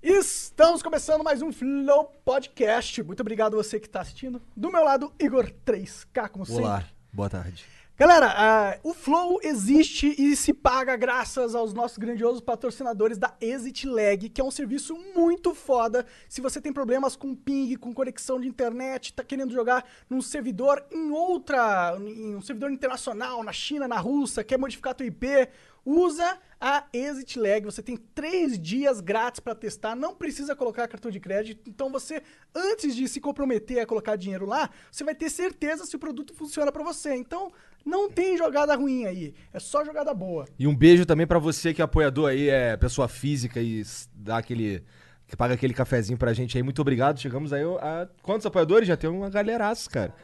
Estamos começando mais um Flow Podcast. Muito obrigado você que está assistindo. Do meu lado, Igor 3K, como sempre. Olá, boa tarde. Galera, uh, o Flow existe e se paga graças aos nossos grandiosos patrocinadores da Exit Lag, que é um serviço muito foda. Se você tem problemas com ping, com conexão de internet, tá querendo jogar num servidor em outra, em um servidor internacional, na China, na Rússia, quer modificar teu IP, usa a Exit Lag. Você tem três dias grátis para testar, não precisa colocar cartão de crédito. Então você, antes de se comprometer a colocar dinheiro lá, você vai ter certeza se o produto funciona para você. Então não tem jogada ruim aí, é só jogada boa. E um beijo também para você que é apoiador aí, é pessoa física e dá aquele que paga aquele cafezinho pra gente aí. Muito obrigado. Chegamos aí a quantos apoiadores? Já tem uma galeraça, cara.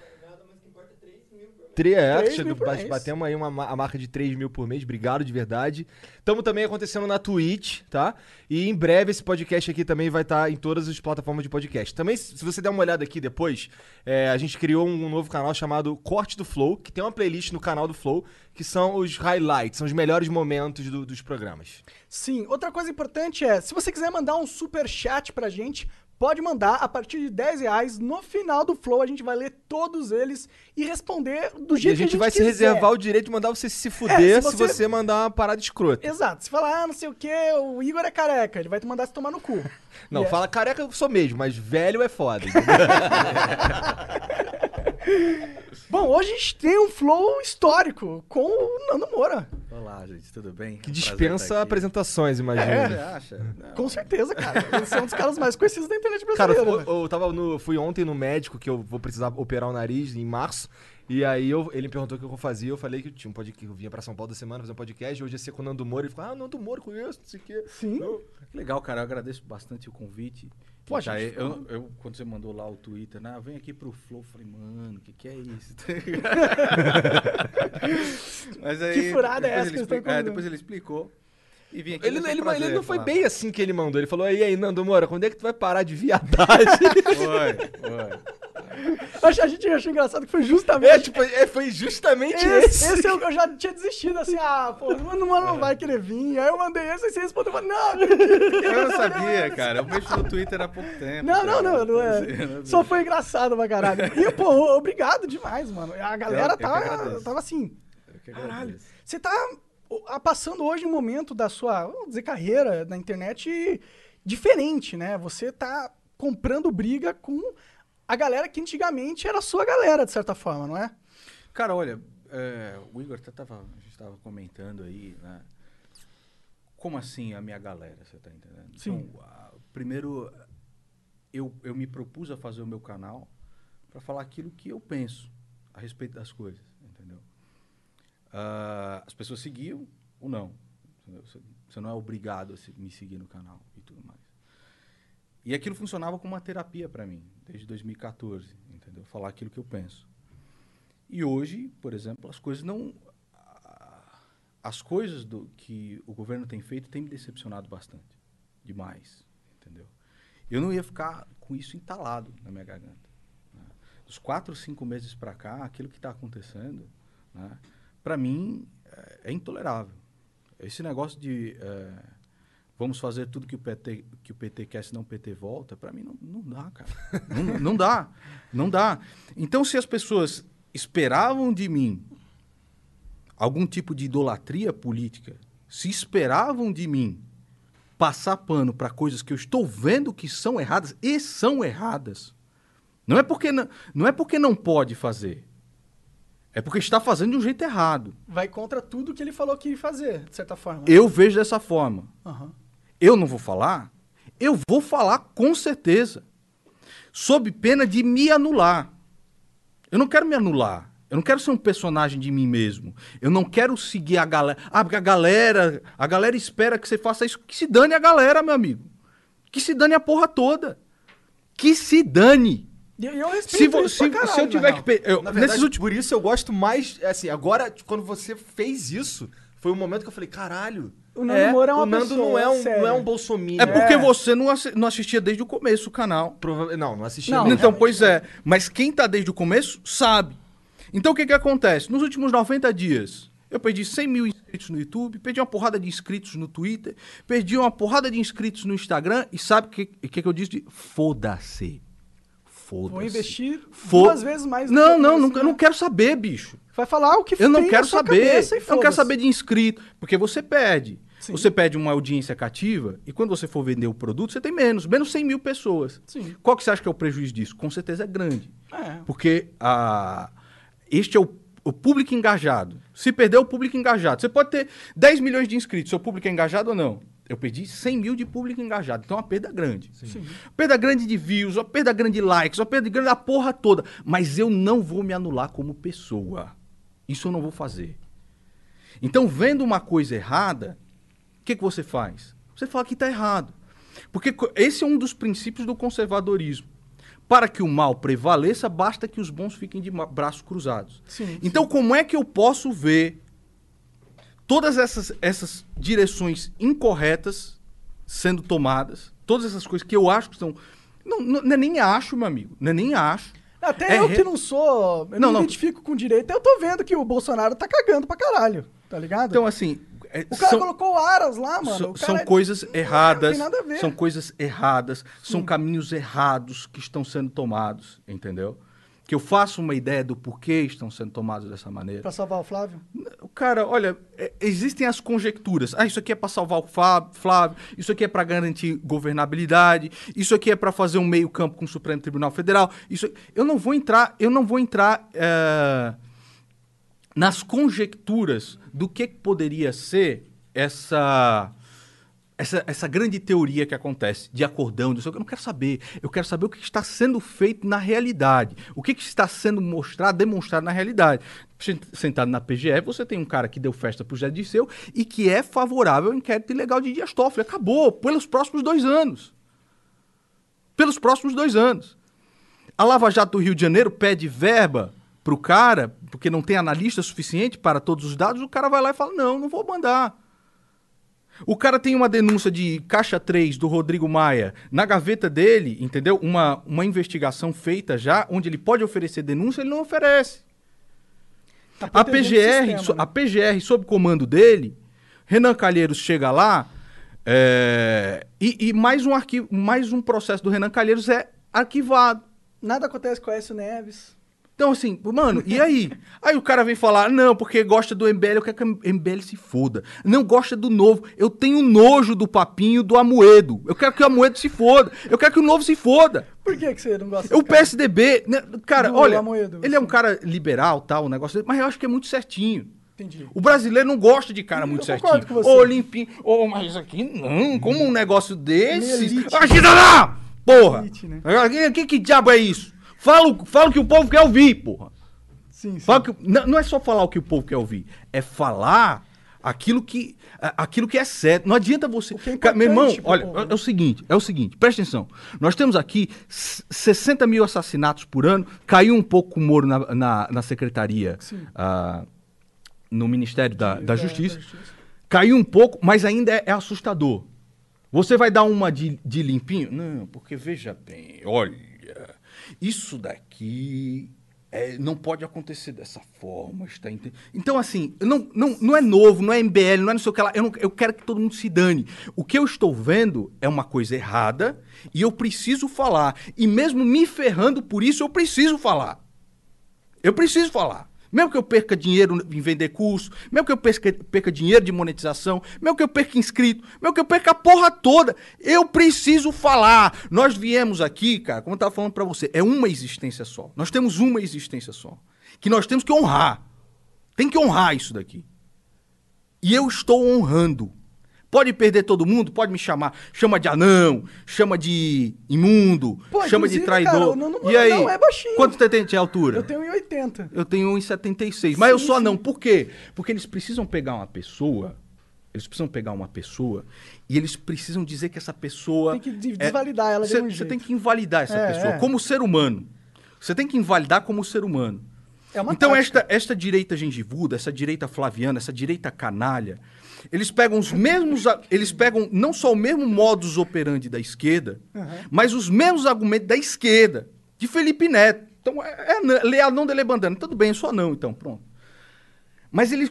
Tre 3 chega, mil por bate- mês. batemos aí uma, ma- a marca de 3 mil por mês. Obrigado de verdade. Estamos também acontecendo na Twitch, tá? E em breve esse podcast aqui também vai estar em todas as plataformas de podcast. Também, se se você der uma olhada aqui depois, é, a gente criou um novo canal chamado Corte do Flow, que tem uma playlist no canal do Flow, que são os highlights, são os melhores momentos do- dos programas. Sim, outra coisa importante é, se você quiser mandar um super chat pra gente, pode mandar a partir de 10 reais. No final do Flow, a gente vai ler todos eles e responder do E jeito a gente que a vai gente se quiser. reservar o direito de mandar você se fuder É, se se, você- você... mandar uma parada escrota. Exato, se falar, ah, não sei o que, o Igor é careca, ele vai te mandar se tomar no cu. Não, E é- fala careca eu sou mesmo, mas velho é foda. Bom, hoje a gente tem um Flow histórico com o Nando Moura. Olá, gente, tudo bem? que É dispensa estar aqui. apresentações, Você imagina. acha? Não. Com certeza, cara. Eles são um dos caras mais conhecidos da internet Cara, brasileira. eu, velho. eu tava no, fui ontem no médico que eu vou precisar operar o nariz em março. E aí eu- ele me perguntou o que eu fazia. Eu falei que eu tinha um podcast, que eu vinha pra São Paulo da semana fazer um podcast. Hoje ia ser com o Nando Moura. Ele falou: Ah, Nando Moura, conheço, não sei o quê. Sim. Eu- Que legal, cara. Eu agradeço bastante o convite. Pô, Tá, gente, eu, eu- quando você mandou lá o Twitter, né? Vem aqui pro Flow, eu falei, mano, o que, que é isso? Mas aí, Que furada é essa depois que ele eles tão expli- é, depois ele explicou. E vim aqui Ele, ele, prazer ele não foi falar. bem assim que ele mandou. Ele falou: E aí, Nando Moura, quando é que tu vai parar de viadagem? Foi, foi. A gente achou engraçado que foi justamente. é, tipo, é, foi justamente Esse, esse. esse eu, eu já tinha desistido, assim, ah, pô, o Nando Moura não vai querer vir. Aí eu mandei esse e você respondeu, eu falei, não, Eu não sabia, cara. Eu mexo no Twitter há pouco tempo. Não, não, cara. não, não é. Só foi engraçado pra caralho. E, pô, obrigado demais, mano. A galera eu que tava, tava assim. Que Caralho. Você tá passando hoje um momento da sua, vamos dizer, carreira na internet diferente, né? Você tá comprando briga com a galera que antigamente era a sua galera, de certa forma, não é? Cara, olha, é, o Igor até tava, a gente tava comentando aí, né? Como assim a minha galera, você tá entendendo? Sim. Então, a- primeiro, eu, eu me propus a fazer o meu canal para falar aquilo que eu penso a respeito das coisas, entendeu? Ah, as pessoas seguiam ou não. Você, você não é obrigado a se- me seguir no canal e tudo mais. E aquilo funcionava como uma terapia para mim, desde 2014, entendeu? Falar aquilo que eu penso. E hoje, por exemplo, as coisas não. As coisas do, que o governo tem feito têm me decepcionado bastante. Demais. Entendeu? Eu não ia ficar com isso entalado na minha garganta. né? Dos quatro, cinco meses para cá, aquilo que está acontecendo, né, para mim, é, é intolerável. Esse negócio de. é, vamos fazer tudo que o PT, que o PT quer, senão o PT volta, para mim não, não dá, cara. não, não dá. Não dá. Então, se as pessoas esperavam de mim algum tipo de idolatria política, se esperavam de mim passar pano para coisas que eu estou vendo que são erradas e são erradas, não é porque não, não é porque não pode fazer. É porque está fazendo de um jeito errado. Vai contra tudo que ele falou que ia fazer, de certa forma. Eu vejo dessa forma. Aham. Eu não vou falar? Eu vou falar com certeza. Sob pena de me anular. Eu não quero me anular. Eu não quero ser um personagem de mim mesmo. Eu não quero seguir a galera. Ah, porque a galera, a galera espera que você faça isso. Que se dane a galera, meu amigo. Que se dane a porra toda. Que se dane. E eu respeito Se, vo- se, caralho, se eu tiver que. pe- eu- Na nesses verdade, últimos. por isso eu gosto mais. Assim, agora, quando você fez isso, foi um momento que eu falei, caralho. O Nando Moura é uma o Nando pessoa não é um, séria. não é um bolsominion. É porque É. você não, assi- não assistia desde o começo o canal. Prova- Não, não assisti. Não, não. então, pois é. Mas quem tá desde o começo sabe. Então, o que que acontece? Nos últimos 90 dias, eu perdi 100 mil inscritos no YouTube, perdi uma porrada de inscritos no Twitter, perdi uma porrada de inscritos no Instagram e sabe o que, que, que eu disse? De Foda-se. Foda-se. Vou investir Fo- duas vezes mais Não, não, eu não, eu não quero saber, bicho. Vai falar o que Eu não quero saber. Eu não quero saber de inscrito. Porque você perde. Sim. Você perde uma audiência cativa e quando você for vender o produto, você tem menos. Menos 100 mil pessoas. Sim. Qual que você acha que é o prejuízo disso? Com certeza é grande. É. Porque a, este é o, o público engajado. Se perder o público engajado, você pode ter 10 milhões de inscritos. Seu público é engajado ou não? Eu perdi 100 mil de público engajado. Então é uma perda grande. Perda grande de views, uma perda grande de likes, uma perda grande da porra toda. Mas eu não vou me anular como pessoa. Isso eu não vou fazer. Então, vendo uma coisa errada, o que, que você faz? Você fala que está errado. Porque esse é um dos princípios do conservadorismo. Para que o mal prevaleça, basta que os bons fiquem de braços cruzados. Sim, então, como é que eu posso ver todas essas, essas direções incorretas sendo tomadas, todas essas coisas que eu acho que são. Não, não, não é nem acho, meu amigo. Não é nem acho. Até É eu re- que não sou. Eu não, Não, me não. identifico com direita, eu tô vendo que o Bolsonaro tá cagando pra caralho. Tá ligado? Então, assim. é, o cara são- colocou Aras lá, mano. São cara é- coisas erradas. Não tem nada a ver. São coisas erradas. São caminhos errados que estão sendo tomados, entendeu? Que eu faço uma ideia do porquê estão sendo tomados dessa maneira. Pra salvar o Flávio? Cara, olha, é, existem as conjecturas. Ah, isso aqui é para salvar o Flávio, isso aqui é para garantir governabilidade, isso aqui é para fazer um meio campo com o Supremo Tribunal Federal. Isso, eu não vou entrar, eu não vou entrar é, nas conjecturas do que que poderia ser essa essa, essa grande teoria que acontece de acordão, disso, eu não quero saber. Eu quero saber o que está sendo feito na realidade. O que, que está sendo mostrado, demonstrado na realidade. Sent- Sentado na PGE, você tem um cara que deu festa pro Zé Disseu e que é favorável ao inquérito ilegal de Dias Toffoli. Acabou, pelos próximos dois anos. Pelos próximos dois anos. A Lava Jato do Rio de Janeiro pede verba pro cara, porque não tem analista suficiente para todos os dados, o cara vai lá e fala: não, não vou mandar. O cara tem uma denúncia de caixa 3 do Rodrigo Maia na gaveta dele, entendeu? Uma, uma investigação feita já, onde ele pode oferecer denúncia, ele não oferece. Tá A PGR, sistema, so- né? a PGR sob comando dele, Renan Calheiros chega lá, é, e, e mais, um arquivo, mais um processo do Renan Calheiros é arquivado. Nada acontece com o Aécio Neves. Então, assim, mano, e aí? Aí o cara vem falar, não, porque gosta do MBL, eu quero que o MBL se foda. Não gosta do novo. Eu tenho nojo do papinho do Amoedo. Eu quero que o Amoedo se foda. Eu quero que o novo se foda. Por que, que você não gosta O cara? PSDB, né, cara, Do olha, Amoedo, ele é um cara liberal, tal, o negócio dele, mas eu acho que é muito certinho. Entendi. O brasileiro não gosta de cara Eu muito concordo certinho. com você. Ô, limpinho. Ô, mas isso aqui não. Como um negócio desse. Ah, cidadã! Porra! Elite, né? Que, que diabo é isso? Fala, o- fala o que o povo quer ouvir, porra. Sim, sim. Que- não, não é só falar o que o povo quer ouvir, é falar aquilo que, aquilo que é certo. Não adianta você. É Meu irmão, olha, povo, é, é o seguinte, é o seguinte, presta atenção. Nós temos aqui s- 60 mil assassinatos por ano, caiu um pouco o Moro na, na, na secretaria, ah, no Ministério da, da Da- Justiça. da Justiça. Caiu um pouco, mas ainda é, é assustador. Você vai dar uma de, de limpinho? Não, porque veja bem, olha, isso daqui é, não pode acontecer dessa forma, está ente- Então, assim, não, não, não é novo, não é MBL, não é não sei o que lá. Eu, não- eu quero que todo mundo se dane. O que eu estou vendo é uma coisa errada e eu preciso falar. E mesmo me ferrando por isso, eu preciso falar. Eu preciso falar. Mesmo que eu perca dinheiro em vender curso, mesmo que eu perca, perca dinheiro de monetização, mesmo que eu perca inscrito, mesmo que eu perca a porra toda, eu preciso falar. Nós viemos aqui, cara, como eu tava falando pra você, é uma existência só. Nós temos uma existência só. Que nós temos que honrar. Tem que honrar isso daqui. E eu estou honrando. Pode perder todo mundo, pode me chamar. Chama de anão, chama de imundo, Pô, chama de traidor. cara, o Nuno e aí? Não é baixinho. Quanto você tem de altura? Eu tenho 1,80. Eu tenho 1,76. Mas eu sou anão. Por quê? Porque eles precisam pegar uma pessoa Eles precisam pegar uma pessoa e eles precisam dizer que essa pessoa. Tem que é- desvalidar ela de Você jeito. tem que invalidar essa É, pessoa é. como ser humano. Você tem que invalidar como ser humano. É uma então, tática. esta, esta direita gengivuda, essa direita flaviana, essa direita canalha, eles pegam os mesmos. Eles pegam não só o mesmo modus operandi da esquerda, mas os mesmos argumentos da esquerda, de Felipe Neto. Então, é, é não- leal não dele bandana. Tudo bem, eu sou não, então, pronto. Mas eles.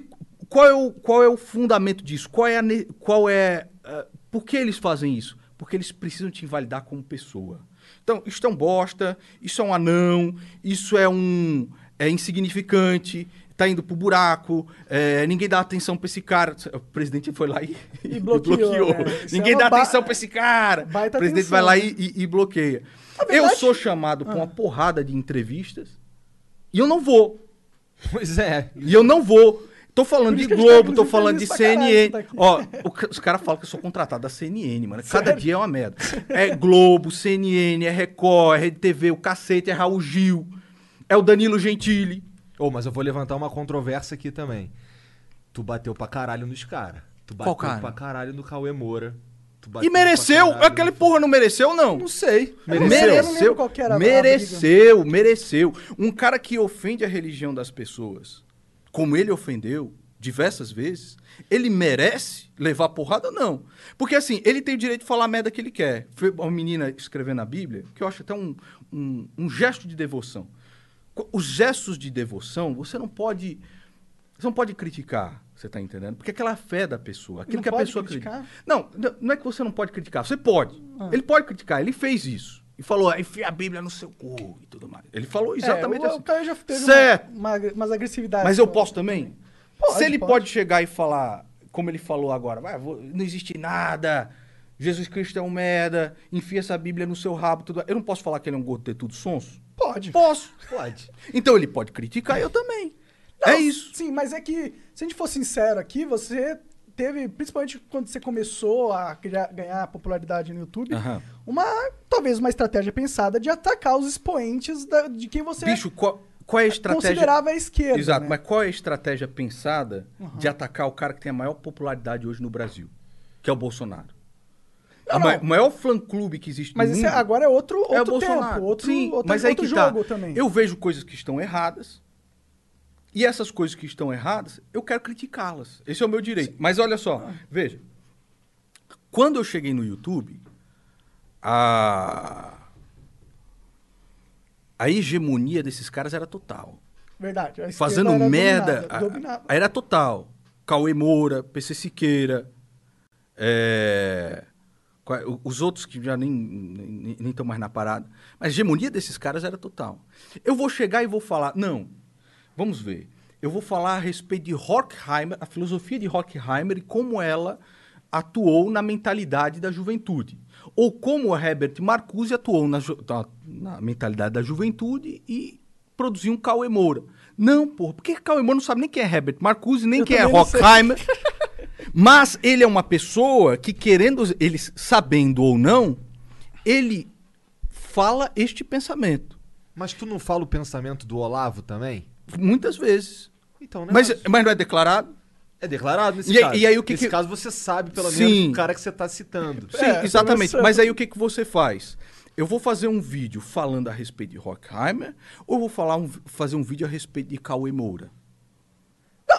Qual é o, qual é o fundamento disso? Qual é a. Qual é. ah, por que eles fazem isso? Porque eles precisam te invalidar como pessoa. Então, isso é um bosta, isso é um anão, isso é um. É insignificante, tá indo pro buraco, é, ninguém dá atenção pra esse cara. O presidente foi lá e, E bloqueou, né? Isso Ninguém é uma dá ba- atenção pra esse cara. baita o presidente atenção, vai lá né? e, e- e bloqueia. Verdade- Eu sou chamado pra uma porrada de entrevistas e eu não vou. Pois é. E eu não vou. Tô falando de tá, Globo, tô falando de caralho CNN. tá. Ó, o os caras falam que eu sou contratado da CNN, mano. Cada dia é uma merda. É Globo, CNN, é Record, é Rede TV, o cacete, é Raul Gil, é o Danilo Gentili. Ô, mas eu vou levantar uma controvérsia aqui também. Tu bateu pra caralho nos caras. Tu bateu Qual cara? pra caralho no Cauê Moura. Tu bateu E mereceu? Aquele no- porra não mereceu, não? Não sei. Eu não sei, eu não lembro qual que era a mereceu, mereceu. Um cara que ofende a religião das pessoas, como ele ofendeu diversas vezes, ele merece levar porrada? Não. Porque assim, ele tem o direito de falar a merda que ele quer. Foi uma menina escrevendo na Bíblia, que eu acho até um, um, um gesto de devoção. Os gestos de devoção, você não pode. Você não pode criticar, você tá entendendo? Porque aquela é fé da pessoa, aquilo Não que a pessoa criticar? acredita. Não, não é que você não pode criticar, você pode. Ele pode criticar, ele fez isso. E falou, "Ah, enfia a Bíblia no seu cu e tudo mais. Ele falou exatamente é, o, assim. Já teve Certo. Uma, uma, umas agressividades. Mas eu posso também? Pode, Se ele pode. pode. chegar e falar, como ele falou agora, "Ah, vou- não existe nada, Jesus Cristo é um merda, enfia essa Bíblia no seu rabo, tudo. Eu não posso falar que ele é um gordo ter tudo sonso? Pode. Posso. Pode. Então ele pode criticar, eu também. Não, é isso. Sim, mas é que, se a gente for sincero aqui, você teve, principalmente quando você começou a criar- ganhar popularidade no YouTube, Aham. uma, talvez uma estratégia pensada de atacar os expoentes da- de quem você Bicho, qual, qual é a estratégia? considerava a esquerda. Exato, né? mas qual é a estratégia pensada de atacar o cara que tem a maior popularidade hoje no Brasil? Que é o Bolsonaro. Não, a ma- não. O maior fã-clube que existe Mas no mundo é- agora é outro, outro é o Bolsonaro. tempo, outro, Sim, outro, mas aí outro que jogo tá. também. Eu vejo coisas que estão erradas. E essas coisas que estão erradas, eu quero criticá-las. Esse é o meu direito. Mas olha só, veja. Quando eu cheguei no YouTube, a a hegemonia desses caras era total. Verdade. Fazendo era merda, dominada, a- dominava. a- era total. Cauê Moura, PC Siqueira, é, os outros que já nem estão mais na parada. Mas a hegemonia desses caras era total. Eu vou chegar e vou falar, não, vamos ver. Eu vou falar a respeito de Horkheimer, a filosofia de Horkheimer e como ela atuou na mentalidade da juventude. Ou como Herbert Marcuse atuou na, ju- na- mentalidade da juventude e produziu um Cauê Moura. Não, porra, porque Cauê Moura não sabe nem quem é Herbert Marcuse, nem Eu quem é. Horkheimer. Mas ele é uma pessoa que, querendo, ele sabendo ou não, ele fala este pensamento. Mas tu não fala o pensamento do Olavo também? Muitas vezes. Então, né? Mas, mas não é declarado? É declarado nesse E caso. e aí o que nesse que- caso você sabe, pelo Sim. menos, o cara que você tá citando. Sim, É, exatamente. Mas aí o que, que você faz? Eu vou fazer um vídeo falando a respeito de Horkheimer ou eu vou falar um- fazer um vídeo a respeito de Cauê Moura?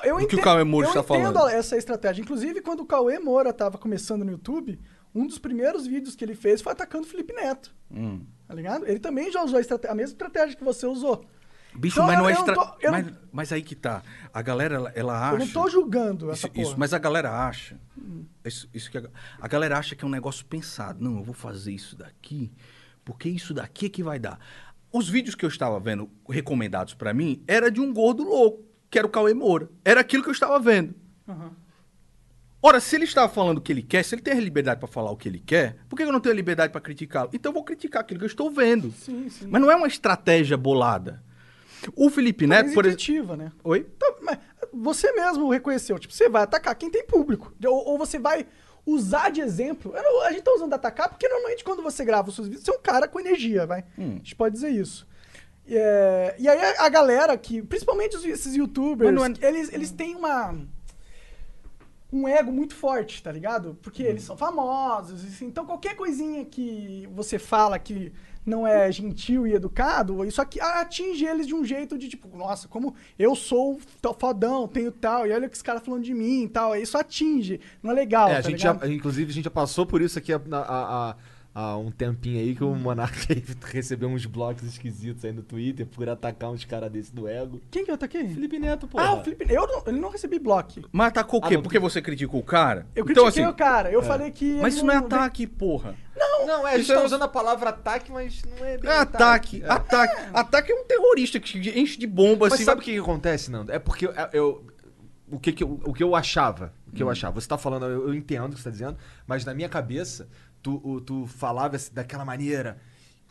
Eu O que o entendo- Cauê Moura eu está entendo falando. essa estratégia. Inclusive, quando o Cauê Moura tava começando no YouTube, um dos primeiros vídeos que ele fez foi atacando o Felipe Neto. Hum. Tá ligado? Ele também já usou a, a mesma estratégia que você usou. Bicho, Então, mas não eu- é eu não estra... tô- eu mas, mas aí que tá. A galera, ela, ela acha... Eu não tô julgando essa Isso, porra. isso, mas a galera acha. Isso, isso que a, a galera acha que é um negócio pensado. Não, eu vou fazer isso daqui, porque isso daqui é que vai dar. Os vídeos que eu estava vendo recomendados pra mim era de um gordo louco, que era o Cauê Moura. Era aquilo que eu estava vendo. Aham. Ora, se ele estava falando o que ele quer, se ele tem a liberdade pra falar o que ele quer, por que eu não tenho a liberdade pra criticá-lo? Então eu vou criticar aquilo que eu estou vendo. Sim, sim. Mas não é uma estratégia bolada. O Felipe Neto, Talvez por exemplo. né? Oi? Então, você mesmo reconheceu. Tipo, você vai atacar quem tem público. Ou, ou você vai usar de exemplo. Não- a gente tá usando atacar porque normalmente quando você grava os seus vídeos, você é um cara com energia, vai. Hum. A gente pode dizer isso. É, e aí a, a galera que, principalmente os- esses youtubers, Mas não é- eles, eles têm uma um ego muito forte, tá ligado? Porque eles são famosos, assim, então qualquer coisinha que você fala que não é gentil e educado, isso aqui atinge eles de um jeito de tipo, nossa, como eu sou tal fodão, tenho tal, e olha o que os caras falando de mim e tal. Isso atinge, não é legal. É, a tá gente já, inclusive, a gente já passou por isso aqui há, há- há- há um tempinho aí que o Monark recebeu uns blocos esquisitos aí no Twitter por atacar uns caras desse do ego. Quem que eu ataquei? Felipe Neto, pô. Ah, o Felipe. Eu não, ele não recebi bloco. Mas atacou o Ah, quê? não, Porque você criticou o cara? Eu então, critiquei assim, o cara. Eu falei que. Mas isso não é ataque, porra. Não, é, a gente Isso é tá usando a palavra ataque, mas não é bem É ataque, ataque. Ataque é um terrorista que enche de bomba Mas assim. sabe o que, que acontece, Nando? É porque eu, eu- o, que, que eu, o que eu achava, o que Hum. eu achava. Você tá falando, eu, eu entendo o que você tá dizendo, mas na minha cabeça, tu, o- tu falava assim, daquela maneira,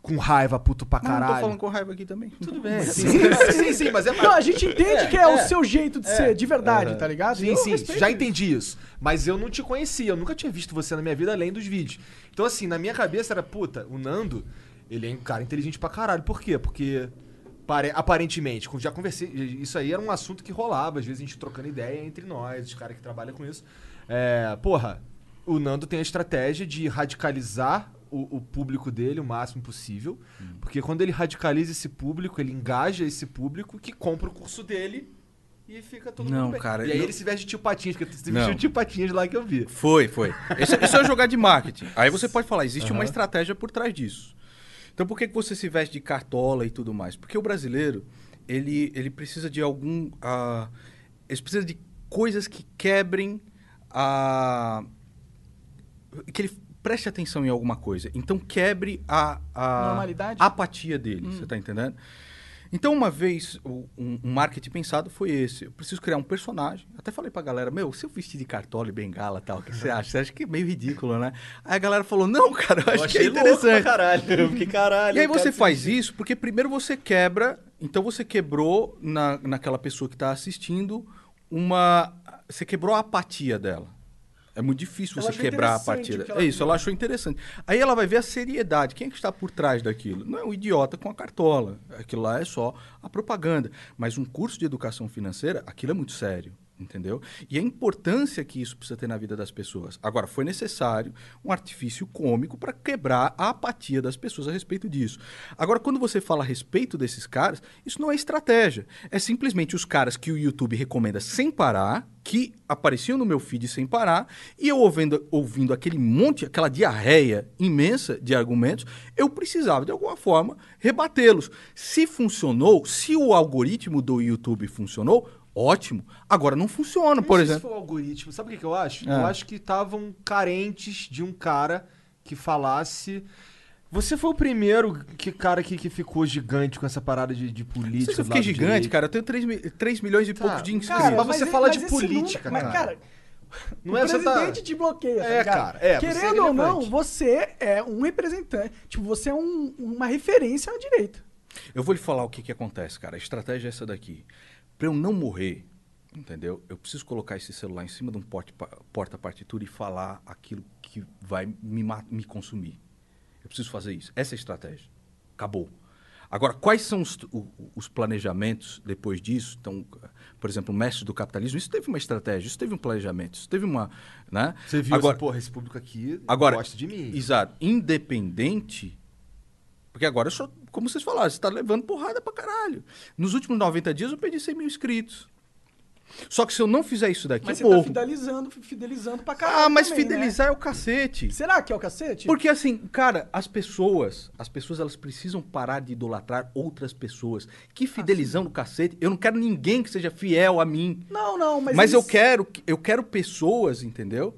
com raiva, puto pra Mas não caralho. tô falando com raiva aqui também. Tudo bem, sim, sim, sim, mas é Não, a gente entende que é, o é. seu jeito de ser, de verdade, tá ligado? Sim, Eu sim, já isso. entendi isso. Mas eu não te conhecia, eu nunca tinha visto você na minha vida além dos vídeos. Então, assim, na minha cabeça era, puta, o Nando, ele é um cara inteligente pra caralho. Por quê? Porque, pare- aparentemente, já conversei, isso aí era um assunto que rolava, às vezes a gente trocando ideia entre nós, os caras que trabalham com isso. É, porra, o Nando tem a estratégia de radicalizar o, o público dele o máximo possível. Porque quando ele radicaliza esse público, ele engaja esse público que compra o curso dele e fica todo Não, mundo bem. cara, E aí não- ele se veste de tio Patinhas, porque você Não. vestiu tio Patinhas lá que eu vi. Foi, foi. Isso, isso é jogar de marketing. Aí você pode falar, existe uma estratégia por trás disso. Então por que, que você se veste de cartola e tudo mais? Porque o brasileiro, ele, ele precisa de algum. ah, ele precisa de coisas que quebrem a. que ele preste atenção em alguma coisa. Então quebre a. a Normalidade? a apatia dele, você tá entendendo? Então, uma vez, o- um, um marketing pensado foi esse. Eu preciso criar um personagem. Até falei pra galera, meu, se eu vestir de cartola e bengala e tal, o que você acha? Você acha que é meio ridículo, né? Aí a galera falou, não, cara, eu acho que é interessante. caralho. Eu fiquei caralho. E aí eu você faz isso porque primeiro você quebra, então você quebrou na, naquela pessoa que está assistindo uma. Você quebrou a apatia dela. É muito difícil você quebrar a dela. que É isso, viu. ela achou interessante. Aí ela vai ver a seriedade. Quem é que está por trás daquilo? Não é o idiota com a cartola. Aquilo lá é só a propaganda. Mas um curso de educação financeira, aquilo é muito sério. Entendeu? E a importância que isso precisa ter na vida das pessoas. Agora, foi necessário um artifício cômico para quebrar a apatia das pessoas a respeito disso. Agora, quando você fala a respeito desses caras, isso não é estratégia. É simplesmente os caras que o YouTube recomenda sem parar, que apareciam no meu feed sem parar, e eu ouvindo, ouvindo aquele monte, aquela diarreia imensa de argumentos, eu precisava, de alguma forma, rebatê-los. Se funcionou, se o algoritmo do YouTube funcionou, ótimo. Agora não funciona, Não por sei se exemplo. foi o algoritmo. Sabe o que, eu acho? Ah. Eu acho que estavam carentes de um cara que falasse. Você foi o primeiro que, cara que, que ficou gigante com essa parada de, de Não política. sei se eu fiquei gigante, direito. cara. Eu tenho 3, 3 milhões e Tá, poucos de cara, inscritos. mas você fala de política, número- cara. Mas, cara, Não o é você tá- presidente te bloqueia, tá É, ligado? cara, é, é Querendo ou não, você é um representante. Tipo, você é um- uma referência à direita. Eu vou lhe falar o que, que acontece, cara. A estratégia é essa daqui. Pra eu não morrer, entendeu? Eu preciso colocar esse celular em cima de um porta-partitura e falar aquilo que vai me, me consumir. Eu preciso fazer isso. Essa é a estratégia. Acabou. Agora, quais são os, os planejamentos depois disso? Então, por exemplo, o mestre do capitalismo, isso teve uma estratégia, isso teve um planejamento, isso teve uma. Né? Você viu Agora, assim, porra, esse público aqui Agora, gosta de mim. Exato. Independente. Porque agora, eu só, como vocês falaram, você está levando porrada pra caralho. Nos últimos 90 dias eu perdi 100 mil inscritos. Só que se eu não fizer isso daqui, Mas eu tá morro. fidelizando, fidelizando pra caralho. ah, mas também, né? fidelizar é o cacete. Será que é o cacete? Porque assim, cara, as pessoas, as pessoas elas precisam parar de idolatrar outras pessoas. Que fidelizão do cacete. Eu não quero ninguém que seja fiel a mim. Não, não, mas. Mas, eu eles- quero, eu quero pessoas, entendeu?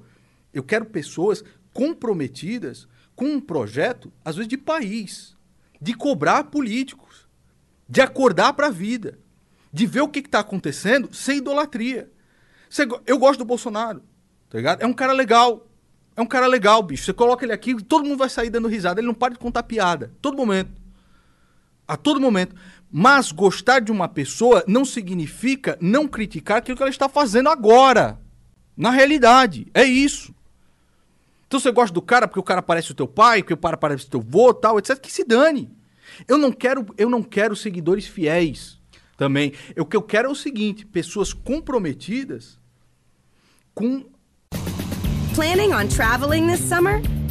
Eu quero pessoas comprometidas com um projeto, às vezes de país, de cobrar políticos, de acordar para a vida, de ver o que está acontecendo sem idolatria. Eu gosto do Bolsonaro, tá ligado? É um cara legal. É um cara legal, bicho. Você coloca ele aqui, todo mundo vai sair dando risada. Ele não para de contar piada. Todo momento. A todo momento. Mas gostar de uma pessoa não significa não criticar aquilo que ela está fazendo agora. Na realidade. É isso. Então você gosta do cara porque o cara parece o teu pai, porque o cara parece o teu vô, tal, etc. Que se dane. Eu não quero, eu não quero seguidores fiéis também. O que eu quero é o seguinte: pessoas comprometidas com Planning on traveling this summer?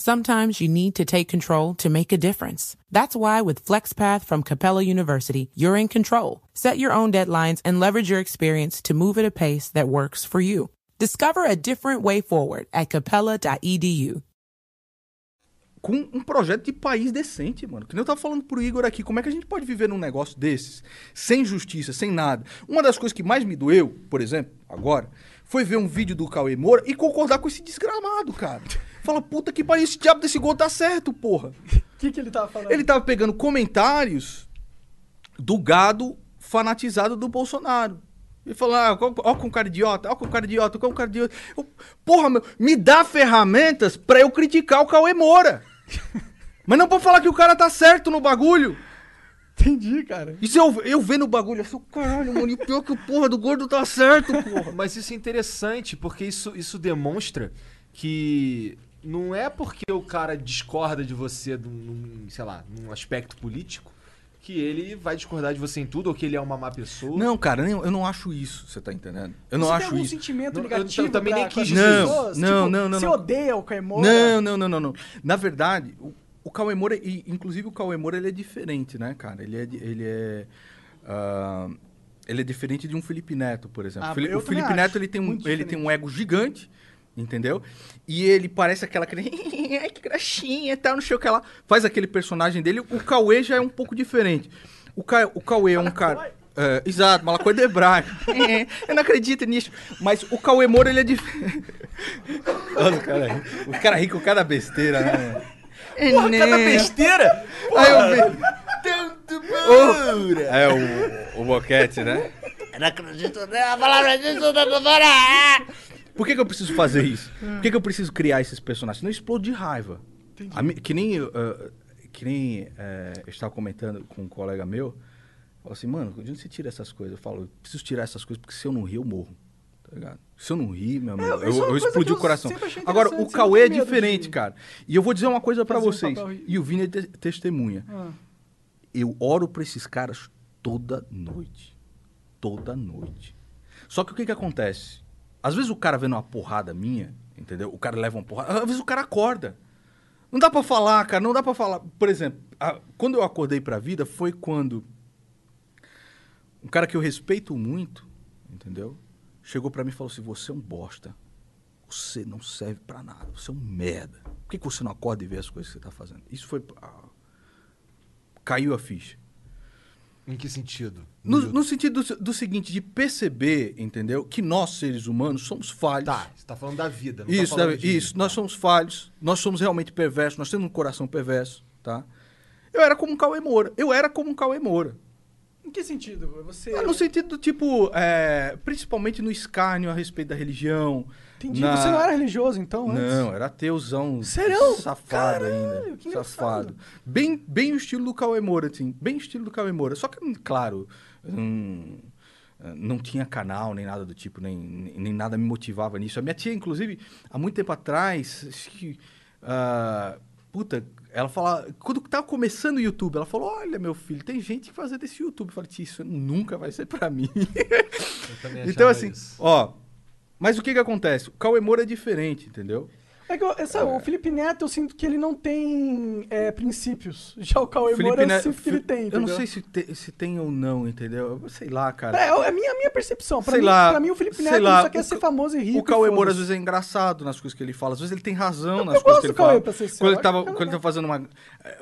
Sometimes you need to take control to make a difference. That's why with FlexPath from Capella University, you're in control. Set your own deadlines and leverage your experience to move at a pace that works for you. Discover a different way forward at capella.edu. com um projeto de país decente, mano. Que nem eu tava falando pro Igor aqui, como é que a gente pode viver num negócio desses, sem justiça, sem nada? Uma das coisas que mais me doeu, por exemplo, agora, foi ver um vídeo do Cauê Moura e concordar com esse desgramado, cara. Fala, puta que pariu, esse diabo desse gol tá certo, porra. O que, que ele tava falando? Ele tava pegando comentários do gado fanatizado do Bolsonaro. Ele falou, ah, ó, com cara idiota, ó com cara idiota, ó com cara idiota. Eu, porra, meu, me dá ferramentas pra eu criticar o Cauê Moura. Mas não pra falar que o cara tá certo no bagulho. Entendi, cara. E se eu, eu vendo o bagulho, eu sou, caralho, mano, e pior que o porra do gordo tá certo, porra. Mas isso é interessante, porque isso, isso demonstra que não é porque o cara discorda de você num, num, sei lá, num aspecto político que ele vai discordar de você em tudo ou que ele é uma má pessoa. Não, cara, eu eu não acho isso, você tá entendendo? Eu não Você acho tem algum isso. sentimento Não, eu- negativo eu também pra- nem quis dizer pessoas? Não, Tipo, não, não, Você não. odeia o Caio Moura? Não, não, não, não, não. Na verdade, o, o Cauê Moura, e, inclusive o Cauê Moura, ele é diferente, né, cara? Ele é. Ele é ah, ele é diferente de um Felipe Neto, por exemplo. Ah, o Felipe Neto acho. ele tem, um, Muito ele tem um ego gigante, entendeu? E ele parece aquela que. Ai, que graxinha e tal, não sei o que lá. Faz aquele personagem dele. O Cauê já é um pouco diferente. O, Ca, o Cauê é um cara. É, exato, Malacoi de Hebraico. É, eu não acredito nisso. Mas o Cauê Moura, ele é diferente. Olha o cara ri. O cara ri com cada besteira, né? Porra, cada besteira! Aí eu vi. Tanto É o, o boquete, né? Eu não acredito na palavra disso, doutora! Por que, que eu preciso fazer isso? Por que, que eu preciso criar esses personagens? Não explode de raiva. Mi- que nem, uh, que nem eh, eu estava comentando com um colega meu. Falou assim, mano, de onde você tira essas coisas? Eu falo, eu preciso tirar essas coisas porque se eu não rir, eu morro. Tá ligado? Se eu não rir, meu amigo, É, eu, é eu explodi o eu coração. Agora, o Cauê é diferente, de cara. E eu vou dizer uma coisa um vocês. ri- e o Vini é te- testemunha. Ah. Eu oro pra esses caras toda noite. Toda noite. Só que o que que acontece? Às vezes o cara vendo uma porrada minha, entendeu? O cara leva uma porrada. Às vezes o cara acorda. Não dá pra falar, cara, não dá pra falar. Por exemplo, a- quando eu acordei pra vida foi quando um cara que eu respeito muito, entendeu? Chegou pra mim e falou assim: "Você é um bosta. Você não serve pra nada. Você é um merda. Por que, que você não acorda e vê as coisas que você tá fazendo?" Isso foi ah, caiu a ficha. Em que sentido? No, no sentido do, do seguinte, de perceber, entendeu? Que nós, seres humanos, somos falhos. Tá, você tá falando da vida, não Isso, tá falando Davi, de- isso. Nós somos falhos, nós somos realmente perversos, nós temos um coração perverso, tá? Eu era como um Cauê Moura. Eu era como um Cauê Moura. Em que sentido? Você. É, No sentido do tipo, é, principalmente no escárnio a respeito da religião. Entendi. na- Você não era religioso, então? antes? Não, era ateuzão. Sério? Safado Caralho, ainda. que. Safado. Bem, bem o estilo do Cauê Moura, assim. Bem o estilo do Cauê Moura. Só que, claro, hum, não tinha canal, nem nada do tipo, nem, nem nada me motivava nisso. A minha tia, inclusive, há muito tempo atrás, acho que. ah, puta, ela fala. Quando tava começando o YouTube, ela falou: Olha, meu filho, tem gente fazendo esse YouTube. Eu falei, tia, isso nunca vai ser pra mim. Eu também então, assim, isso. ó. Mas o que que acontece? O Cauê Moura é diferente, entendeu? É que eu- essa- o Felipe Neto, eu sinto que ele não tem é, princípios. Já o Cauê Moura, eu Neto- sinto que ele tem. Eu não entendeu? sei se, te- se tem ou não, entendeu? Eu Sei lá, cara. É, é a minha, a minha percepção. Pra Sei mim, lá, pra mim, o Felipe Neto lá, só quer o ser famoso e rico. O Cauê Moura às vezes é engraçado nas coisas que ele fala. Às vezes ele tem razão Eu- nas eu coisas que ele Cauê, fala. pra ser Quando ele, tava, quando ele tava fazendo uma...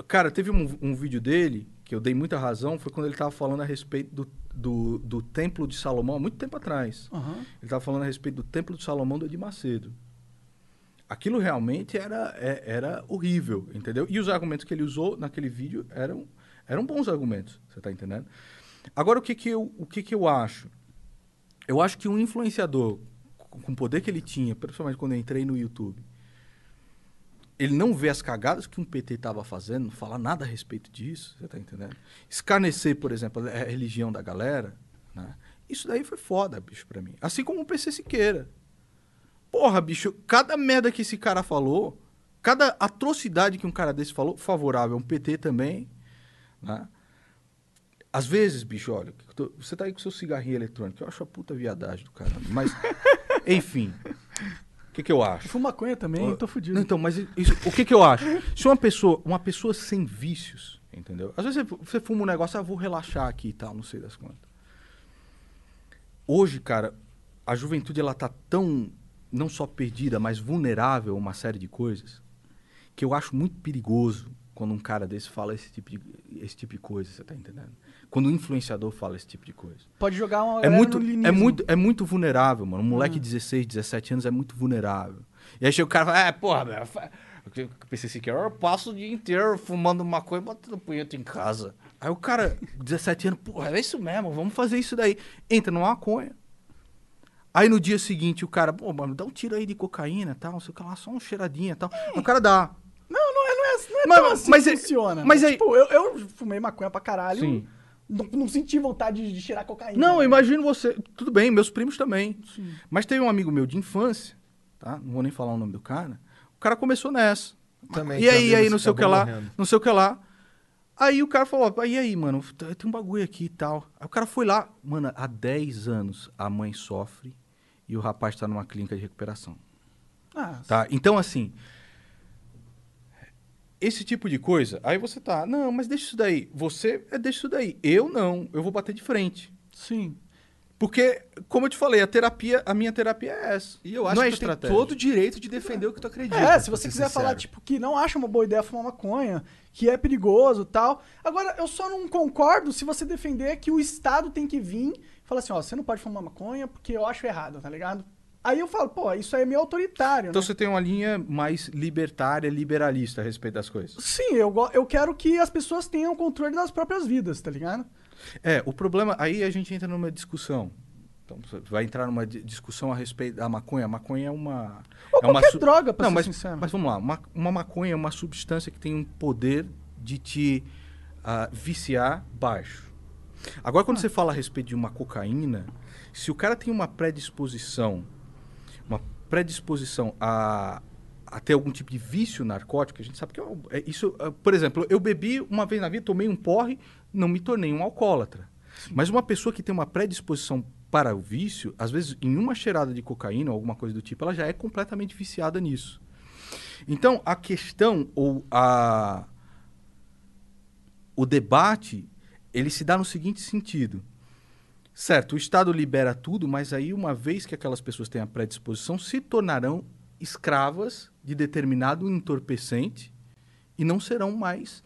Cara, teve um, um vídeo dele que eu dei muita razão. Foi quando ele tava falando a respeito do, do, do Templo de Salomão, há muito tempo atrás. Aham. Ele tava falando a respeito do Templo de Salomão do Edir Macedo. Aquilo realmente era, é- era horrível, entendeu? E os argumentos que ele usou naquele vídeo eram, eram bons argumentos, você tá entendendo? Agora, o que que eu, o que que eu acho? Eu acho que um influenciador, com o poder que ele tinha, principalmente quando eu entrei no YouTube, ele não vê as cagadas que um PT estava fazendo, não fala nada a respeito disso, você tá entendendo? Escarnecer, por exemplo, a religião da galera, né? Isso daí foi foda, bicho, pra mim. Assim como o PC Siqueira. Porra, bicho, cada merda que esse cara falou, cada atrocidade que um cara desse falou, favorável um PT também, né? Às vezes, bicho, olha, eu você tá aí com seu cigarrinho eletrônico, eu acho a puta viadagem do cara. Mas, enfim, o que que eu acho? Fumo maconha também, tô fudido. Não, então, mas isso- o que que eu acho? Se uma pessoa, uma pessoa sem vícios, entendeu? Às vezes você, você fuma um negócio, ah, vou relaxar aqui e tal, não sei das quantas. Hoje, cara, a juventude ela tá tão não só perdida, mas vulnerável a uma série de coisas, que eu acho muito perigoso quando um cara desse fala esse tipo de, esse tipo de coisa, você tá entendendo? Quando um influenciador fala esse tipo de coisa. Pode jogar uma É muito, é, muito, é muito vulnerável, mano. Um moleque de 16, 17 anos é muito vulnerável. E aí chega o cara e fala, é, porra, meu, eu pensei assim, que eu passo o dia inteiro fumando maconha e botando punheta em casa. Aí o cara, 17 anos, porra, é isso mesmo, vamos fazer isso daí. Entra numa maconha. Aí no dia seguinte o cara, pô, mano, dá um tiro aí de cocaína e tal, não sei o que lá, só uma cheiradinha e tal. O cara dá. Não, não é, não é, não é Mas- tão assim mas que é- funciona. mas aí- Tipo, eu, eu fumei maconha pra caralho. Sim. Não, não senti vontade de, de cheirar cocaína. Não, né? imagino você. Tudo bem, meus primos também. Mas teve um amigo meu de infância, tá? Não vou nem falar o nome do cara. O cara começou nessa. Também, e aí, aí, não sei o que lá, não sei o que lá. Aí o cara falou, "Ah, e aí, mano, t- tem um bagulho aqui e tal. Aí o cara foi lá, mano, há 10 anos a mãe sofre e o rapaz tá numa clínica de recuperação. Ah, Tá? Então, assim. Esse tipo de coisa, aí você tá, não, mas deixa isso daí. Você é deixa isso daí. Eu não, eu vou bater de frente. sim. Porque, como eu te falei, a terapia, a minha terapia é essa. E eu acho não é que tu tem todo o direito de defender o que tu acredita. É, se você ser quiser falar, sincero. tipo, que não acha uma boa ideia fumar maconha, que é perigoso e tal. Agora, eu só não concordo se você defender que o Estado tem que vir e falar assim, ó, você não pode fumar maconha porque eu acho errado, tá ligado? Aí eu falo, pô, isso aí é meio autoritário, Então né? você tem uma linha mais libertária, liberalista a respeito das coisas. Sim, eu, eu quero que as pessoas tenham controle das próprias vidas, tá ligado? É, o problema. Aí a gente entra numa discussão. Então, vai entrar numa di- discussão a respeito da maconha. A maconha é uma. Ou é uma su- droga, pra Não, ser mas, sincero. mas vamos lá. Uma, uma maconha é uma substância que tem um poder de te ah, viciar baixo. Agora, Ah. quando você fala a respeito de uma cocaína, se o cara tem uma predisposição, uma predisposição a, a ter algum tipo de vício narcótico, a gente sabe que é, é isso. ah, Por exemplo, eu bebi uma vez na vida, tomei um porre, não me tornei um alcoólatra. Mas uma pessoa que tem uma predisposição para o vício, às vezes em uma cheirada de cocaína ou alguma coisa do tipo, ela já é completamente viciada nisso. Então, a questão ou a o debate, ele se dá no seguinte sentido. Certo, o Estado libera tudo, mas aí, uma vez que aquelas pessoas têm a predisposição, se tornarão escravas de determinado entorpecente e não serão mais.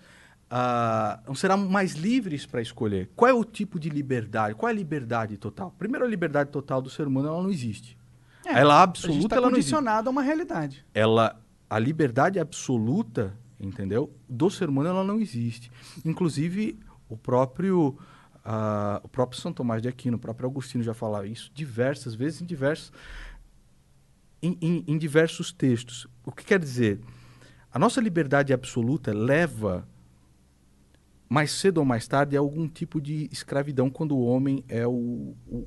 Não serão mais livres para escolher. Qual é o tipo de liberdade? Qual é a liberdade total? Primeiro, a liberdade total do ser humano ela não existe. ela É, a gente absoluta tá ela não existe condicionado a uma realidade. ela a liberdade absoluta, entendeu? Do ser humano ela não existe. Inclusive o próprio ah, o próprio São Tomás de Aquino, o próprio Agostinho já falava isso diversas vezes em diversos em, em- em diversos textos. O que quer dizer? A nossa liberdade absoluta leva mais cedo ou mais tarde a algum tipo de escravidão quando o homem é o, o,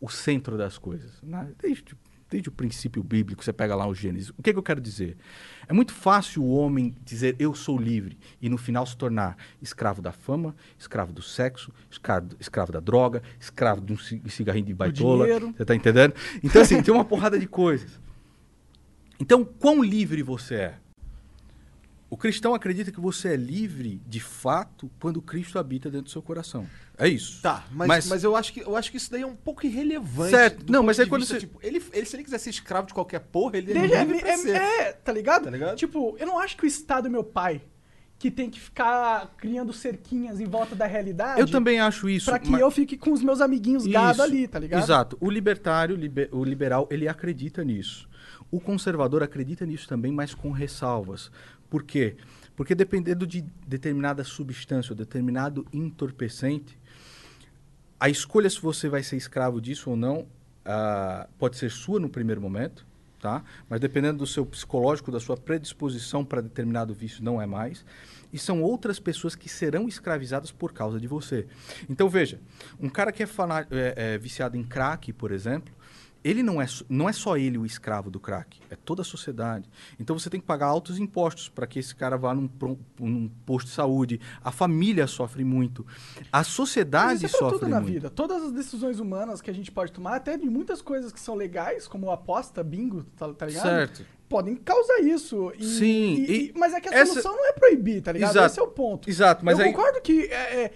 o centro das coisas. né? Desde, desde o princípio bíblico, você pega lá o Gênesis. O que, que eu quero dizer? É muito fácil o homem dizer eu sou livre e no final se tornar escravo da fama, escravo do sexo, escravo, escravo da droga, escravo de um ci- cigarrinho de baitola. Você tá entendendo? Então, assim, tem uma porrada de coisas. Então, quão livre você é? O cristão acredita que você é livre, de fato, quando Cristo habita dentro do seu coração. É isso. Tá, mas, mas, eu, acho que, eu acho que isso daí é um pouco irrelevante. Certo. Não, mas aí quando vista, você- tipo, ele, ele, se ele quiser ser escravo de qualquer porra, ele é Desde- livre pra é, ser. é, tá ligado? Tá ligado? Tipo, eu não acho que o Estado é meu pai, que tem que ficar criando cerquinhas em volta da realidade. Eu também acho isso. Pra que mas- eu fique com os meus amiguinhos gado Isso, ali, tá ligado? Exato. O libertário, liber- o liberal, ele acredita nisso. O conservador acredita nisso também, mas com ressalvas. Por quê? Porque dependendo de determinada substância ou determinado entorpecente, a escolha se você vai ser escravo disso ou não ah, pode ser sua no primeiro momento. tá? Mas dependendo do seu psicológico, da sua predisposição para determinado vício, não é mais. E são outras pessoas que serão escravizadas por causa de você. Então veja, um cara que é, é- é viciado em crack, por exemplo, ele não é, não é só ele o escravo do crack, é toda a sociedade. Então você tem que pagar altos impostos para que esse cara vá num, num posto de saúde. A família sofre muito. A Mas sociedade isso é sofre tudo na muito. vida. Todas as decisões humanas que a gente pode tomar, até de muitas coisas que são legais, como aposta, bingo, tá, tá ligado? Certo. Podem causar isso. E- Sim, e e- mas é que a essa- solução não é proibir, tá ligado? Exato. Esse é o ponto. Exato, mas Eu aí- concordo que é, é,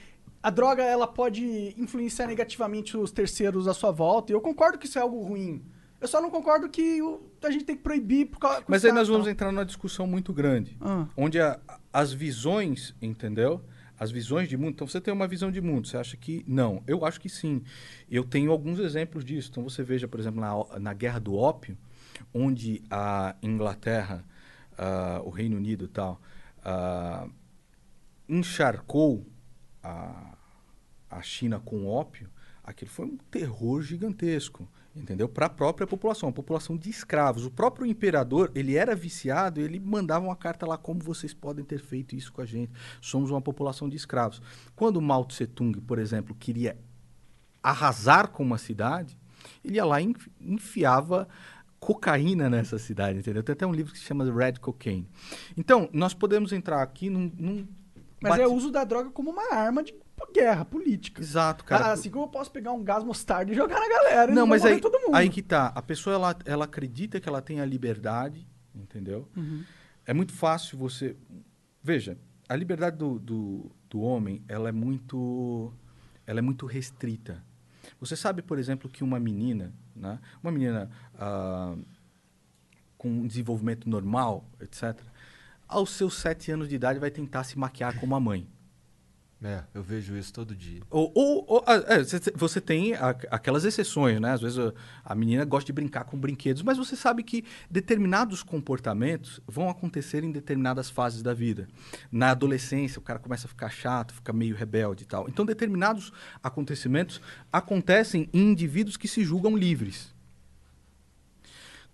a droga ela pode influenciar negativamente os terceiros à sua volta. E eu concordo que isso é algo ruim. Eu só não concordo que o- a gente tem que proibir por causa Mas aí nós vamos entrar numa discussão muito grande, Ah. onde a- as visões, entendeu? As visões de mundo. Então você tem uma visão de mundo, você acha que não? Eu acho que sim. Eu tenho alguns exemplos disso. Então você veja, por exemplo, na, na Guerra do Ópio, onde a Inglaterra, ah, o Reino Unido e tal, ah, encharcou a, a China com ópio, aquilo foi um terror gigantesco, entendeu? Para a própria população, a população de escravos. O próprio imperador, ele era viciado, ele mandava uma carta lá, como vocês podem ter feito isso com a gente? Somos uma população de escravos. Quando Mao Tse Tung, por exemplo, queria arrasar com uma cidade, ele ia lá e enfi- enfiava cocaína nessa cidade, entendeu? Tem até um livro que se chama Red Cocaine. Então, nós podemos entrar aqui num... num Mas bate- é o uso da droga como uma arma de guerra política. Exato, cara. Ah, assim como eu posso pegar um gás mostarda e jogar na galera. Não, mas aí, todo mundo. aí que tá. A pessoa, ela, ela acredita que ela tem a liberdade, entendeu? Uhum. É muito fácil você... Veja, a liberdade do, do, do homem, ela é muito... Ela é muito restrita. Você sabe, por exemplo, que uma menina, né? Uma menina ah, com um desenvolvimento normal, etc., aos seus sete anos de idade vai tentar se maquiar como a mãe. É, eu vejo isso todo dia. Ou, ou- ou, ah, é, você- tem aquelas exceções, né? Às vezes a, a menina gosta de brincar com brinquedos, mas você sabe que determinados comportamentos vão acontecer em determinadas fases da vida. Na adolescência, o cara começa a ficar chato, fica meio rebelde e tal. Então, determinados acontecimentos acontecem em indivíduos que se julgam livres.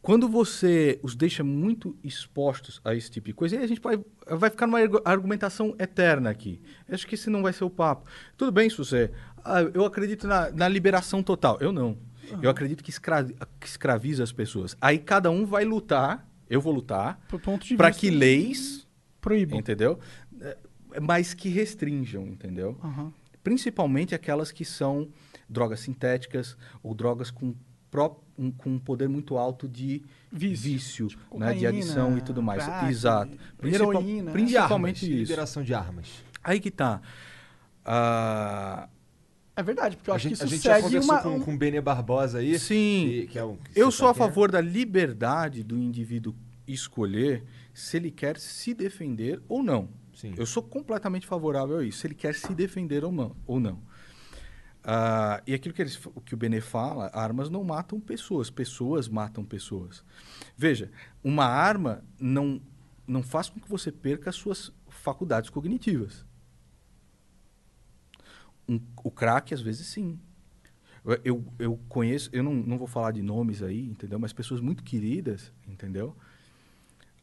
Quando você os deixa muito expostos a esse tipo de coisa, aí a gente vai, vai ficar numa argu- argumentação eterna aqui. Acho que esse não vai ser o papo. Tudo bem, Susé. Ah, eu acredito na, na liberação total. Eu não. Eu acredito que, escra- que escraviza as pessoas. Aí cada um vai lutar, eu vou lutar, para que leis, proíbam. entendeu? É, Mas que restringam, entendeu? Aham. principalmente aquelas que são drogas sintéticas ou drogas com, pró- um, com um poder muito alto de Vício. vício, Tipo né, de adição e tudo mais. crack, Exato. Principal- heroína. E Principalmente armas, isso. liberação de armas. Aí que tá. Ah, É verdade, porque eu a acho gente, que a isso gente já segue conversou uma... com, um- com o Bene Barbosa aí. sim. que- que é um- eu você sou a quem é? favor da liberdade do indivíduo escolher se ele quer se defender ou não. Sim. Eu sou completamente favorável a isso, se ele quer se defender ou não. Ou não. Ah, e aquilo que, eles, que o Benê fala, armas não matam pessoas, pessoas matam pessoas. Veja, uma arma não, não faz com que você perca as suas faculdades cognitivas. Um- o crack, às vezes, sim. Eu, eu, conheço, eu não, não vou falar de nomes aí, entendeu? Mas pessoas muito queridas, entendeu?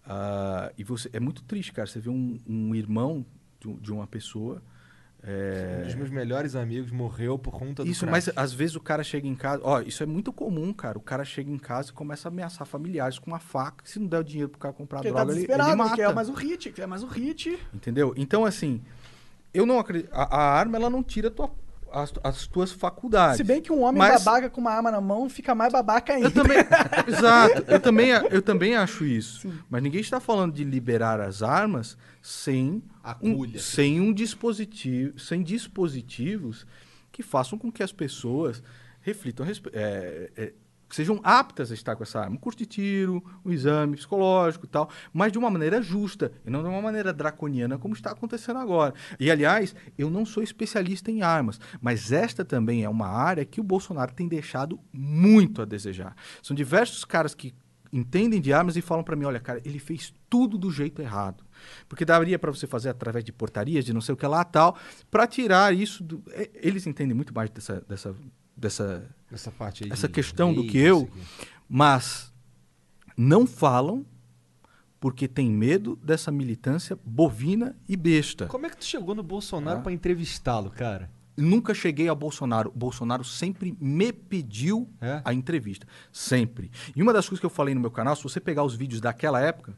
Ah, e você, é muito triste, cara. Você vê um, um irmão de, de uma pessoa. É, Um dos meus melhores amigos morreu por conta do isso, crack. mas às vezes o cara chega em casa. Ó, isso é muito comum, cara. O cara chega em casa e começa a ameaçar familiares com uma faca. Se não der o dinheiro pro cara comprar Porque tá droga, ele, desesperado, ele ele mata. quer mais um hit, quer mais um hit. Entendeu? Então, assim, eu não acredito. A, a arma, ela não tira tua- as, as tuas faculdades. Se bem que um homem Mas- babaca com uma arma na mão fica mais babaca ainda. Eu também. exato. Eu também, eu também acho isso. Mas ninguém está falando de liberar as armas sem Um, sem um dispositivo, sem dispositivos que façam com que as pessoas reflitam, é, é, sejam aptas a estar com essa arma. Um curso de tiro, um exame psicológico e tal, mas de uma maneira justa e não de uma maneira draconiana como está acontecendo agora. E, aliás, eu não sou especialista em armas, mas esta também é uma área que o Bolsonaro tem deixado muito a desejar. São diversos caras que entendem de armas e falam para mim, olha, cara, ele fez tudo do jeito errado. Porque daria para você fazer através de portarias, de não sei o que lá, tal, para tirar isso do... Eles entendem muito mais dessa, dessa, dessa Essa parte essa de questão do que eu- mas não falam porque tem medo dessa militância bovina e besta. Como é que tu chegou no Bolsonaro Ah. pra entrevistá-lo, cara? Nunca cheguei ao Bolsonaro. O Bolsonaro sempre me pediu É? a entrevista. Sempre. E uma das coisas que eu falei no meu canal, se você pegar os vídeos daquela época.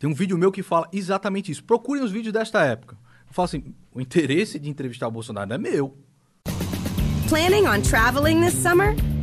Tem um vídeo meu que fala exatamente isso. Procurem os vídeos desta época. Eu falo assim: o interesse de entrevistar o Bolsonaro é meu. Planning on traveling this summer?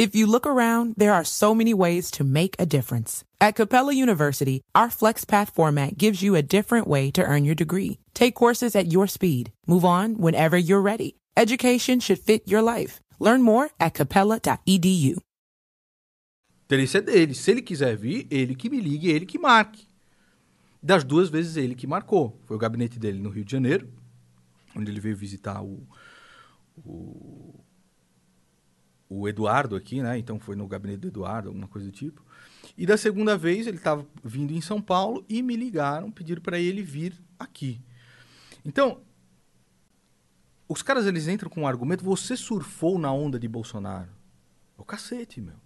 If you look around, there are so many ways to make a difference. At Capella University, our FlexPath format gives you a different way to earn your degree. Take courses at your speed. Move on whenever you're ready. Education should fit your life. Learn more at capella.edu. interesse é dele. Se ele quiser vir, ele que me ligue, ele que marque. Das duas vezes ele que marcou. Foi o gabinete dele no Rio de Janeiro, onde ele veio visitar o, o, o Eduardo aqui, né? Então foi no gabinete do Eduardo, alguma coisa do tipo. E da segunda vez ele estava vindo em São Paulo e me ligaram, pediram para ele vir aqui. Então, os caras eles entram com um argumento: você surfou na onda de Bolsonaro. É o cacete, meu.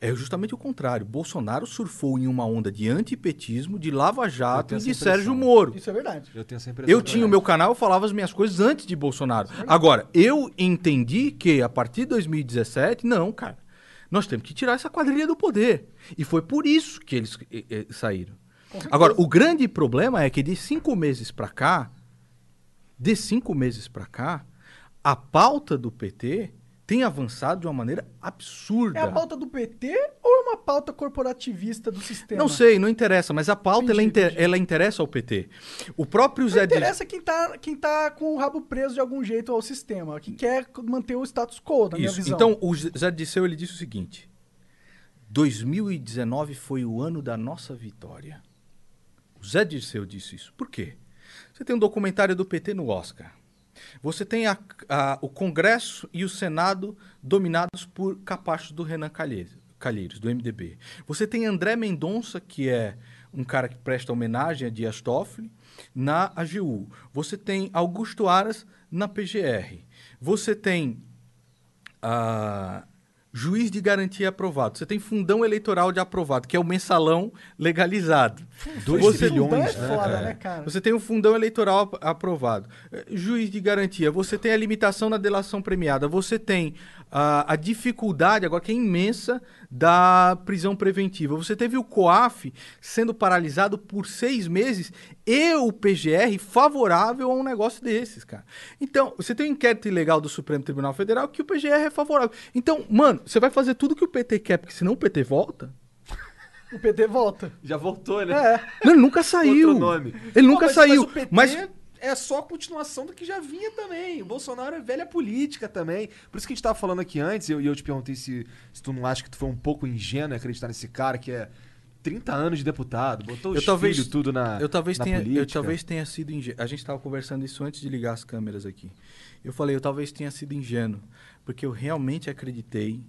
É justamente o contrário. Bolsonaro surfou em uma onda de antipetismo, de Lava Jato tenho e de Sérgio. Moro. Isso é verdade. Eu tenho essa impressão. Eu tinha o meu canal, eu falava as minhas coisas antes de Bolsonaro. Agora, eu entendi que a partir de 2017, não, cara. Nós temos que tirar essa quadrilha do poder. E foi por isso que eles eh, eh, saíram. Agora, o grande problema é que de cinco meses pra cá, de cinco meses pra cá, a pauta do PT tem avançado de uma maneira absurda. É a pauta do PT ou é uma pauta corporativista do sistema? Não sei, não interessa, mas a pauta ela, Entendi, inter- entendi. ela interessa ao PT. O próprio Não Zé interessa quem tá, quem tá com o rabo preso de algum jeito ao sistema, que quer manter o status quo, na minha Isso. visão. Então, o Zé Disseu ele disse o seguinte: 2019 foi o ano da nossa vitória. O Zé Dirceu disse isso. Por quê? Você tem um documentário do PT no Oscar. Você tem a- a- o Congresso e o Senado dominados por capachos do Renan Calheiros, do MDB. Você tem André Mendonça, que é um cara que presta homenagem a Dias Toffoli, na AGU. Você tem Augusto Aras na PGR. Você tem ah, juiz de garantia aprovado. Você tem fundão eleitoral de aprovado, que é o mensalão legalizado. Dois Você- trilhões, Fundão é né, foda, né, cara? Você tem um fundão eleitoral ap- aprovado. Eh, Juiz de garantia. Você tem a limitação na delação premiada. Você tem ah, a dificuldade, agora que é imensa, da prisão preventiva. Você teve o COAF sendo paralisado por seis meses e o PGR favorável a um negócio desses, cara. Então, você tem um inquérito ilegal do Supremo Tribunal Federal que o PGR é favorável. Então, mano, você vai fazer tudo que o PT quer, porque senão o PT volta. O PT volta. Já voltou, né? É. Não, ele nunca saiu. Outro nome. Ele Pô, nunca mas- saiu. Mas o PT mas é só a continuação do que já vinha também. O Bolsonaro é velha política também. Por isso que a gente tava falando aqui antes, e eu, eu te perguntei se, se tu não acha que tu foi um pouco ingênuo em acreditar nesse cara que é 30 anos de deputado, botou Eu os talvez- filhos tudo na Eu talvez, na tenha, eu política. talvez tenha sido ingênuo. A gente estava conversando isso antes de ligar as câmeras aqui. Eu falei, eu talvez tenha sido ingênuo, porque eu realmente acreditei,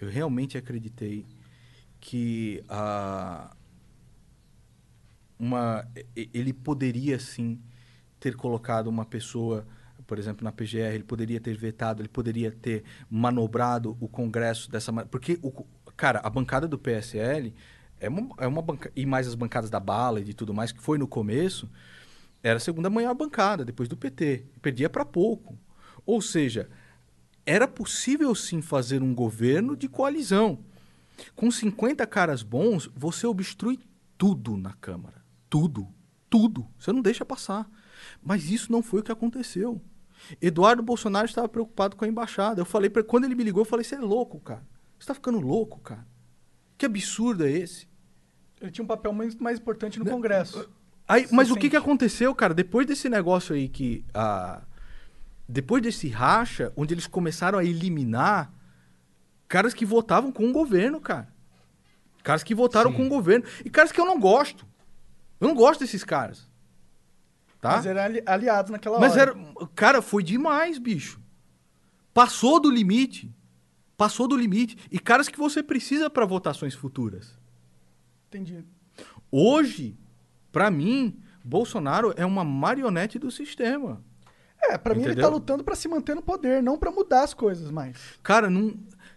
eu realmente acreditei que ah, uma, ele poderia sim ter colocado uma pessoa, por exemplo, na PGR, ele poderia ter vetado, ele poderia ter manobrado o Congresso dessa maneira. Porque, o, cara, a bancada do PSL é uma, é uma e mais as bancadas da bala e de tudo mais, que foi no começo, era a segunda maior bancada, depois do PT. Perdia para pouco. Ou seja, era possível sim fazer um governo de coalizão. Com 50 caras bons, você obstrui tudo na Câmara. Tudo. Tudo. Você não deixa passar. Mas isso não foi o que aconteceu. Eduardo Bolsonaro estava preocupado com a embaixada. Eu falei para quando ele me ligou, eu falei: "Você é louco, cara. Você tá ficando louco, cara. Que absurdo é esse?" Ele tinha um papel muito mais importante no Né? Congresso. Aí, mas o que, sente? que aconteceu, cara? Depois desse negócio aí que. ah, depois desse racha, onde eles começaram a eliminar caras que votavam com o governo, cara. Caras que votaram Sim. com o governo. E caras que eu não gosto. Eu não gosto desses caras. Tá? Mas eram ali- aliados naquela Mas hora. era. Cara, foi demais, bicho. Passou do limite. Passou do limite. E caras que você precisa para votações futuras. Entendi. Hoje, pra mim, Bolsonaro é uma marionete do sistema. É, pra mim ele tá lutando pra se manter no poder, não pra mudar as coisas mais. Cara, não.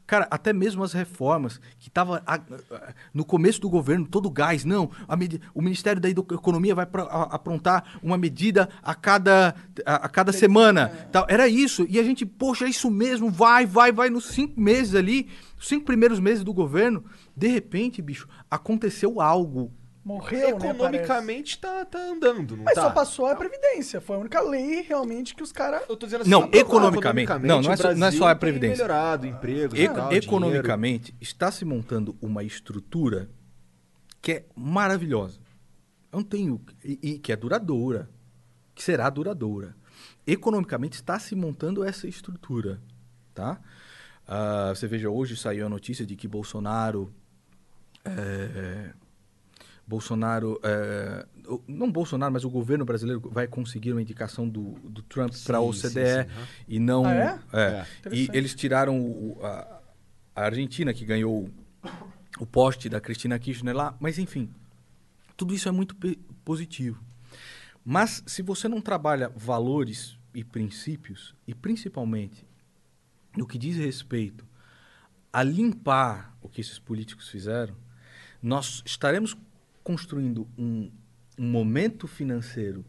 Cara, até mesmo as reformas que tava a- a- no começo do governo, todo gás, não. a o Ministério da Economia vai pra- a- aprontar uma medida a cada, a, a cada semana. Tal. Era isso. E a gente, poxa, é isso mesmo, vai, vai, vai. Nos cinco meses ali, os cinco primeiros meses do governo, de repente, bicho, aconteceu algo. Morreu, né? Economicamente tá, tá andando, não Mas tá? só passou a Previdência. Foi a única lei realmente que os caras. Eu tô dizendo assim, Não, aprovado economicamente. Não, não é só- não é só a Previdência. melhorado, empregos E- e tal, economicamente, está se montando uma estrutura que é maravilhosa. Eu não tenho. E, e que é duradoura. Que será duradoura. Economicamente está se montando essa estrutura. Tá? Ah, você veja, hoje saiu a notícia de que Bolsonaro. é, Bolsonaro. é, não Bolsonaro, mas o governo brasileiro vai conseguir uma indicação do, do Trump para a OCDE sim, sim, aham. e não. Ah, é? É. E Interessante. eles tiraram o- a, a Argentina, que ganhou o poste da Cristina Kirchner lá, mas enfim, tudo isso é muito positivo. Mas se você não trabalha valores e princípios, e principalmente no que diz respeito a limpar o que esses políticos fizeram, nós estaremos construindo um, um momento financeiro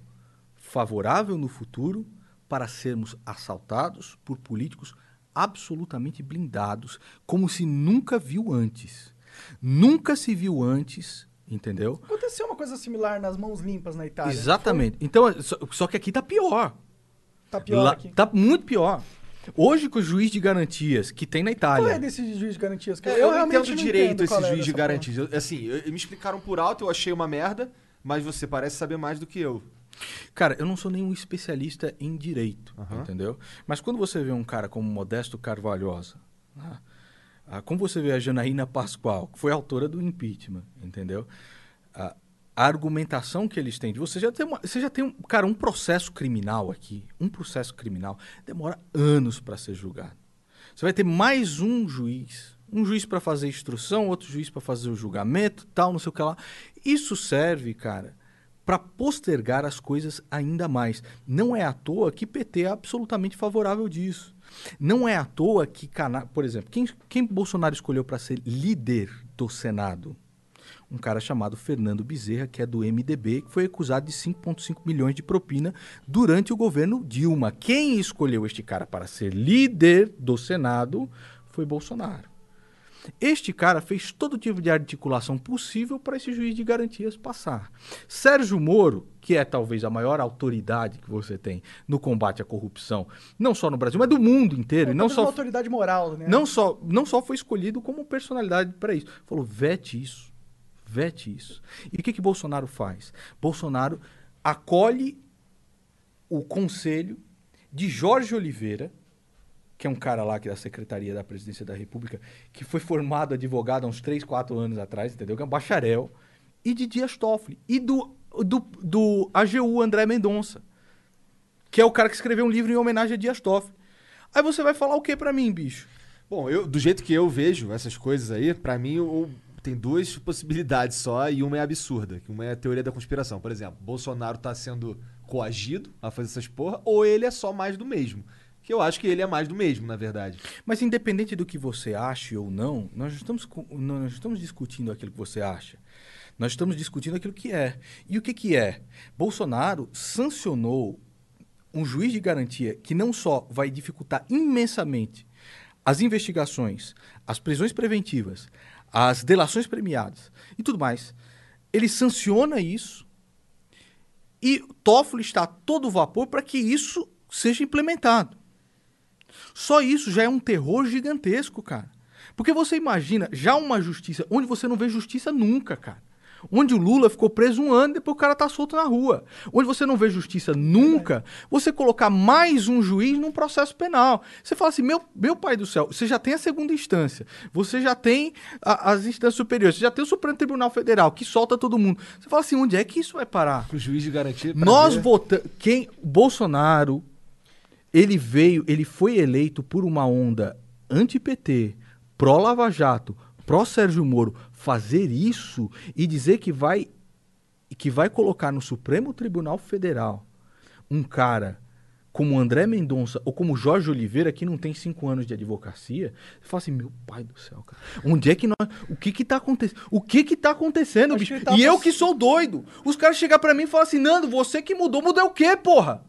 favorável no futuro para sermos assaltados por políticos absolutamente blindados, como se nunca viu antes. Nunca se viu antes, entendeu? Aconteceu uma coisa similar nas mãos limpas na Itália. Exatamente. Então, só, só que aqui tá pior. Tá pior Lá- aqui. Tá muito pior. Hoje, com o juiz de garantias que tem na Qual Itália. é desse juiz de garantias? Que É, eu, não realmente entendo direito esse qual é juiz de garantias. Eu- Assim, eu- me explicaram por alto, eu achei uma merda, mas você parece saber mais do que eu. Cara, eu não sou nenhum especialista em direito, Aham. entendeu? Mas quando você vê um cara como Modesto Carvalhosa, né? Ah, como você vê a Janaína Pascoal, que foi autora do impeachment, entendeu? Ah, a argumentação que eles têm de você já tem uma, você já tem um, cara um processo criminal aqui, um processo criminal demora anos para ser julgado. Você vai ter mais um juiz, um juiz para fazer instrução, outro juiz para fazer o julgamento, tal, não sei o que lá. Isso serve, cara, para postergar as coisas ainda mais. Não é à toa que PT é absolutamente favorável disso. Não é à toa que, por exemplo, quem, quem Bolsonaro escolheu para ser líder do Senado? Um cara chamado Fernando Bezerra, que é do MDB, que foi acusado de 5,5 milhões de propina durante o governo Dilma. Quem escolheu este cara para ser líder do Senado foi Bolsonaro. Este cara fez todo tipo de articulação possível para esse juiz de garantias passar. Sérgio Moro, que é talvez a maior autoridade que você tem no combate à corrupção, não só no Brasil, mas do mundo inteiro, e não Talvez uma só autoridade moral, né? não só, não só foi escolhido como personalidade para isso. Falou, vete isso. Vete isso. E o que, que Bolsonaro faz? Bolsonaro acolhe o conselho de Jorge Oliveira, que é um cara lá que é da Secretaria da Presidência da República, que foi formado advogado há uns 3, 4 anos atrás, entendeu? Que é um bacharel. E de Dias Toffoli. E do, do, do AGU André Mendonça, que é o cara que escreveu um livro em homenagem a Dias Toffoli. Aí você vai falar o que pra mim, bicho? Bom, eu, do jeito que eu vejo essas coisas aí, pra mim o- tem duas possibilidades só e uma é absurda, que uma é a teoria da conspiração. Por exemplo, Bolsonaro tá sendo coagido a fazer essas porra, ou ele é só mais do mesmo. Que eu acho que ele é mais do mesmo, na verdade. Mas independente do que você ache ou não, nós estamos, nós estamos discutindo aquilo que você acha. Nós estamos discutindo aquilo que é. E o que, que é? Bolsonaro sancionou um juiz de garantia que não só vai dificultar imensamente as investigações, as prisões preventivas, as delações premiadas e tudo mais. Ele sanciona isso e Toffoli está a todo vapor para que isso seja implementado. Só isso já é um terror gigantesco, cara. Porque você imagina já uma justiça onde você não vê justiça nunca, cara. Onde o Lula ficou preso um ano, depois o cara tá solto na rua. Onde você não vê justiça nunca, você colocar mais um juiz num processo penal. Você fala assim, meu, meu pai do céu, você já tem a segunda instância, você já tem a- as instâncias superiores, você já tem o Supremo Tribunal Federal, que solta todo mundo. Você fala assim, onde é que isso vai parar? O juiz de garantia. pra Nós ver. votamos. Quem. Bolsonaro, ele veio, ele foi eleito por uma onda anti-PT, pró-Lava Jato, pró-Sérgio Moro. Fazer isso e dizer que vai. que vai colocar no Supremo Tribunal Federal um cara como André Mendonça ou como Jorge Oliveira, que não tem cinco anos de advocacia, você fala assim, meu pai do céu, cara, onde é que nós... O que que tá acontecendo? O que que tá acontecendo, bicho? tava E eu que sou doido. Os caras chegam pra mim e falam assim, Nando, você que mudou, mudou o quê, porra?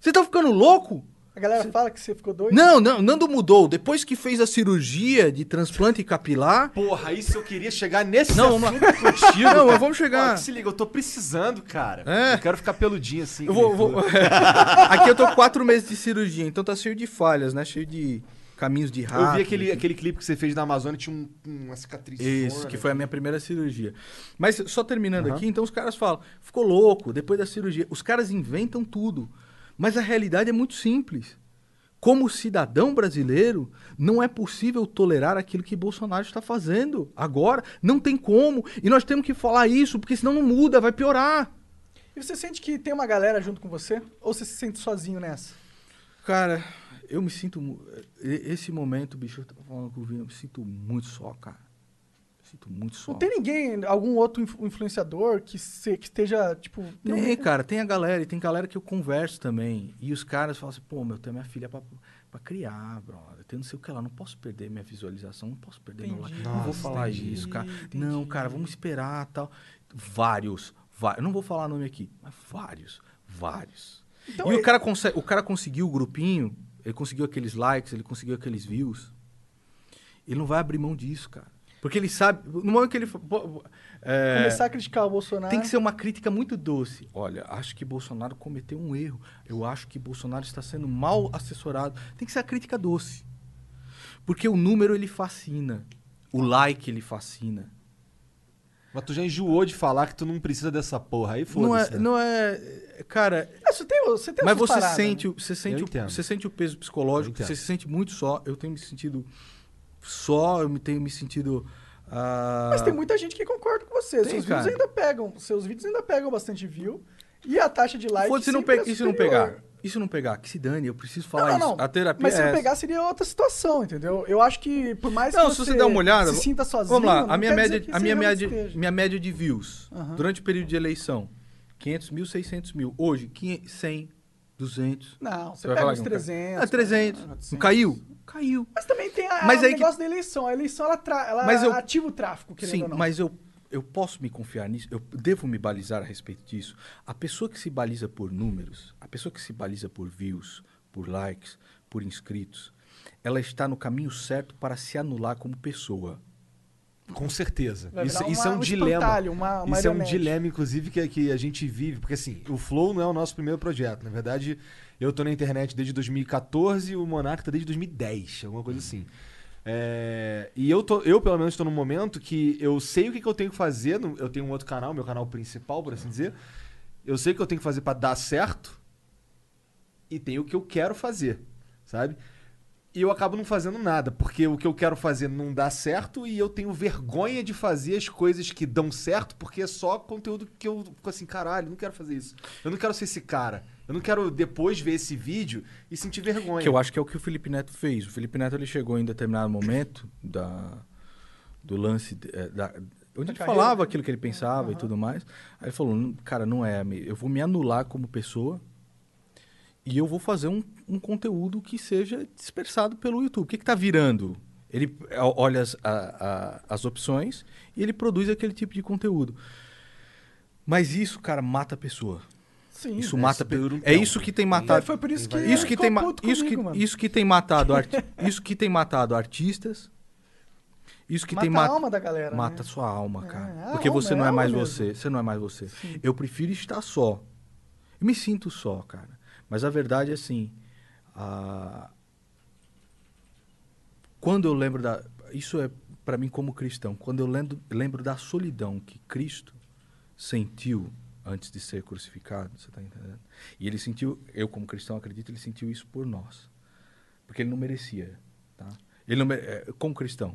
Você tá ficando louco? A galera fala que você ficou doido. Não, não, Nando mudou. Depois que fez a cirurgia de transplante capilar... Porra, isso eu queria chegar nesse Não, vamos assunto contigo. Não, cara. mas vamos chegar. Ó, se liga, eu tô precisando, cara. É. Eu quero ficar peludinho assim. Eu vou, vou-. Aqui eu tô com quatro meses de cirurgia, então tá cheio de falhas, né? Cheio de caminhos de rato. Eu vi aquele, aquele clipe que você fez na Amazônia, tinha um- uma cicatriz. Isso, que foi a minha primeira cirurgia. Mas só terminando aqui, então os caras falam, ficou louco depois da cirurgia. Os caras inventam tudo. Mas a realidade é muito simples. Como cidadão brasileiro, não é possível tolerar aquilo que Bolsonaro está fazendo agora. Não tem como. E nós temos que falar isso, porque senão não muda, vai piorar. E você sente que tem uma galera junto com você? Ou você se sente sozinho nessa? Cara, eu me sinto. Esse momento, bicho, eu tava falando com o Vinho, eu me sinto muito só, cara. Sinto muito só. Não tem ninguém, algum outro influ- influenciador que, se, que esteja, tipo... no- Tem, cara, tem a galera, e tem galera que eu converso também. E os caras falam assim, pô, meu, eu tenho minha filha pra, pra criar, brother. Tem não sei o que lá, não posso perder minha visualização, não posso perder meu like. Entendi. Não vou falar entendi, isso, cara. entendi. Não, cara, vamos esperar tal. Vários, vários. Eu não vou falar nome aqui, mas vários, vários. Então, e é- o cara, consegue, o cara conseguiu o grupinho, ele conseguiu aqueles likes, ele conseguiu aqueles views. Ele não vai abrir mão disso, cara. Porque ele sabe, no momento que ele... é, Começar a criticar o Bolsonaro. tem que ser uma crítica muito doce. Olha, acho que Bolsonaro cometeu um erro. Eu acho que Bolsonaro está sendo mal assessorado. Tem que ser a crítica doce. Porque o número ele fascina. O like ele fascina. Mas tu já enjoou de falar que tu não precisa dessa porra. Aí Não foda-se. é, né? não é, cara, É, você tem, você tem mas você paradas, sente, né? o- você sente, o, você sente o peso psicológico, você se sente muito só. Eu tenho me sentido só, eu me tenho me sentido ah, Mas tem muita gente que concorda com você. Tem, seus cara. vídeos ainda pegam, seus vídeos ainda pegam bastante view. E a taxa de like Foda-se, se não pe- é e se não pegar? E se não pegar? Que se dane, eu preciso Não, falar não, isso. não. A terapia Mas se é não pegar seria outra situação, entendeu? Eu acho que por mais Não, que se você uma olhada. se sinta sozinho, Vamos lá, não a minha média, a minha você não média, minha média de views durante o período de eleição: 500 mil, 600 mil. Hoje, 500, 100, 200. Não, você vai pega uns que não cai? 300. Ah, 300. cara, Não 400. caiu? Caiu. Mas também tem a, Mas o aí que- negócio da eleição. A eleição, ela, tra... ela Mas eu- ativa o tráfico, querendo Sim, ou não. mas eu, eu posso me confiar nisso? Eu devo me balizar a respeito disso? A pessoa que se baliza por números, a pessoa que se baliza por views, por likes, por inscritos, ela está no caminho certo para se anular como pessoa. Com certeza. Isso, virar isso uma- é um, um dilema. espantalho, uma isso é um dilema, inclusive, que, que a gente vive. Porque assim, o Flow não é o nosso primeiro projeto. Na verdade, eu tô na internet desde 2014 e o Monarca tá desde 2010, alguma coisa assim. É, e eu, tô, eu, pelo menos, estou num momento que eu sei o que, que eu tenho que fazer. no- Eu tenho um outro canal, meu canal principal, por assim dizer. Eu sei o que eu tenho que fazer para dar certo e tem o que eu quero fazer, sabe? E eu acabo não fazendo nada, porque o que eu quero fazer não dá certo e eu tenho vergonha de fazer as coisas que dão certo, porque é só conteúdo que eu fico assim, caralho, não quero fazer isso. Eu não quero ser esse cara. Eu não quero depois ver esse vídeo e sentir vergonha. Que eu acho que é o que o Felipe Neto fez. O Felipe Neto ele chegou em determinado momento da, do lance. de- eh, Da, onde ele falava aquilo que ele pensava e tudo mais. Aí ele falou: "Não, cara, não é. me- Eu vou me anular como pessoa e eu vou fazer um, um conteúdo que seja dispersado pelo YouTube. O que está virando? Ele eh, olha as, a- a- as opções e ele produz aquele tipo de conteúdo. Mas isso, cara, mata a pessoa. Sim. Isso é, mata isso pe- dura um É tempo. isso que tem matado. foi por isso que Isso que tem ma- puto isso que comigo, mano. isso que tem matado arti- isso que tem matado artistas. Isso que Mata tem a matado alma da galera, mata né? sua alma, É, cara. a Porque alma, você é não é mais mesmo. você, você não é mais você. Eu prefiro estar só. Eu me sinto só, cara. Mas a verdade é assim, a- quando eu lembro da isso é pra mim como cristão, quando eu lembro, lembro da solidão que Cristo sentiu antes de ser crucificado, você está entendendo? E ele sentiu, eu como cristão acredito, ele sentiu isso por nós. Porque ele não merecia, tá? Ele não mere- é, como cristão,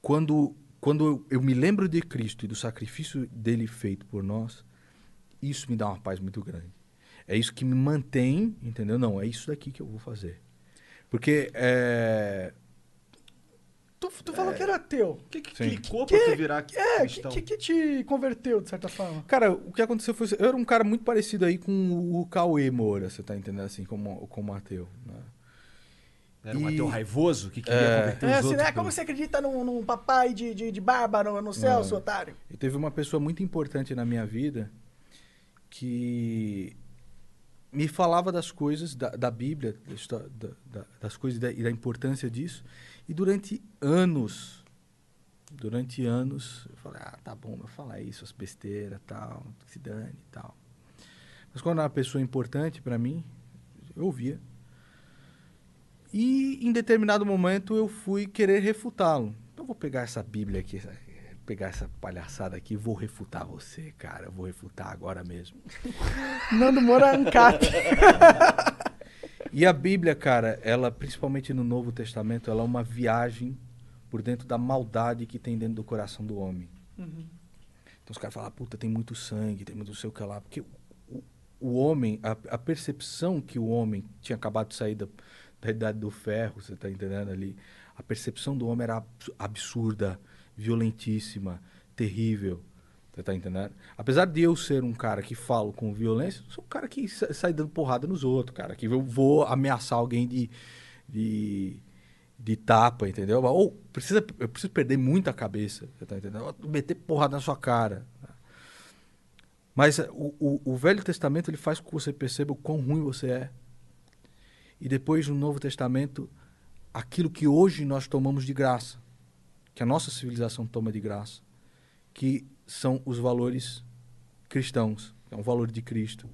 quando quando eu, eu me lembro de Cristo e do sacrifício dele feito por nós, isso me dá uma paz muito grande. É isso que me mantém, entendeu? Não, é isso daqui que eu vou fazer. Porque é, Tu, tu falou que era ateu. O que, que Sim. clicou pra tu virar É, o que, cristão? que, que te converteu, de certa forma? Cara, o que aconteceu foi. Eu era um cara muito parecido aí com o Cauê Moura, você tá entendendo assim, como, como ateu. Né? Era um E- ateu raivoso que queria É. converter É, os assim, outros. né? Como você acredita num, num papai de, de, de barba no, no céu, seu otário? E teve uma pessoa muito importante na minha vida que me falava das coisas da, da Bíblia, da da- da- das coisas da- e da importância disso. E durante anos, durante anos, eu falei, ah, tá bom, eu falar isso, as besteiras, tal, se dane e tal. Mas quando era uma pessoa importante para mim, eu ouvia. E em determinado momento eu fui querer refutá-lo. Então eu vou pegar essa Bíblia aqui, pegar essa palhaçada aqui e vou refutar você, cara. Vou refutar agora mesmo. Nando Moura Ancap. E a Bíblia, cara, ela, principalmente no Novo Testamento, ela é uma viagem por dentro da maldade que tem dentro do coração do homem. Então os caras falam, puta, tem muito sangue, tem muito não sei o que lá. Porque o, o homem, a, a percepção que o homem tinha acabado de sair da, da idade do ferro, você tá entendendo ali? A percepção do homem era abs- absurda, violentíssima, terrível. Você tá entendendo? Apesar de eu ser um cara que falo com violência, sou um cara que sa- sai dando porrada nos outros, cara. Que eu vou ameaçar alguém de, de, de tapa, entendeu? Ou precisa, eu preciso perder muita cabeça, você tá entendendo? Ou Meter porrada na sua cara. Mas o, o, o Velho Testamento ele faz com que você perceba o quão ruim você é. E depois no Novo Testamento, aquilo que hoje nós tomamos de graça, que a nossa civilização toma de graça, que são os valores cristãos, é um valor de Cristo.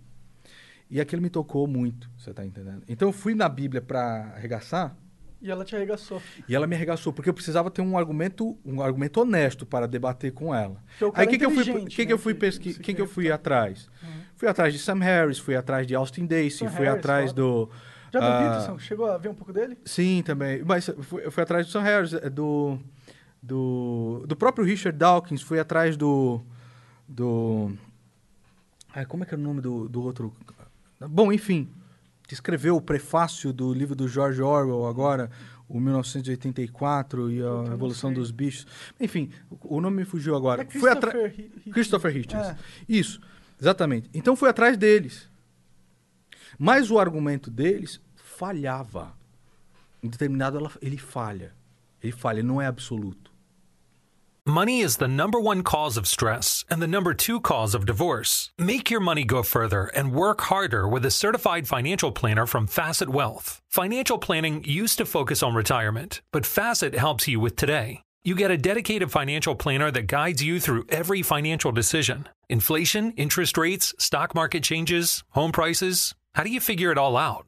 E aquilo me tocou muito, você está entendendo? Então eu fui na Bíblia para arregaçar E ela te arregaçou. e ela me arregaçou porque eu precisava ter um argumento, um argumento honesto para debater com ela. O Aí cara quem que eu fui, inteligente, quem que né, eu fui que- pesqui, que que eu fui atrás? Fui atrás de Sam Harris, fui atrás de Austin Sam fui Harris, atrás foda. do Já viu o ah, Peterson? Chegou a ver um pouco dele? Sim, também. Mas eu fui, eu fui atrás do Sam Harris, eh, do, do, do próprio Richard Dawkins, fui atrás do. do ai, como é que é o nome do, do outro? Bom, enfim, que escreveu o prefácio do livro do George Orwell agora, o 1984 e a Revolução dos Bichos. Enfim, o, o nome me fugiu agora. É Fui atra- Christopher Hi- Hitchens. É. Isso, exatamente. Então fui atrás deles. Mas o argumento deles falhava. Em determinado ela- ele falha. Ele falha, não é absoluto. Money is the number one cause of stress and the number two cause of divorce. Make your money go further and work harder with a certified financial planner from Facet Wealth. Financial planning used to focus on retirement, but Facet helps you with today. You get a dedicated financial planner that guides you through every financial decision inflation, interest rates, stock market changes, home prices. How do you figure it all out?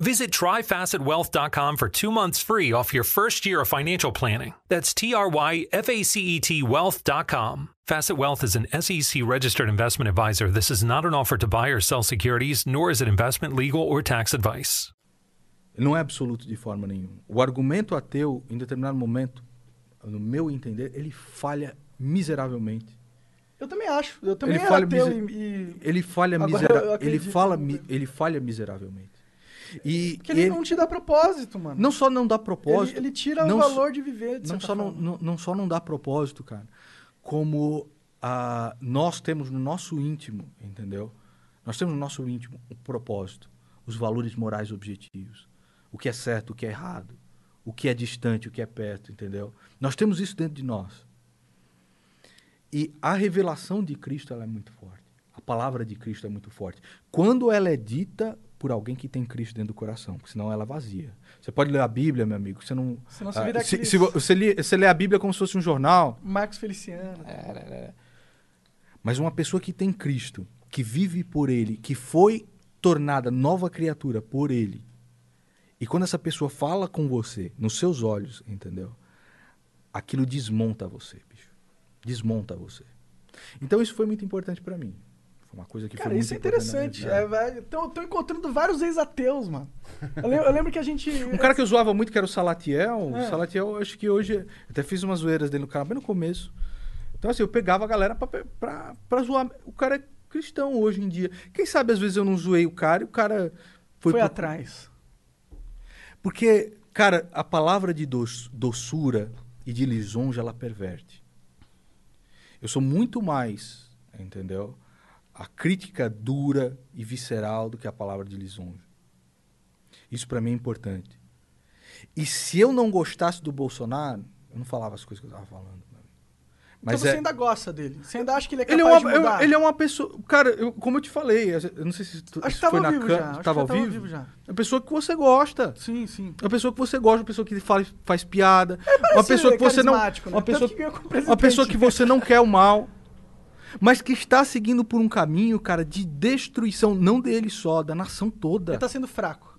Visit tryfacetwealth.com for two months free off your first year of financial planning. That's T R Y F A C E T wealth.com. Facet Wealth is an SEC registered investment advisor. This is not an offer to buy or sell securities, nor is it investment, legal, or tax advice. Ele não é absoluto de forma nenhuma. O argumento ateu, em determinado momento, no meu entender, ele falha miseravelmente. Eu também acho. Eu também Ele era falha ateu mise- e, e- Ele falha, Agora misera- ele, fala, no- ele falha miseravelmente. E Porque ele, ele- não te dá propósito, mano. não só não dá propósito. Ele, ele tira o valor de viver, de não só não, forma. não, não só não dá propósito, cara, como ah, nós temos no nosso íntimo, entendeu? Nós temos no nosso íntimo o propósito, os valores morais objetivos, o que é certo, o que é errado, o que é distante, o que é perto, entendeu? Nós temos isso dentro de nós. E a revelação de Cristo ela é muito forte. A palavra de Cristo é muito forte. Quando ela é dita por alguém que tem Cristo dentro do coração, porque senão ela é vazia. Você pode ler a Bíblia, meu amigo, você não. Senão você ah, se, se vo- você, lê, você lê a Bíblia como se fosse um jornal, Marcos Feliciano. mas uma pessoa que tem Cristo, que vive por Ele, que foi tornada nova criatura por Ele, e quando essa pessoa fala com você, nos seus olhos, entendeu? Aquilo desmonta você, bicho. Desmonta você. Então isso foi muito importante pra mim. Uma coisa que Cara, foi muito isso é interessante. É, velho. Então, eu tô encontrando vários ex-ateus, mano. Eu lembro, eu lembro que a gente. Um cara que eu zoava muito, que era o Salatiel. É. O Salatiel, eu acho que hoje. eu Até fiz umas zoeiras dele no canal, bem no começo. Então, assim, eu pegava a galera pra, pra, pra zoar. O cara é cristão hoje em dia. Quem sabe, às vezes, eu não zoei o cara e o cara foi, Foi pro- atrás. Porque, cara, a palavra de doç- doçura e de lisonja, ela perverte. Eu sou muito mais, entendeu? A crítica dura e visceral do que a palavra de lisonja. Isso pra mim é importante. E se eu não gostasse do Bolsonaro, eu não falava as coisas que eu tava falando. amigo. Mas então você é, ainda gosta dele. Você ainda acha que ele é ele capaz é, uma, de mudar? eu- ele é uma pessoa. Cara, eu- como eu te falei, eu não sei se tu, Acho se foi na vivo câmera. já. Acho que Tava já ao vivo? vivo já. É uma pessoa que você gosta. Sim, sim. Uma pessoa que você gosta, uma pessoa que fala, faz piada. uma parece pessoa que você não. né? Uma pessoa, que uma pessoa que você não quer o mal. Mas que está seguindo por um caminho, cara, de destruição, não dele só, da nação toda. Ele tá sendo fraco.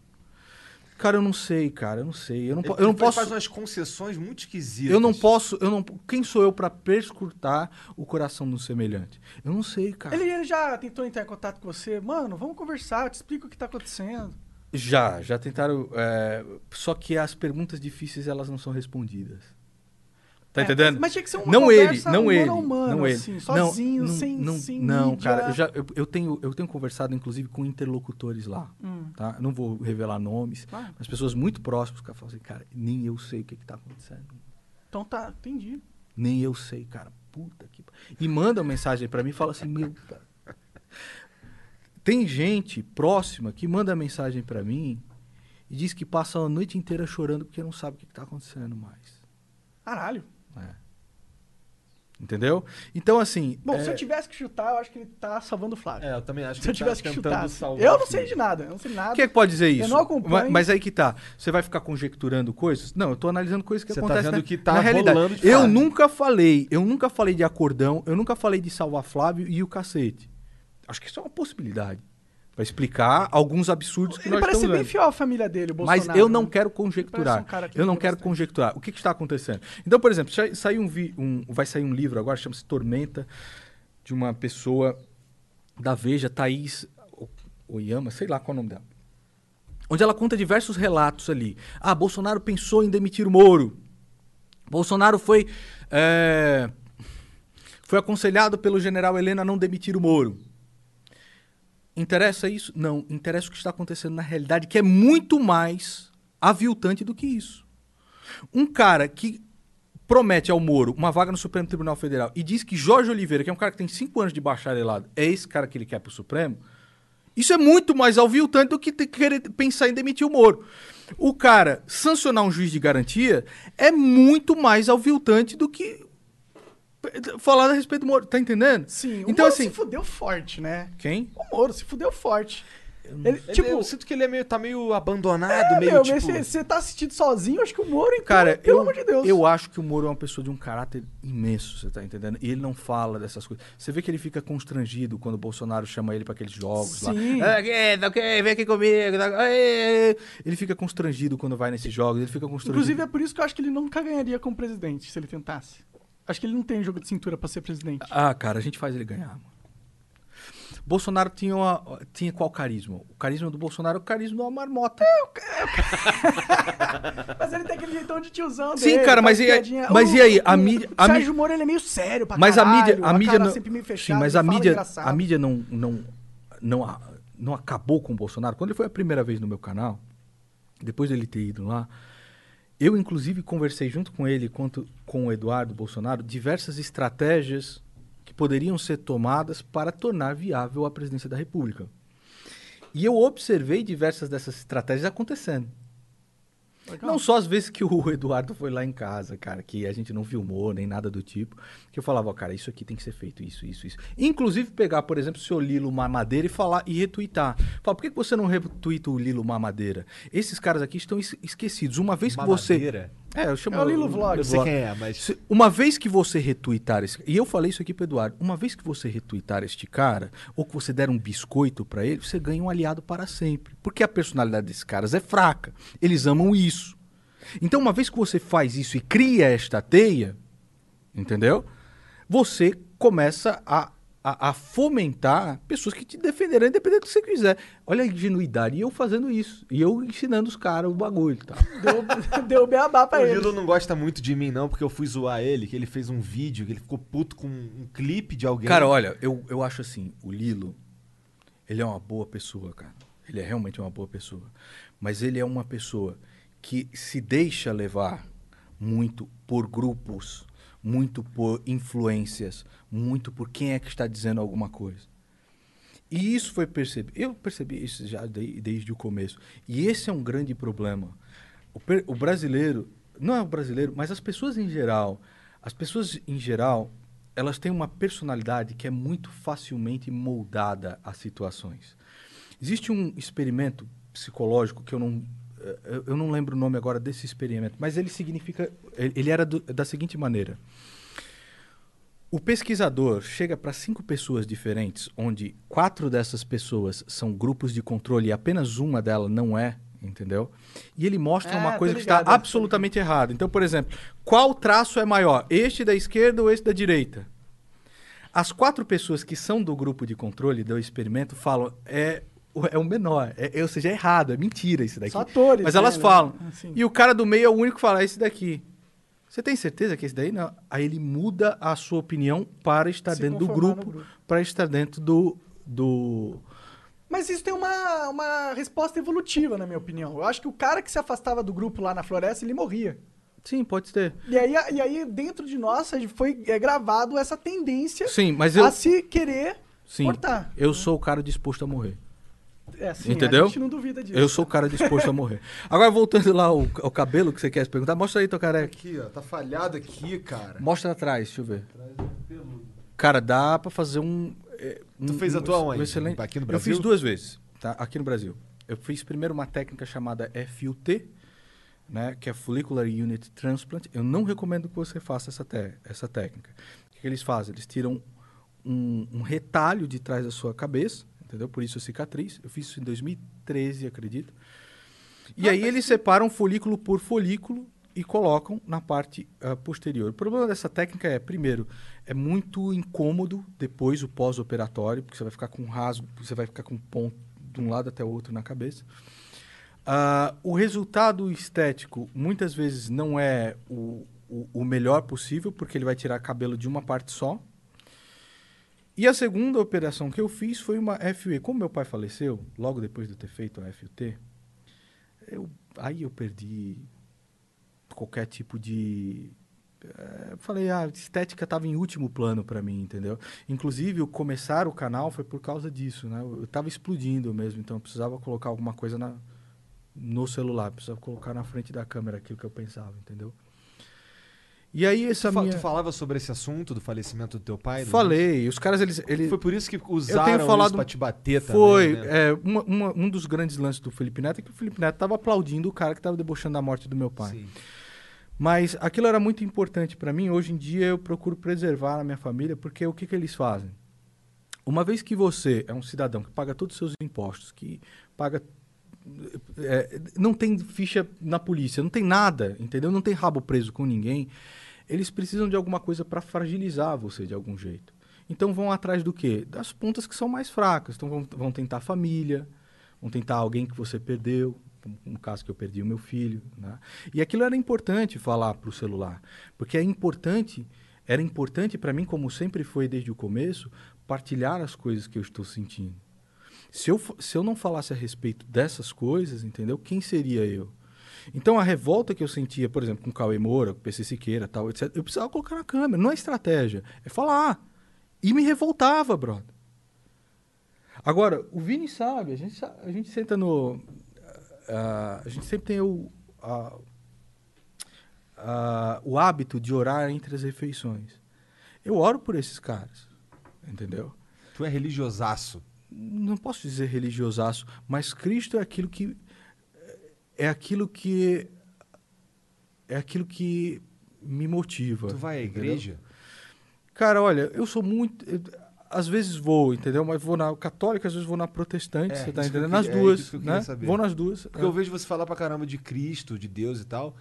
Cara, eu não sei, cara, eu não sei. Eu não, Ele- eu não ele posso. faz umas concessões muito esquisitas. Eu não posso, eu não. Quem sou eu pra perscrutar o coração do semelhante? Eu não sei, cara. Ele, ele já tentou entrar em contato com você? Mano, vamos conversar, eu te explico o que tá acontecendo. Já, já tentaram. é, Só que as perguntas difíceis elas não são respondidas. Tá É, entendendo? mas- tinha que ser uma não ele, não ele, a mano, não ele. assim, Não, sozinho, não, sem- não, sem não, mídia. cara, eu já eu, eu tenho eu tenho conversado inclusive com interlocutores lá, Hum. tá? Não vou revelar nomes, Claro. mas pessoas muito próximas que falam assim, cara, nem eu sei o que que tá acontecendo. Então tá, entendi. Nem eu sei, cara. Puta que. E mandam mensagem pra mim e fala assim: Meu. Tem gente próxima que manda mensagem pra mim e diz que passa a noite inteira chorando porque não sabe o que, que tá acontecendo mais. Caralho. É. Entendeu? Então, assim. Bom, é, se eu tivesse que chutar, eu acho que ele tá salvando o Flávio. É, eu também acho que se eu ele tá tivesse que chutar. Eu o não sei de nada, eu não sei de nada. Quem é que pode dizer isso? Eu não acompanho. Mas, mas aí que tá. Você vai ficar conjecturando coisas? Não, eu tô analisando coisas que Você tá acontecem vendo na, que tá na realidade. rolando de Eu fato. nunca falei, eu nunca falei de acordão, eu nunca falei de salvar Flávio e o cacete. Acho que isso é uma possibilidade. Pra explicar alguns absurdos que Ele nós parece ser estamos bem vendo. fiel à família dele, o Mas Bolsonaro. eu não né? quero Parece conjecturar. um que eu não quero bastante. conjecturar. O que, que está acontecendo? Então, por exemplo, sai- saiu um, vi- um- vai sair um livro agora, chama-se Tormenta, de uma pessoa da Veja, Thaís Oyama, sei lá qual é o nome dela. Onde ela conta diversos relatos ali. Ah, Bolsonaro pensou em demitir o Moro. Bolsonaro foi, é, foi aconselhado pelo general Helena a não demitir o Moro. Interessa isso? Não. Interessa o que está acontecendo na realidade, que é muito mais aviltante do que isso. Um cara que promete ao Moro uma vaga no Supremo Tribunal Federal e diz que Jorge Oliveira, que é um cara que tem cinco anos de bacharelado, é esse cara que ele quer pro Supremo, isso é muito mais aviltante do que querer pensar em demitir o Moro. O cara sancionar um juiz de garantia é muito mais aviltante do que falar a respeito do Moro. Tá entendendo? Sim, o então Moro assim, se fudeu forte, né? quem? O Moro se fudeu forte. Ele, Ele- tipo, eu sinto que ele é meio, tá meio abandonado, é, meio meu, tipo... você tá assistindo sozinho, acho que o Moro, então, Cara, pelo eu, amor de Deus. eu acho que o Moro é uma pessoa de um caráter imenso, você tá entendendo? E ele não fala dessas coisas. Você vê que ele fica constrangido quando o Bolsonaro chama ele para aqueles jogos Sim. lá. Ah, que- tá ok, vem aqui comigo. tá- Aê. Ele fica constrangido quando vai nesses jogos, ele fica constrangido. Inclusive, é por isso que eu acho que ele nunca ganharia como presidente, se ele tentasse. Acho que ele não tem jogo de cintura pra ser presidente. Ah, cara, a gente faz ele ganhar, mano. Bolsonaro tinha, uma, tinha qual carisma? O carisma do Bolsonaro é o carisma de uma marmota. Mas ele tem aquele jeitão de tiozão Sim, dele, cara, mas e piadinha. mas O- e aí? A o- mídia- O a Sérgio mi- Moro, ele é meio sério pra mas a caralho, mídia, a mídia cara não, sempre meio sim, mas a mídia, engraçado. a mídia não, não, não, a- não acabou com o Bolsonaro. Quando ele foi a primeira vez no meu canal, depois dele ter ido lá, eu inclusive conversei junto com ele quanto com o Eduardo Bolsonaro diversas estratégias que poderiam ser tomadas para tornar viável a presidência da República. E eu observei diversas dessas estratégias acontecendo. Não só as vezes que o Eduardo foi lá em casa, cara, que a gente não filmou nem nada do tipo, que eu falava, ó, cara, isso aqui tem que ser feito, isso, isso, isso. Inclusive pegar, por exemplo, o seu Lilo Mamadeira e falar e retweetar. Fala, por que você não retweeta o Lilo Mamadeira? Esses caras aqui estão es- esquecidos. Uma vez que Mamadeira? você. É, eu chamo É o Lilo Vlog. Eu sei quem é, mas. se- Uma vez que você retweetar esse. E eu falei isso aqui pro Eduardo. Uma vez que você retweetar este cara, ou que você der um biscoito pra ele, você ganha um aliado para sempre. Porque a personalidade desses caras é fraca. Eles amam isso. Então, uma vez que você faz isso e cria esta teia, entendeu? Você começa a, a, a fomentar pessoas que te defenderão, independente do que você quiser. Olha a ingenuidade. E eu fazendo isso. E eu ensinando os caras o bagulho. Tá? Deu, deu beabá pra O ele. Lilo não gosta muito de mim, não, porque eu fui zoar ele, que ele fez um vídeo, que ele ficou puto com um clipe de alguém. Cara, olha, eu, eu acho assim, o Lilo, ele é uma boa pessoa, cara. Ele é realmente uma boa pessoa. Mas ele é uma pessoa que se deixa levar muito por grupos, muito por influências, muito por quem é que está dizendo alguma coisa. E isso foi percebido. Eu percebi isso já de- desde o começo. E esse é um grande problema. O, per- o brasileiro, não é o brasileiro, mas as pessoas em geral, as pessoas em geral, elas têm uma personalidade que é muito facilmente moldada a situações. Existe um experimento psicológico que eu não eu- não lembro o nome agora desse experimento, mas ele significa ele ele era do- da seguinte maneira: o pesquisador chega para cinco pessoas diferentes, onde quatro dessas pessoas são grupos de controle e apenas uma delas não é, entendeu? E ele mostra Ah, uma tô coisa que está absolutamente errada. Então, por exemplo, qual traço é maior, este da esquerda ou este da direita? As quatro pessoas que são do grupo de controle do experimento falam é é o menor, é, é- ou seja, é errado, é mentira isso daqui. São atores, Mas né, elas né? falam. Assim. E o cara do meio é o único que fala é esse daqui. Você tem certeza que esse daí não? Aí ele muda a sua opinião para estar Se dentro do grupo, grupo. para estar dentro do do Mas isso tem uma, uma resposta evolutiva, na minha opinião. Eu acho que o cara que se afastava do grupo lá na floresta, ele morria. Sim, pode ser. E aí, e aí dentro de nós, foi é, gravado essa tendência Sim, mas eu a se querer sim, cortar. eu sou o cara disposto a morrer. É, sim, Entendeu? A gente não duvida disso. Eu sou o cara disposto a morrer. Agora voltando lá ao, ao cabelo que você quer perguntar, mostra aí teu careca. Aqui, ó, tá falhado aqui, cara. Mostra atrás, deixa eu ver. Cara, dá pra fazer um. é, Tu um- fez a tua um onde? excelente- Aqui no Eu Brasil? fiz duas vezes, tá? Aqui no Brasil. Eu fiz primeiro uma técnica chamada FUT, né? Que é Follicular Unit Transplant. Eu não recomendo que você faça essa, te- essa técnica. O que, que eles fazem? Eles tiram um, um retalho de trás da sua cabeça, entendeu? Por isso a cicatriz. Eu fiz isso em 2013, acredito. E aí eles separam folículo por folículo e colocam na parte ah, posterior. O problema dessa técnica é, primeiro, é muito incômodo depois o pós-operatório, porque você vai ficar com um rasgo, você vai ficar com um ponto de um lado até o outro na cabeça. Ah, o resultado estético muitas vezes não é o, o, o melhor possível, porque ele vai tirar cabelo de uma parte só. E a segunda operação que eu fiz foi uma FUE. Como meu pai faleceu, logo depois de eu ter feito a FUT, eu, aí eu perdi qualquer tipo de. eu falei, a estética estava em último plano para mim, entendeu? Inclusive, o começar o canal foi por causa disso, né? Eu estava explodindo mesmo, então eu precisava colocar alguma coisa na, no celular, precisava colocar na frente da câmera aquilo que eu pensava, entendeu? E aí essa Tu, minha... tu falava sobre esse assunto do falecimento do teu pai? Falei, os caras, eles... Eles... Foi por isso que usaram falado- isso pra te bater Foi. também, né? é, uma- uma- um dos grandes lances do Felipe Neto é que o Felipe Neto estava aplaudindo o cara que estava debochando da morte do meu pai. Sim. Mas aquilo era muito importante para mim. Hoje em dia eu procuro preservar a minha família, porque o que, que eles fazem? Uma vez que você é um cidadão que paga todos os seus impostos, que paga. é, não tem ficha na polícia, não tem nada, entendeu? Não tem rabo preso com ninguém. Eles precisam de alguma coisa para fragilizar você de algum jeito. Então vão atrás do quê? Das pontas que são mais fracas. Então vão, vão tentar família, vão tentar alguém que você perdeu, no caso que eu perdi o meu filho. Né? E aquilo era importante falar para o celular, porque é importante, era importante para mim, como sempre foi desde o começo, partilhar as coisas que eu estou sentindo. Se eu, se eu não falasse a respeito dessas coisas, entendeu? Quem seria eu? Então a revolta que eu sentia, por exemplo, com o Cauê Moura, com o PC Siqueira, tal, etc., eu precisava colocar na câmera. Não é estratégia, é falar. E me revoltava, brother. Agora, o Vini sabe, a gente, a gente senta no. ah, a gente sempre tem o- a- a- o hábito de orar entre as refeições. Eu oro por esses caras, entendeu? Tu é religiosaço. não posso dizer religiosaço, mas Cristo é aquilo que é aquilo que é aquilo que me motiva. Tu vai à entendeu? igreja? Cara, olha, eu sou muito eu- às vezes vou, entendeu? Mas vou na católica, às vezes vou na protestante, É, você tá isso que entendendo? Nas é duas, né? saber. Vou nas duas. Porque é. eu vejo você falar pra caramba de Cristo, de Deus e tal,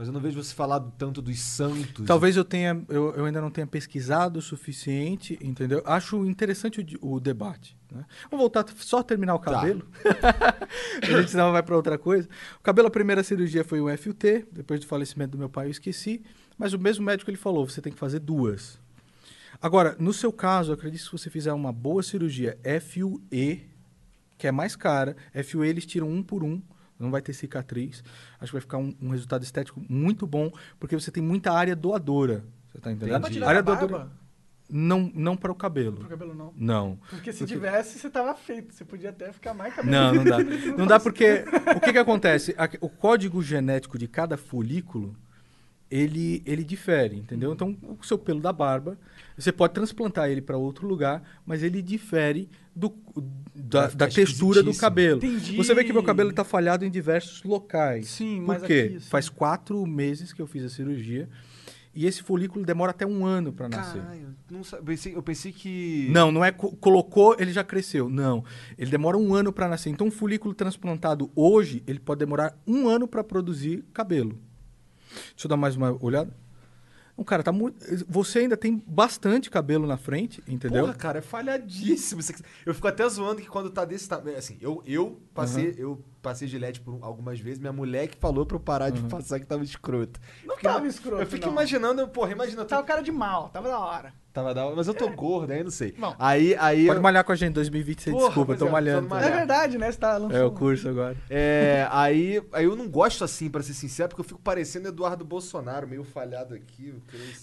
mas eu não vejo você falar tanto dos santos. Talvez eu tenha, eu, eu ainda não tenha pesquisado o suficiente, entendeu? Acho interessante o, o debate. Né? Vamos voltar, só terminar o Tá. cabelo. a gente senão vai para outra coisa. O cabelo, a primeira cirurgia foi um FUT, depois do falecimento do meu pai eu esqueci, mas o mesmo médico ele falou, você tem que fazer duas. Agora, no seu caso, eu acredito que se você fizer uma boa cirurgia FUE, que é mais cara, FUE eles tiram um por um, não vai ter cicatriz. Acho que vai ficar um, um resultado estético muito bom, porque você tem muita área doadora. Você tá entendendo? Dá pra tirar área a barba? Não, não para o cabelo. Pro cabelo não. Não. Porque se Porque- tivesse, você tava feito. Você podia até ficar mais cabelo. Não, não dá. Não dá porque o que que acontece? O código genético de cada folículo ele ele difere, entendeu? Então, o seu pelo da barba, você pode transplantar ele para outro lugar, mas ele difere do, da, da textura do cabelo. Entendi. Você vê que meu cabelo está falhado em diversos locais. Sim, Por mas quê? aqui, sim. Faz quatro meses que eu fiz a cirurgia e esse folículo demora até um ano para nascer. Caralho, não sa- pensei, eu pensei que. Não, não é co- colocou, ele já cresceu. Não. Ele demora um ano para nascer. Então, um folículo transplantado hoje, ele pode demorar um ano para produzir cabelo. Deixa eu dar mais uma olhada. Não, cara, tá muito. Você ainda tem bastante cabelo na frente, entendeu? Porra, cara, é falhadíssimo. Eu fico até zoando que quando tá desse tamanho. Assim, eu, eu passei, eu passei gilete por um- algumas vezes. Minha mulher que falou pra eu parar de passar que tava escroto. Não Fiquei- tava escroto, Eu fico imaginando, porra, imagina. Tava Tu... cara de mal, tava da hora. Tava da hora, mas eu tô gordo, aí não sei. Bom. aí, aí. Pode eu- malhar com a gente, 2020, você Porra, desculpa, eu tô é, malhando. tô É verdade, né? Você tá lançando. É o curso agora. É, aí, aí eu não gosto assim, pra ser sincero, porque eu fico parecendo Eduardo Bolsonaro, meio falhado aqui.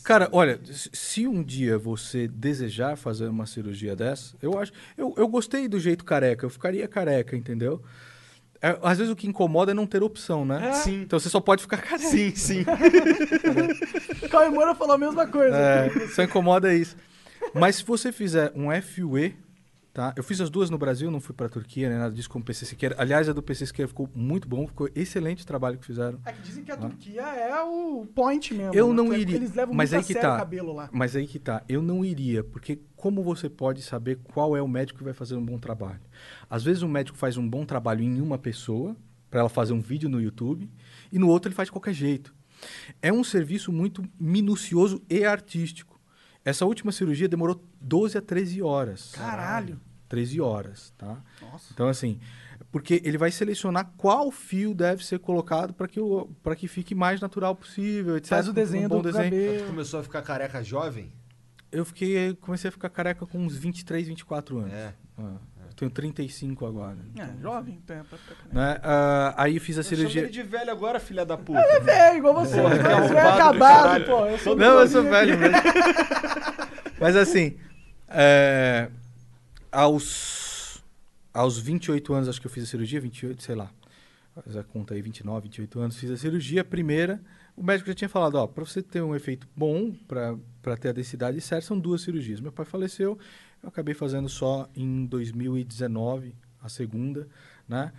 Cara, olha, se- se um dia você desejar fazer uma cirurgia dessa, eu acho. Eu, eu gostei do jeito careca, eu ficaria careca, entendeu? É, às vezes o que incomoda é não ter opção, né? Sim. Então você só pode ficar careca. Sim, sim. O Cauê Moura falou a mesma coisa. É, só incomoda isso. Mas se você fizer um FUE, tá? Eu fiz as duas no Brasil, não fui pra Turquia, nem nada disso com o PC Siqueira. Aliás, a do PC Siqueira ficou muito bom, ficou excelente o trabalho que fizeram. É que dizem que a Turquia é o point mesmo. Eu né? não Que é- iria. Eles levam mas muito aí a que tá. o cabelo lá. Mas aí que tá. Eu não iria, porque como você pode saber qual é o médico que vai fazer um bom trabalho? Às vezes um médico faz um bom trabalho em uma pessoa, para ela fazer um vídeo no YouTube, e no outro ele faz de qualquer jeito. É um serviço muito minucioso e artístico. Essa última cirurgia demorou 12 a 13 horas. Caralho. 13 horas, tá? Nossa. Então, assim, porque ele vai selecionar qual fio deve ser colocado para que, o- que fique mais natural possível, etc. Faz o desenho um bom do desenho. Tu cabelo. começou a ficar careca jovem? Eu fiquei, comecei a ficar careca com uns 23, 24 anos. É. Ah, eu tenho 35 agora. É, jovem, tem pra ficar careca. Né? Ah, aí fiz a Eu ele cirurgia. de velho agora, filha da puta. É, igual você. Você que é arrombado do acabado, pô. Eu sou Não, eu sou velho mesmo. Mas assim, é, aos, aos 28 anos, acho que eu fiz a cirurgia, 28, sei lá. Faz a conta aí, 29, 28 anos, fiz a cirurgia. A primeira, o médico já tinha falado, ó, para você ter um efeito bom, para ter a densidade certa, são duas cirurgias. Meu pai faleceu, eu acabei fazendo só em 2019, a segunda, né?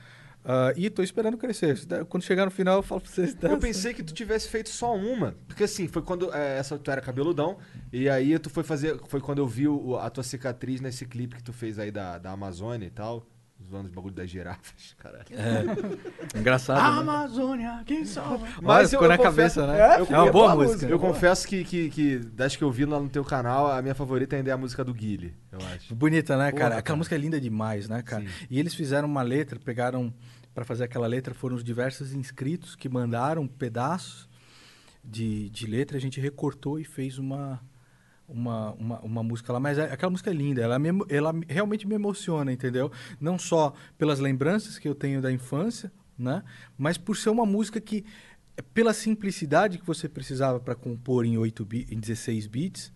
Ah, e tô esperando crescer. Quando chegar no final, eu falo pra vocês. Eu pensei que tu tivesse feito só uma. Porque assim, foi quando é, essa tu era cabeludão. E aí tu foi fazer. Foi quando eu vi o- a tua cicatriz nesse clipe que tu fez aí da, da Amazônia e tal. Zoando os bagulho das girafas, caralho. É. Engraçado. Né? Amazônia, quem salva? Mas ficou na confesso- cabeça, né? É, É, uma boa boa música. Eu confesso que, que, que das que eu vi lá no teu canal, a minha favorita ainda é a música do Guile, eu acho. Bonita, né, Porra, cara? cara. Aquela música é linda demais, né, cara? Sim. E eles fizeram uma letra, pegaram pra fazer aquela letra, foram os diversos inscritos que mandaram pedaços de, de letra, a gente recortou e fez uma, uma, uma, uma música lá. Mas é- aquela música é linda, ela, me ela me- realmente me emociona, entendeu? Não só pelas lembranças que eu tenho da infância, né? Mas por ser uma música que, pela simplicidade que você precisava para compor em, 8 bi- em 16 bits,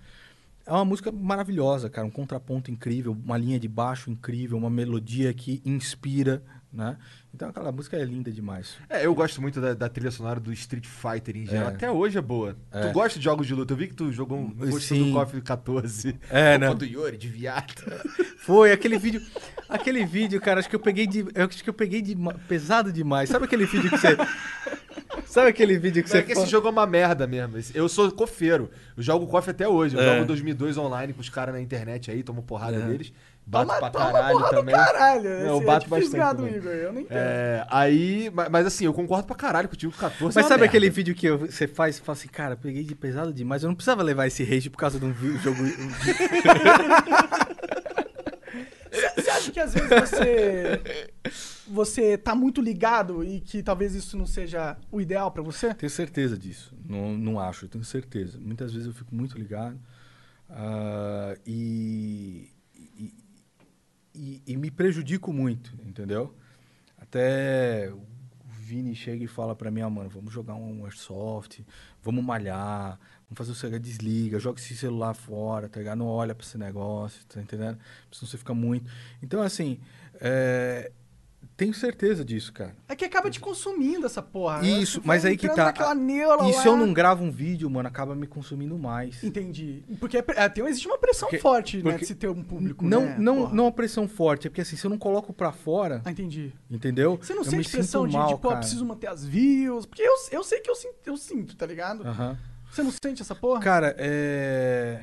é uma música maravilhosa, cara. Um contraponto incrível, uma linha de baixo incrível, uma melodia que inspira, né? Então aquela música é linda demais. É, eu gosto muito da, da trilha sonora do Street Fighter em geral. É. Até hoje é boa. É. Tu gosta de jogos de luta? Eu vi que tu jogou um gostou do KOF 14. É, né? do Yuri, de viado. Foi aquele vídeo, aquele vídeo, cara, acho que eu peguei de, acho que eu peguei de pesado demais. Sabe aquele vídeo que você Sabe aquele vídeo que Não, você é que esse jogo é uma merda mesmo. Eu sou cofeiro. Eu jogo KOF até hoje. Eu É. jogo 2002 online com os caras na internet aí, tomo porrada É. Bato Toma, pra toma caralho do também. caralho. Não, Esse eu é bato de bastante. Igor. Eu nem entendo. É, aí, ma- mas assim, eu concordo pra caralho contigo que 14 é Mas sabe merda. aquele vídeo que eu- você faz e fala assim, cara, peguei de pesado demais, eu não precisava levar esse rage por causa de um jogo. Você acha que às vezes você. Você tá muito ligado e que talvez isso não seja o ideal pra você? Tenho certeza disso. Não, não acho, eu tenho certeza. Muitas vezes eu fico muito ligado e, e, e- e me prejudico muito, entendeu? Até o Vini chega e fala pra mim, ah, mano, vamos jogar um Airsoft, vamos malhar, vamos fazer o celular desliga, joga esse celular fora, tá ligado? Não olha pra esse negócio, tá entendendo? Senão você fica muito... Então, assim, é, tenho certeza disso, cara. É que acaba te consumindo essa porra. né? Isso, Você mas aí que tá. E se eu não gravo um vídeo, mano, acaba me consumindo mais. Entendi. Porque é é, tem, existe uma pressão Porque- forte, né? porque- De se ter um público, não, né? não, Porra. não a pressão forte, é porque assim, se eu não coloco pra fora, Ah, entendi. entendeu? Você não eu sente pressão de, mal, tipo, ó, cara. preciso manter as views? Porque eu, eu sei que eu sinto, eu sinto, tá ligado? Aham. Você não sente essa porra? Cara, é.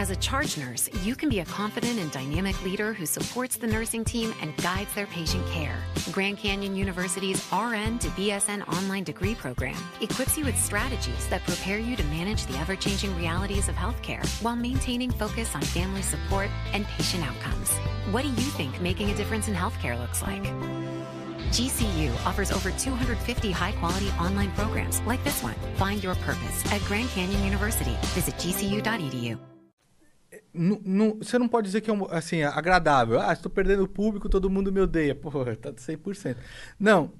As a charge nurse, you can be a confident and dynamic leader who supports the nursing team and guides their patient care. Grand Canyon University's RN to BSN online degree program equips you with strategies that prepare you to manage the ever changing realities of healthcare while maintaining focus on family support and patient outcomes. What do you think making a difference in healthcare looks like? GCU offers over 250 high quality online programs like this one. Find your purpose at Grand Canyon University. Visit gcu.edu. você não pode dizer que é um, assim, agradável. Ah, estou perdendo o público, todo mundo me odeia. Porra, tá de 100%. Não,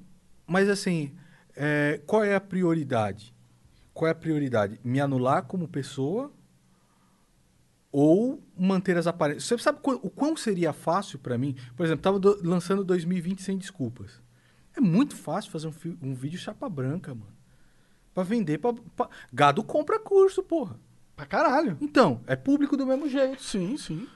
mas assim, é, qual é a prioridade? Qual é a prioridade? Me anular como pessoa ou manter as aparências? Você sabe o quão seria fácil pra mim? Por exemplo, tava do- lançando 2020 sem desculpas. É muito fácil fazer um, um vídeo chapa branca, mano. Pra vender, pra, pra- gado compra curso, porra. Pra caralho. Então, é público do mesmo jeito. Sim, sim.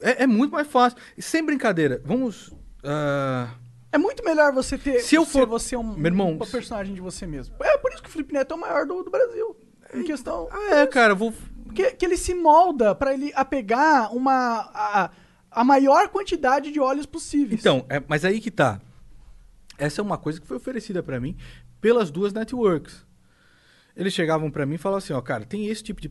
É, é muito mais fácil. E sem brincadeira, vamos. ah, É muito melhor você ter. Se eu for- você um, Meu irmão, uma personagem de você mesmo. É por isso que o Felipe Neto é o maior do, do Brasil. Em questão. Ah, é, cara, vou. Porque que ele se molda pra ele apegar uma. A, a maior quantidade de óleos possíveis. Então, é, mas aí que tá. Essa é uma coisa que foi oferecida pra mim pelas duas networks. Eles chegavam pra mim e falavam assim, ó, cara, tem esse tipo de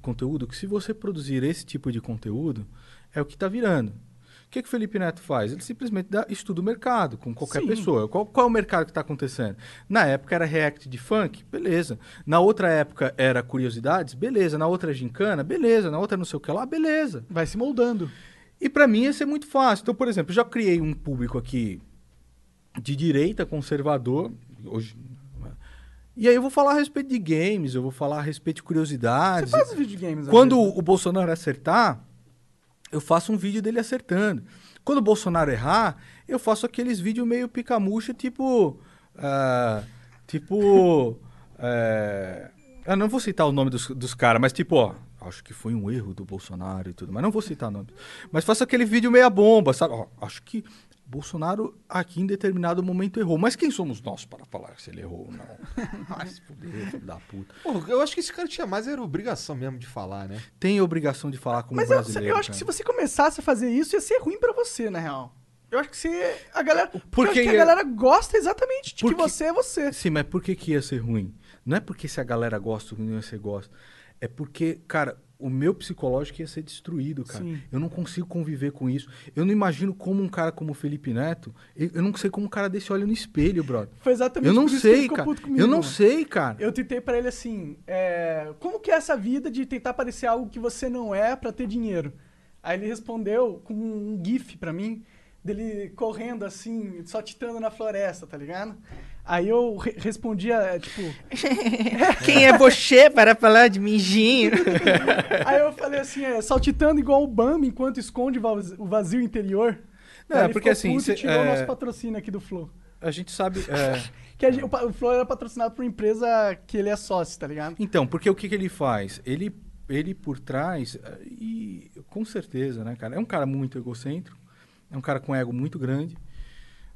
conteúdo que se você produzir esse tipo de conteúdo, é o que tá virando. O que, que o Felipe Neto faz? Ele simplesmente dá, estuda o mercado com qualquer Sim. pessoa. Qual, qual é o mercado que está acontecendo? Na época era React de funk? Beleza. Na outra época era curiosidades? Beleza. Na outra gincana? Beleza. Na outra não sei o que lá? Beleza. Vai se moldando. E pra mim ia ser muito fácil. Então, por exemplo, eu já criei um público aqui de direita, conservador. Hoje. E aí eu vou falar a respeito de games, eu vou falar a respeito de Você curiosidades. faz videogames. às Quando vezes, o Bolsonaro acertar, eu faço um vídeo dele acertando. Quando o Bolsonaro errar, eu faço aqueles vídeos meio picamucha, tipo. ah, tipo. é, eu não vou citar o nome dos, dos caras, mas tipo, ó. Acho que foi um erro do Bolsonaro e tudo, mas não vou citar nomes. Mas faço aquele vídeo meia bomba, sabe? Ó, acho que Bolsonaro aqui em determinado momento errou. Mas quem somos nós para falar se ele errou ou não? Ai, se fuder, filho da puta. Pô, eu acho que esse cara tinha mais era obrigação mesmo de falar, né? Tem obrigação de falar como Mas eu, brasileiro. eu acho que se cara. você começasse a fazer isso, ia ser ruim pra você, na real. Eu acho que você. A galera. Porque, eu Porque acho que a galera gosta exatamente de Porque- que você é você. Sim, mas por que, que ia ser ruim? Não é porque se a galera gosta ou não você gosta. É porque, cara, o meu psicológico ia ser destruído, cara. Sim. Eu não consigo conviver com isso. Eu não imagino como um cara como o Felipe Neto. Eu, eu não sei como um cara desse olha no espelho, brother. Foi exatamente Eu não sei, cara. puto comigo, Eu não mano. sei, cara. Eu tentei pra ele assim, é, como que é essa vida de tentar parecer algo que você não é pra ter dinheiro? Aí ele respondeu com um gif pra mim, dele correndo assim, só titando na floresta, tá ligado? Aí eu re- respondia, é, tipo... Quem é você para falar de mijinho? Aí eu falei assim, é, saltitando igual o Bambi enquanto esconde o vaz- o vazio interior. Não, Aí é ele porque ficou assim, puto e cê- tirou o é- nosso patrocínio aqui do Flow. A gente sabe. é, Que a gente- o, o Flow era patrocinado por uma empresa que ele é sócio, tá ligado? Então, porque o que, que ele faz? Ele, ele por trás, eh, e com certeza, né, cara? É um cara muito egocêntrico, é um cara com ego muito grande.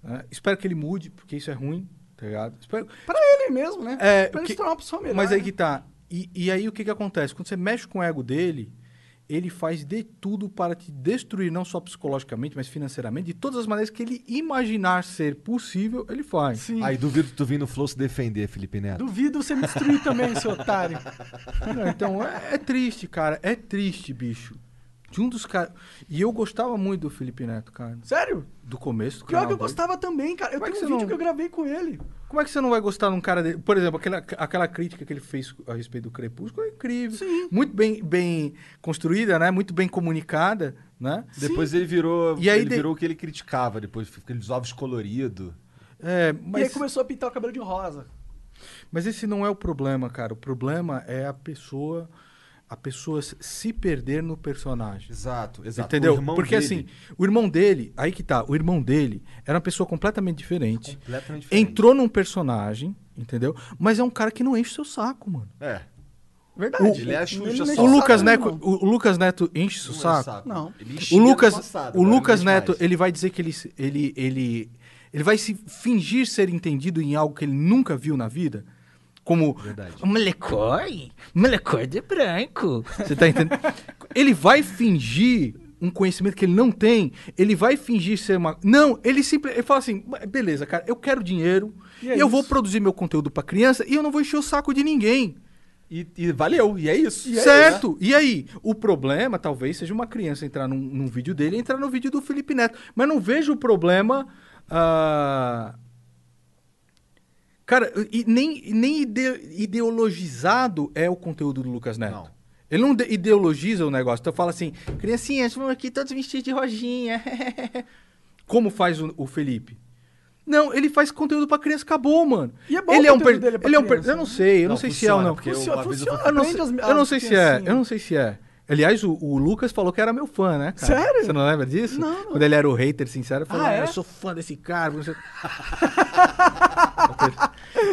né? Espero que ele mude, porque isso é ruim, tá ligado? Espero... Pra ele mesmo, né? É, pra ele que- se tornar uma pessoa melhor. Mas aí né? que tá. E, e aí o que, que acontece? Quando você mexe com o ego dele, ele faz de tudo para te destruir, não só psicologicamente, mas financeiramente, de todas as maneiras que ele imaginar ser possível, ele faz. Sim. Aí duvido tu vir no Flow se defender, Felipe Neto. Duvido você me destruir também, seu otário. Não, então, é, é triste, cara. É triste, bicho. De um dos caras. E eu gostava muito do Felipe Neto, cara. Sério? Do começo do Pior canal que eu gostava também, cara. Eu Como é tenho que um você vídeo não- que eu gravei com ele. Como é que você não vai gostar de um cara dele? Por exemplo, aquela, aquela crítica que ele fez a respeito do Crepúsculo é incrível. Sim. Muito bem, bem construída, né? Muito bem comunicada, né? Depois ele virou. E aí ele de- virou o que ele criticava, depois aqueles ovos coloridos. É, E aí mas, começou a pintar o cabelo de rosa. mas esse não é o problema, cara. O problema é a pessoa. A pessoa se perder no personagem. Exato, exato. Entendeu? Porque dele- assim, o irmão dele, aí que tá, o irmão dele era uma pessoa completamente diferente. Completamente diferente. Entrou num personagem, entendeu? Mas é um cara que não enche o seu saco, mano. É. Verdade. O- Ele é a Xuxa só. O Lucas, saco, Neto, não. o Lucas Neto enche o é saco. saco. Não. Ele O Lucas, passado, o Lucas ele Neto, mais. ele vai dizer que ele, ele, ele, ele vai se fingir ser entendido em algo que ele nunca viu na vida. Como molecoy, molecoy de branco. Você tá entendendo? ele vai fingir um conhecimento que ele não tem. Ele vai fingir ser uma. Não, ele simplesmente. Ele fala assim: beleza, cara, eu quero dinheiro. E é eu vou isso. produzir meu conteúdo pra criança e eu não vou encher o saco de ninguém. E, e valeu, e é isso. certo. E aí? O problema talvez seja uma criança entrar num, num vídeo dele e entrar no vídeo do Felipe Neto. Mas não vejo o problema. ah, Cara, e nem, nem ide- ideologizado é o conteúdo do Lucas Neto. Não. Ele não de- ideologiza o negócio. Então fala assim, criancinhas, vamos aqui todos vestidos de rojinha. Como faz o, o Felipe? Não, ele faz conteúdo pra criança, acabou, mano. E é bom ele o é um per- dele pra ele é um per- criança, Eu não né? sei, eu não, Não, sei se é ou funciona, não. Funciona, funciona. Eu não, sei, eu não sei se é, eu não sei se é. Aliás, o, o Lucas falou que era meu fã, né, cara? Sério? Você não lembra disso? Não. Quando ele era o hater sincero, ele falou, Ah, "Ah, é? eu sou fã desse cara.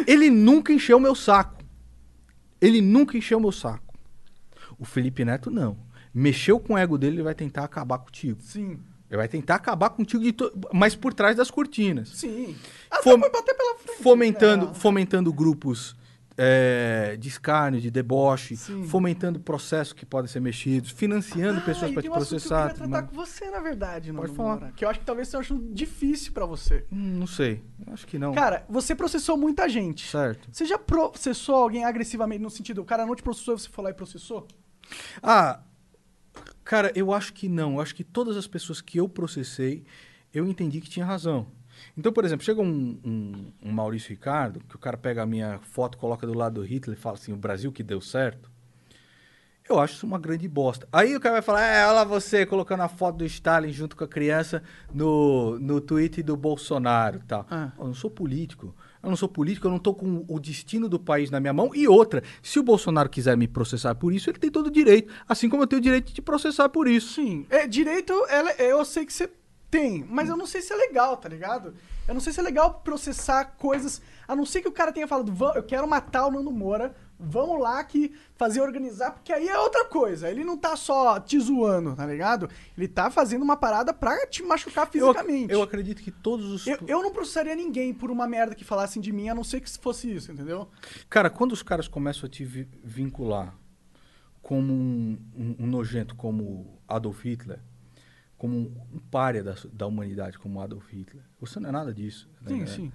ele nunca encheu meu saco. Ele nunca encheu meu saco. O Felipe Neto, não. Mexeu com o ego dele, ele vai tentar acabar contigo. Sim. Ele vai tentar acabar contigo, de to- mas por trás das cortinas. Sim. Fom- bater pela frente. fomentando, né? fomentando grupos é, de escárnio, de deboche, Sim. fomentando processos que podem ser mexidos, financiando Ah, pessoas para te processar. Que eu queria tratar com você, na verdade, Pode Nando falar. Moura, Que eu acho que talvez seja difícil pra você. Hum, Não sei, acho que não. Cara, você processou muita gente. certo. Você já processou alguém agressivamente no sentido, o cara não te processou, você foi lá e processou? Ah, cara, eu acho que não. Eu acho que todas as pessoas que eu processei, eu entendi que tinha razão. Então, por exemplo, chega um, um- um Maurício Ricardo, que o cara pega a minha foto, coloca do lado do Hitler e fala assim, o Brasil que deu certo. Eu acho isso uma grande bosta. Aí o cara vai falar, é, olha lá você colocando a foto do Stalin junto com a criança no, no tweet do Bolsonaro e tal. Ah. Eu não sou político. Eu não sou político, eu não tô com o destino do país na minha mão. E outra, se o Bolsonaro quiser me processar por isso, ele tem todo o direito. Assim como eu tenho o direito de processar por isso. Sim. É, direito, ela- eu sei que você tem, mas eu não sei se é legal, tá ligado? Eu não sei se é legal processar coisas, a não ser que o cara tenha falado, "Vam- eu quero matar o Nando Moura, vamos lá que fazer organizar, porque aí é outra coisa. Ele não tá só te zoando, tá ligado? Ele tá fazendo uma parada pra te machucar Eu, fisicamente. eu acredito que todos os. Eu, eu não processaria ninguém por uma merda que falassem de mim, a não ser que fosse isso, entendeu? Cara, quando os caras começam a te vi- vincular como um, um- um nojento como Adolf Hitler, como um, párea da, da humanidade como Adolf Hitler, você não é nada disso. né? Sim, sim.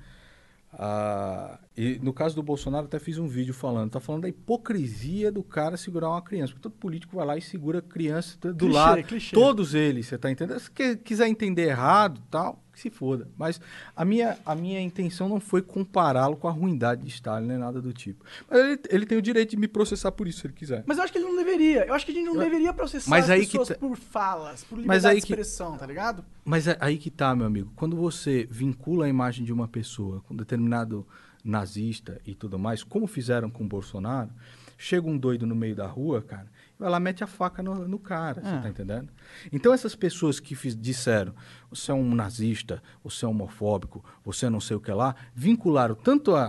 Ah, e no caso do Bolsonaro, até fiz um vídeo falando. Tá falando da hipocrisia do cara segurar uma criança. Porque todo político vai lá e segura a criança do Clichê, lado. clichê. Todos eles, você tá entendendo? Se quiser entender errado tal, que se foda. Mas a minha, a minha intenção não foi compará-lo com a ruindade de Stalin, nem nada do tipo. Mas ele, ele tem o direito de me processar por isso, se ele quiser. Mas eu acho que ele não deveria. Eu acho que a gente não deveria processar Mas as que pessoas tá- por falas, por Mas liberdade aí de que- expressão, tá ligado? Mas é aí que tá, meu amigo. Quando você vincula a imagem de uma pessoa com determinado nazista e tudo mais, como fizeram com o Bolsonaro, chega um doido no meio da rua, cara, e lá mete a faca no, no cara, você É. tá entendendo? Então essas pessoas que fiz- disseram, você é um nazista, você é homofóbico, você é não sei o que lá, vincularam tanto a,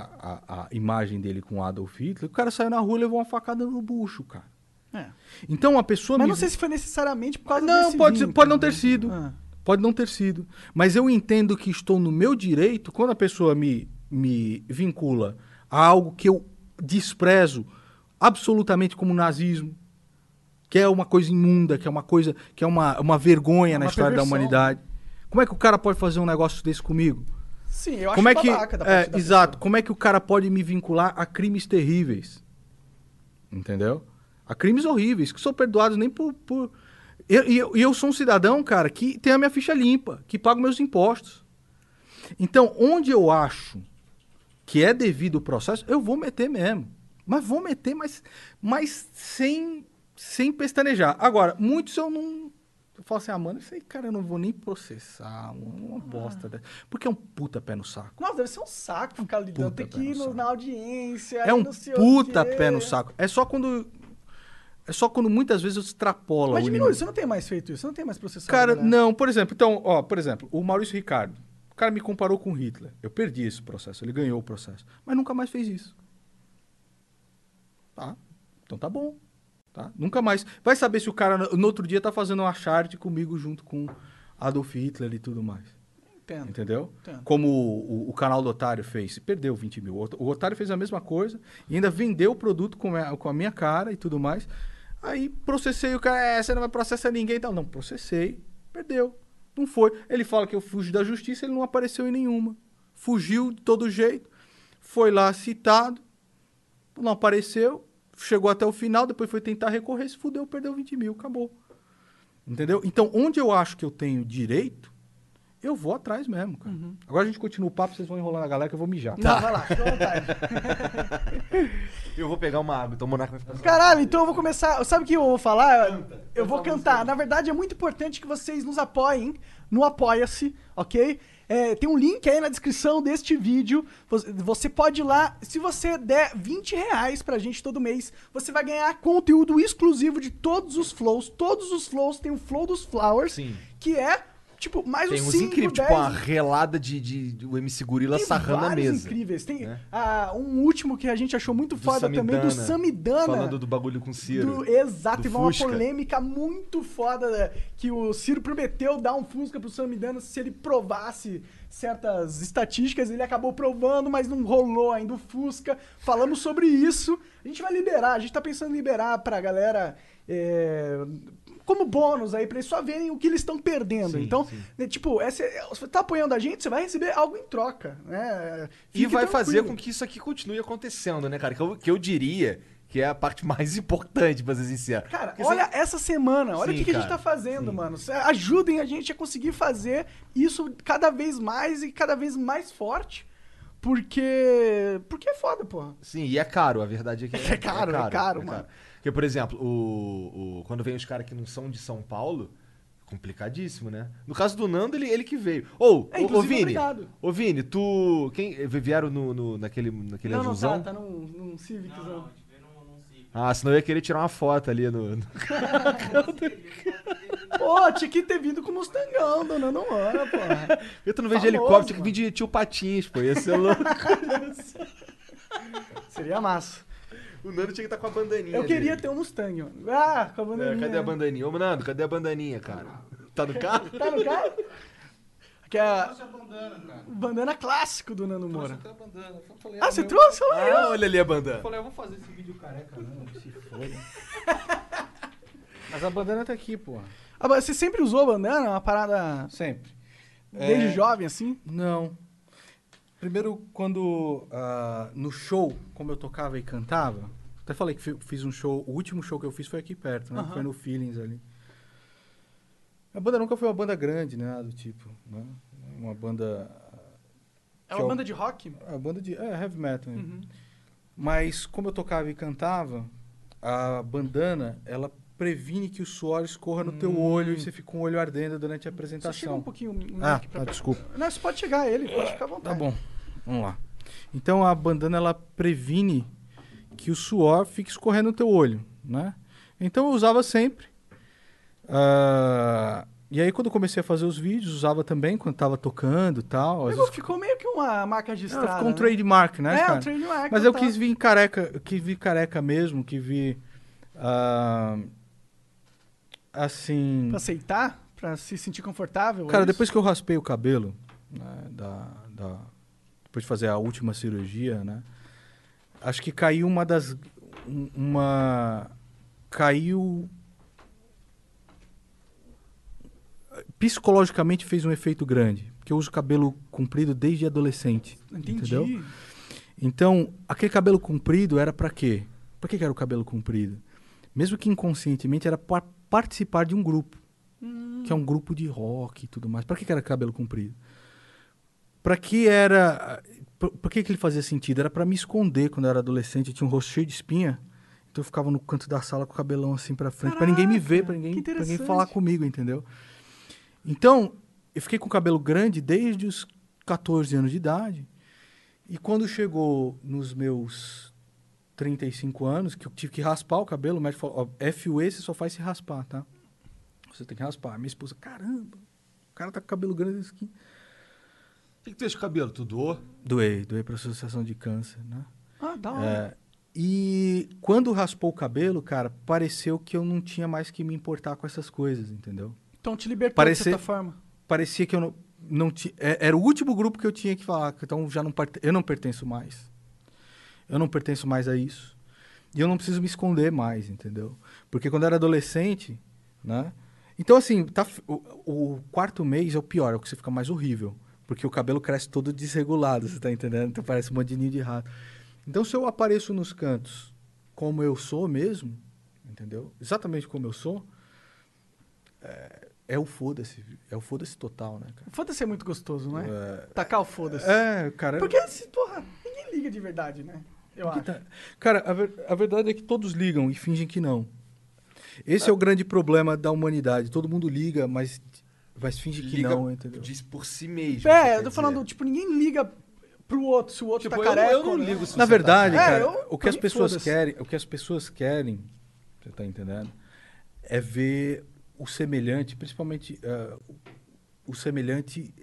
a, a imagem dele com Adolf Hitler, o cara saiu na rua e levou uma facada no bucho, cara. É. Então a pessoa Mas me não sei se foi necessariamente por causa não, desse pode, ser- vínculo, pode não ter né? sido. Ah. Pode não ter sido. Mas eu entendo que estou no meu direito quando a pessoa me, me vincula a algo que eu desprezo absolutamente como nazismo, que é uma coisa imunda, que é uma coisa, que é uma, uma vergonha É na uma história da perversão. humanidade. Como é que o cara pode fazer um negócio desse comigo? Sim, eu acho como é que babaca da é, parte da exato como é que o cara pode me vincular a crimes terríveis entendeu a crimes horríveis que são perdoados nem por, por... E eu, eu, eu sou um cidadão cara que tem a minha ficha limpa que paga meus impostos então onde eu acho que é devido o processo eu vou meter mesmo mas vou meter mas mas sem sem pestanejar agora muitos eu não eu falo assim, ah, mano, isso aí, cara, eu não vou nem processar, uma bosta dessa. Porque é um puta pé no saco. Nossa, deve ser um saco ficar lidando. Tem que ir no na audiência. É um puta pé no saco. É só quando. É só quando muitas vezes eu extrapolo Mas diminui, você não tem mais feito isso, você não tem mais processado. Cara, galera. não, por exemplo, então, ó, por exemplo, o Maurício Ricardo. O cara me comparou com Hitler. Eu perdi esse processo, ele ganhou o processo. Mas nunca mais fez isso. Tá? Então tá bom. Tá? Nunca mais. Vai saber se o cara no outro dia tá fazendo uma charge comigo junto com Adolf Hitler e tudo mais. Entendo. Entendeu? Entendo. Como o, o- o canal do Otário fez, perdeu 20 mil. O Ot- O Otário fez a mesma coisa e ainda vendeu o produto com a, com a minha cara e tudo mais. Aí processei o cara, é, você não vai processar ninguém e tal. Não, processei, perdeu. Não foi. Ele fala que eu fugi da justiça, ele não apareceu em nenhuma. Fugiu de todo jeito, foi lá citado, não apareceu, chegou até o final, depois foi tentar recorrer, se fudeu, perdeu 20 mil, acabou. Entendeu? Então, onde eu acho que eu tenho direito, eu vou atrás mesmo, cara. Agora a gente continua o papo, vocês vão enrolando a galera que eu vou mijar. Não, vai lá, fica à vontade. Eu vou pegar uma água, então o Monarca vai ficar. Caralho, então eu vou começar. Sabe o que eu vou falar? Eu vou cantar. Na verdade, é muito importante que vocês nos apoiem no Apoia-se, ok? É, tem um link aí na descrição deste vídeo. Você- pode ir lá. Se você der 20 reais pra gente todo mês, você vai ganhar conteúdo exclusivo de todos os flows. Todos os flows tem o Flow dos Flowers, Sim. que é, tipo, mais Tem uns uns 5, incríveis, 10... tipo uma relada de, de, de o MC Gorila Tem sarrando a mesa. incríveis. Tem né? ah, um último que a gente achou muito Do foda também, do Samidana, Samidana. Falando do bagulho com o Ciro. Do- exato, do teve uma polêmica muito foda né, que o Ciro prometeu dar um Fusca pro Samidana se ele provasse certas estatísticas. Ele acabou provando, mas não rolou ainda o Fusca. Falamos sobre isso. A gente vai liberar, a gente tá pensando em liberar pra galera. é, como bônus aí, pra eles só verem o que eles estão perdendo. Sim, então, sim. né, tipo, essa, você tá apoiando a gente, você vai receber algo em troca. Né? E Fique vai fazer tranquilo. com que isso aqui continue acontecendo, né, cara? Que eu, que eu diria que é a parte mais importante, pra ser sincero. Cara, Porque olha você- essa semana, olha o Sim, que, que a gente cara, tá fazendo, mano. Cê- Ajudem a gente a conseguir fazer isso cada vez mais e cada vez mais forte. Porque. Porque é foda, porra. Sim, e é caro, a verdade é que É caro, é caro, mano. Porque, por exemplo, o, o- quando vem os caras que não são de São Paulo, complicadíssimo, né? No caso do Nando, ele, ele que veio. Ou, É, ô, ô, Vini, obrigado. ô Vini, tu... Quem, vieram no, no- naquele, naquele não, não, azulzão? tá, tá num, num Civiczão. Ah, senão eu ia querer tirar uma foto ali no... no- Pô, tinha que ter vindo com o Mustangão, dona não hora, porra. Eu tu não vejo Famoso, helicóptero, tinha que vir de tio Patins, pô, ia ser louco. Seria massa. O Nando tinha que estar com a bandaninha Eu queria dele. ter um Mustang, mano. Ah, com a É, bandaninha. cadê a bandaninha? Ô, Nando, cadê a bandaninha, cara? Tá no carro? Tá no carro? Que é a... bandana clássico do Nando Moura. Ah, você trouxe? Olha. Ah, olha ali a bandana. falei, eu vou fazer esse vídeo careca, não, se foda. Mas a bandana tá aqui, porra. Ah, Você sempre usou bandana? Uma parada Sempre. desde É, jovem, assim? Não. Primeiro, quando ah, no show, como eu tocava e cantava, até falei que fi- fiz um show, o último show que eu fiz foi aqui perto, né? Foi no Feelings ali. A banda nunca foi uma banda grande, né? Do tipo, né? Uma banda. É que uma eu- banda de rock? A banda de. É, heavy metal. Uhum. Mas como eu tocava e cantava, a bandana, ela previne que o suor escorra no teu olho e você fica com o olho ardendo durante a Você apresentação. chega um pouquinho... um Ah, pra- ah, desculpa. Não, você pode chegar a ele, pode ficar à vontade. Tá bom, vamos lá. Então a bandana ela previne que o suor fique escorrendo no teu olho, né? Então eu usava sempre. Ah, e aí quando eu comecei a fazer os vídeos, usava também quando tava tocando e tal. Pegou- vezes Ficou meio que uma marca registrada. Ah, ficou um né? trademark, né, É, cara? um trademark. Mas eu total. quis vir careca, quis vir careca mesmo, que vi ah, assim, Pra aceitar? Pra se sentir confortável? é Cara, isso? depois que eu raspei o cabelo, né, da, da- depois de fazer a última cirurgia, né? Acho que caiu uma das. um- Uma. Caiu. Psicologicamente fez um efeito grande. Porque eu uso cabelo comprido desde adolescente. Entendi. Entendeu? Então, aquele cabelo comprido era pra quê? Pra que era o cabelo comprido? Mesmo que inconscientemente, era para participar de um grupo. Que é um grupo de rock e tudo mais. Pra que que era cabelo comprido? Pra que era... Por, por que que ele fazia sentido? Era pra me esconder quando eu era adolescente. Eu tinha um rosto cheio de espinha. Então eu ficava no canto da sala com o cabelão assim pra frente. pra ninguém me ver, pra ninguém, pra ninguém falar comigo, entendeu? Então, eu fiquei com o cabelo grande desde os 14 anos de idade. E quando chegou nos meus 35 anos, que eu tive que raspar o cabelo, o médico falou, ó, FUE você só faz se raspar, tá? Você tem que raspar. Minha esposa, caramba, o cara tá com o cabelo grande aqui. O que, que fez com o cabelo? Tu doou? Doei, doei pra Associação de Câncer, né? Ah, da hora. É, e quando raspou o cabelo, cara, pareceu que eu não tinha mais que me importar com essas coisas, entendeu? Então te libertou Parecia- de certa forma. Parecia que eu não, não tinha. Era o último grupo que eu tinha que falar, então já não eu não pertenço mais. Eu não pertenço mais a isso. E eu não preciso me esconder mais, entendeu? Porque quando eu era adolescente, né? Então, assim, tá, o, o quarto mês é o pior, é o que você fica mais horrível. Porque o cabelo cresce todo desregulado, você tá entendendo? Então parece um monte de rato. Então, se eu apareço nos cantos como eu sou mesmo, entendeu? Exatamente como eu sou, é, é o foda-se. É o foda-se total, né, cara? Foda-se é muito gostoso, não é? É, Tacar o foda-se. é, cara. Porque, se- porra, ninguém liga de verdade, né? Eu Que acho. tá- Cara, a, ver- a verdade é que todos ligam e fingem que não. Esse é o grande problema da humanidade. Todo mundo liga, mas, mas finge que Liga não, entendeu? Diz por si mesmo. É, eu tô falando, dizer. tipo, ninguém liga pro outro, se o outro Tipo, tá eu não- careca. eu não ou ligo se Na você verdade, tá- É, cara, eu- o que as pessoas querem, o que as pessoas querem, você tá entendendo? É ver o semelhante, principalmente o- o semelhante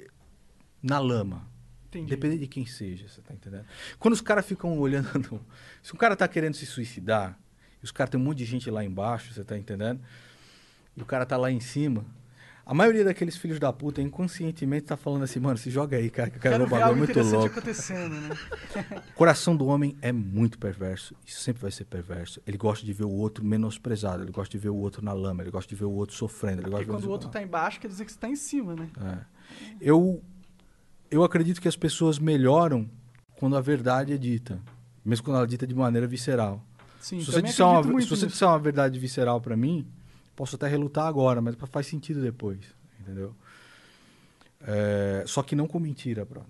na lama. Entendi. Independente de quem seja, você tá entendendo? Quando os caras ficam olhando. Se um cara tá querendo se suicidar, e os caras tem um monte de gente lá embaixo, você tá entendendo? E o cara tá lá em cima. A maioria daqueles filhos da puta inconscientemente tá falando assim, mano, se joga aí, cara, que eu quero Quero um bagulho muito louco. acontecendo, né? O coração do homem é muito perverso. Isso sempre vai ser perverso. Ele gosta de ver o outro menosprezado. Ele gosta de ver o outro na lama. Ele gosta de ver o outro sofrendo. Ele gosta Porque de ver quando o outro tá embaixo, quer dizer que você tá em cima, né? É. Eu, eu acredito que as pessoas melhoram quando a verdade é dita. Mesmo quando ela é dita de maneira visceral. Sim, se você, disser uma, se você disser uma verdade visceral pra mim, posso até relutar agora, mas faz sentido depois. Entendeu? É, só que não com mentira, bro.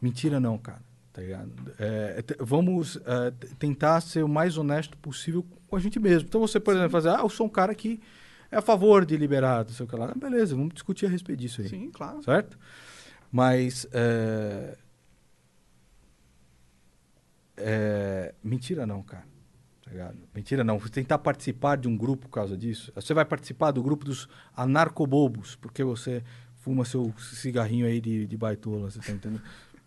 Mentira não, cara. Tá ligado? É, te- vamos é, tentar ser o mais honesto possível com a gente mesmo. Então você, por exemplo, fazer, ah, eu sou um cara que é a favor de liberar, não sei o que lá. Beleza, vamos discutir a respeito disso aí. Sim, claro. Certo? Mas. É... É... Mentira não, cara. Tá ligado? Mentira não. Você tentar participar de um grupo por causa disso. Você vai participar do grupo dos anarcobobos, porque você fuma seu cigarrinho aí de, de baitola, você tá entendendo?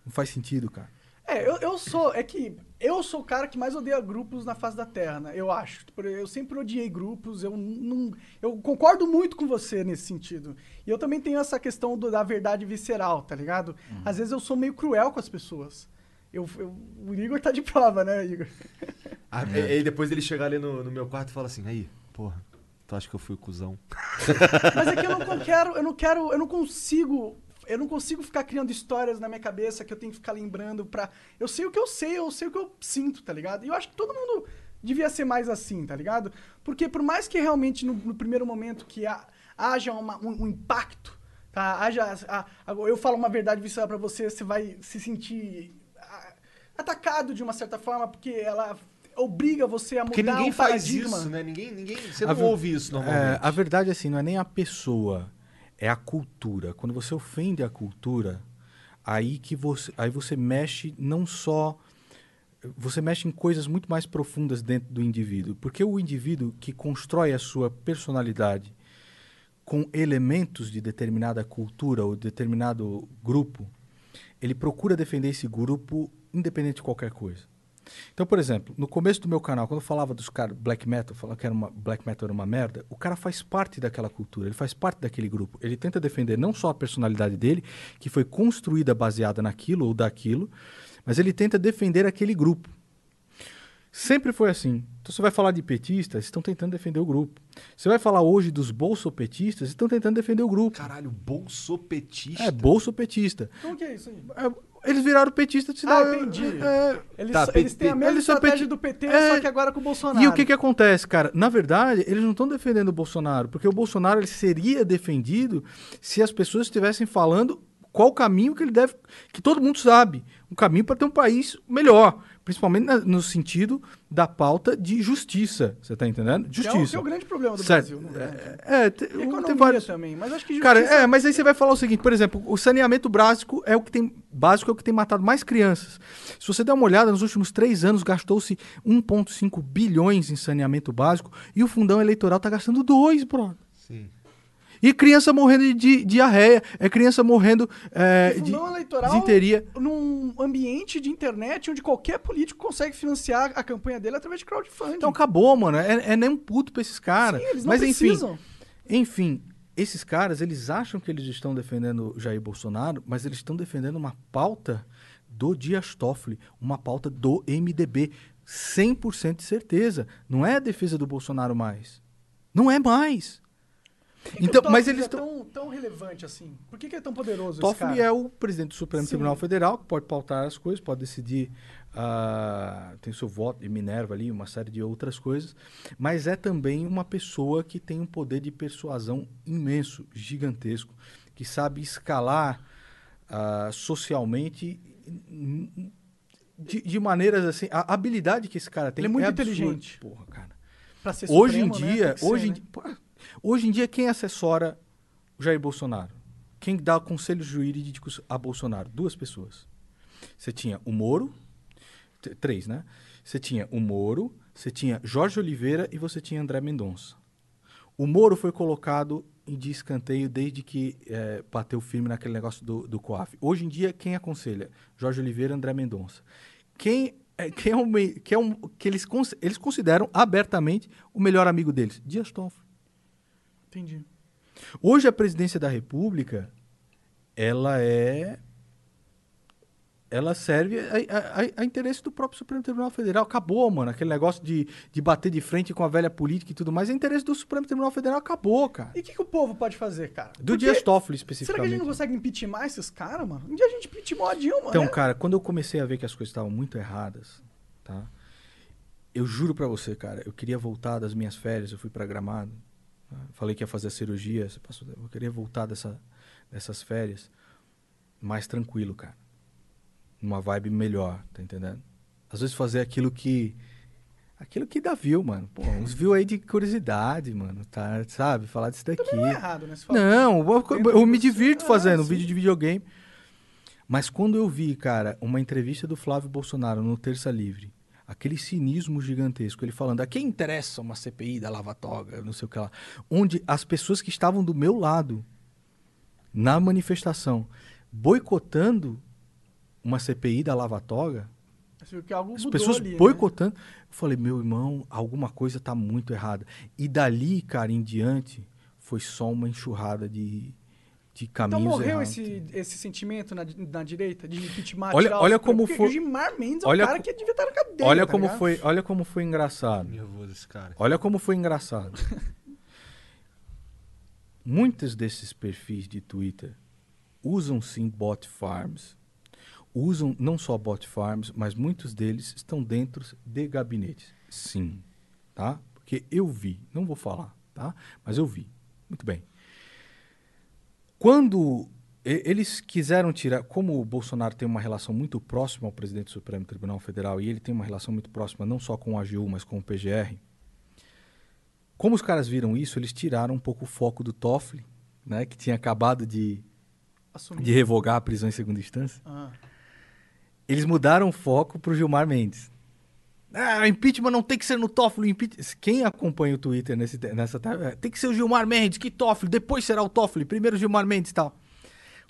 Não faz sentido, cara. É, eu, eu sou. É que eu sou o cara que mais odeia grupos na face da Terra, né? Eu acho. Tipo, Eu sempre odiei grupos. Eu não. Eu concordo muito com você nesse sentido. E eu também tenho essa questão do- da verdade visceral, tá ligado? Às vezes eu sou meio cruel com as pessoas. Eu, eu- o Igor tá de prova, né, Igor? Ah, e- e aí depois ele chegar ali no, no meu quarto e fala assim, aí, porra, tu acha que eu fui o cuzão? Mas é que eu não quero, eu não quero, eu não consigo eu não consigo ficar criando histórias na minha cabeça que eu tenho que ficar lembrando pra. Eu sei o que eu sei, eu sei o que eu sinto, tá ligado? E eu acho que todo mundo devia ser mais assim, tá ligado? Porque por mais que realmente no, no primeiro momento que ha- haja uma- um, um impacto, tá? Haja. a- a- eu falo uma verdade visceral pra você, você vai se sentir ah, atacado de uma certa forma, porque ela obriga você a mudar Porque ninguém um faz paradigma. isso, né? Ninguém, ninguém, você A não ouve isso normalmente. É, a verdade assim, não é nem a pessoa, é a cultura. Quando você ofende a cultura, aí que você, aí você mexe não só você mexe em coisas muito mais profundas dentro do indivíduo, porque o indivíduo que constrói a sua personalidade com elementos de determinada cultura ou determinado grupo, ele procura defender esse grupo independente de qualquer coisa. Então, por exemplo, no começo do meu canal, quando eu falava dos caras black metal, falava que era uma, black metal era uma merda, o cara faz parte daquela cultura, ele faz parte daquele grupo. Ele tenta defender não só a personalidade dele, que foi construída baseada naquilo ou daquilo, mas ele tenta defender aquele grupo. Sempre foi assim. Então você vai falar de petistas, estão tentando defender o grupo. Você vai falar hoje dos bolsopetistas, estão tentando defender o grupo. Caralho, bolsopetista. É, bolsopetista. Como que é isso aí? É, eles viraram petistas. se Ah, entendi. é, Eles, tá, eles têm a mesma eles estratégia peti- do PT, É, só que agora com o Bolsonaro. E o que que acontece, cara? Na verdade, eles não estão defendendo o Bolsonaro, porque o Bolsonaro ele seria defendido se as pessoas estivessem falando qual o caminho que ele deve, que todo mundo sabe, um caminho para ter um país melhor, principalmente na- no sentido da pauta de justiça, você tá entendendo? Que é o- Justiça. que é o grande problema do Certo. Brasil, né? É, te- E economia tem vários também, mas acho que Cara, justiça- é, mas aí você vai falar o seguinte, por exemplo, o saneamento básico é o que tem básico é o que tem matado mais crianças. Se você der uma olhada, nos últimos três anos gastou-se 1,5 bilhões em saneamento básico e o fundão eleitoral tá gastando 2, brother. Sim. E criança morrendo de, diarreia, é criança morrendo é, de desinteria. num ambiente de internet onde qualquer político consegue financiar a campanha dele através de crowdfunding. Então acabou, mano. É, é nem um puto pra esses caras. Sim, eles não Mas precisam. enfim, enfim, esses caras, eles acham que eles estão defendendo Jair Bolsonaro, mas eles estão defendendo uma pauta do Dias Toffoli, uma pauta do MDB, 100% de certeza. Não é a defesa do Bolsonaro mais. Não é mais. Que que Então, o mas eles é tão, tão relevante assim? Por que, que é tão poderoso Toffoli é o presidente do Supremo Sim. Tribunal Federal, que pode pautar as coisas, pode decidir, ah, tem seu voto de Minerva ali, uma série de outras coisas, mas é também uma pessoa que tem um poder de persuasão imenso, gigantesco, que sabe escalar ah, socialmente de, de maneiras assim, a habilidade que esse cara tem Ele é muito absurda. inteligente. Porra, cara. Pra ser Hoje supremo, em né? dia, Tem que ser, hoje, em né? di- pô, hoje em dia quem assessora o Jair Bolsonaro? Quem dá conselhos jurídicos a Bolsonaro? Duas pessoas. Você tinha o Moro, três, né? Você tinha o Moro, você tinha Jorge Oliveira e você tinha André Mendonça. O Moro foi colocado em de escanteio desde que eh, bateu firme naquele negócio do, do COAF. Hoje em dia, quem aconselha? Jorge Oliveira André Mendonça. Quem, é, quem é mei- que, é um, que eles, eles consideram abertamente o melhor amigo deles? Dias Toffoli. Entendi. Hoje a presidência da República, ela é ela serve a, a- a- interesse do próprio Supremo Tribunal Federal. Acabou, mano. Aquele negócio de, de bater de frente com a velha política e tudo mais. É interesse do Supremo Tribunal Federal. Acabou, cara. E o que, que o povo pode fazer, cara? Do Porque- Dias Toffoli, Será que a gente especificamente. não consegue impeachment esses caras, mano? Um dia a gente impeachmentou a Dilma, Então, né? cara, quando eu comecei a ver que as coisas estavam muito erradas, tá? Eu juro pra você, cara, eu queria voltar das minhas férias, eu fui pra Gramado? Falei que ia fazer a cirurgia, passou- eu queria voltar dessa, dessas férias mais tranquilo, cara. Numa vibe melhor, tá entendendo? Às vezes fazer aquilo que aquilo que dá view, mano. Pô, uns view aí de curiosidade, mano, tá, sabe? Falar disso daqui. Não é errado, né? Fala- Não, eu, eu me divirto Ah, fazendo um sim. vídeo de videogame. Mas quando eu vi, cara, uma entrevista do Flávio Bolsonaro no Terça Livre, aquele cinismo gigantesco, ele falando, a quem interessa uma CPI da Lava Toga, não sei o que lá, onde as pessoas que estavam do meu lado na manifestação boicotando uma CPI da Lava Toga, algo as pessoas ali, né? boicotando. Eu falei, meu irmão, alguma coisa tá muito errada. E dali, cara, em diante, foi só uma enxurrada de, de Então caminhos morreu errados. esse, esse sentimento na, na direita de impeachment? Olha- olha como foi- O Gilmar Mendes é olha cara que devia estar na cadeia, Olha tá como ligado? foi, olha como foi engraçado. Nervoso esse cara. Olha como foi engraçado. Muitos desses perfis de Twitter usam sim bot farms. Usam não só bot farms, mas muitos deles estão dentro de gabinetes. Sim, tá? Porque eu vi, não vou falar, tá? Mas eu vi. Muito bem. Quando eles quiseram tirar, como o Bolsonaro tem uma relação muito próxima ao presidente do Supremo Tribunal Federal e ele tem uma relação muito próxima não só com o AGU, mas com o PGR, como os caras viram isso, eles tiraram um pouco o foco do Toffoli, né, que tinha acabado de, Assumir. de revogar a prisão em segunda instância. Ah. Eles mudaram o foco para o Gilmar Mendes. Ah, impeachment não tem que ser no Toffoli. impeach- Quem acompanha o Twitter nesse, nessa tarde, é, tem que ser o Gilmar Mendes, que Toffoli, depois será o Toffoli, primeiro o Gilmar Mendes e tal.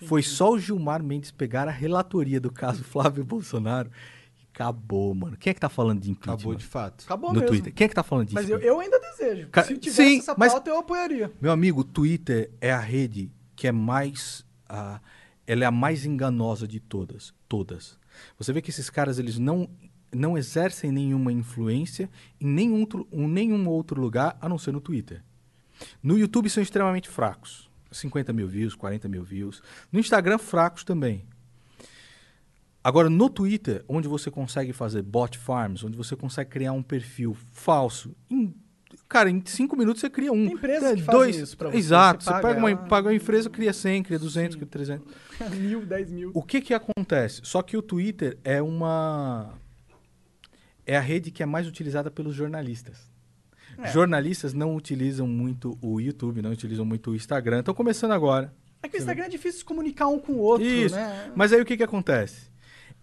Foi só o Gilmar Mendes pegar a relatoria do caso Flávio Bolsonaro e acabou, mano. Quem é que tá falando de impeachment? Acabou de fato. Acabou no mesmo. Twitter. Quem é que tá falando disso? Mas eu, eu ainda desejo. Ca- Se tivesse Sim, essa mas- pauta, eu apoiaria. Meu amigo, o Twitter é a rede que é mais. ah, ela é a mais enganosa de todas. Todas. Você vê que esses caras eles não, não exercem nenhuma influência em nenhum outro, em nenhum outro lugar a não ser no Twitter. No YouTube são extremamente fracos. 50 mil views, 40 mil views. No Instagram, fracos também. Agora, no Twitter, onde você consegue fazer bot farms, onde você consegue criar um perfil falso, em- cara, em cinco minutos você cria um. Tem empresas É, que dois, isso pra você, Exato. você Você, paga pega, uma, paga uma empresa, cria 100, cria 200, cria 300. mil, dez mil. O que que acontece? Só que o Twitter é uma... É a rede que é mais utilizada pelos jornalistas. É. Jornalistas não utilizam muito o YouTube, não utilizam muito o Instagram. Estão começando agora. É que o Instagram é difícil se comunicar um com o outro, Isso. né? Mas aí o que, que acontece?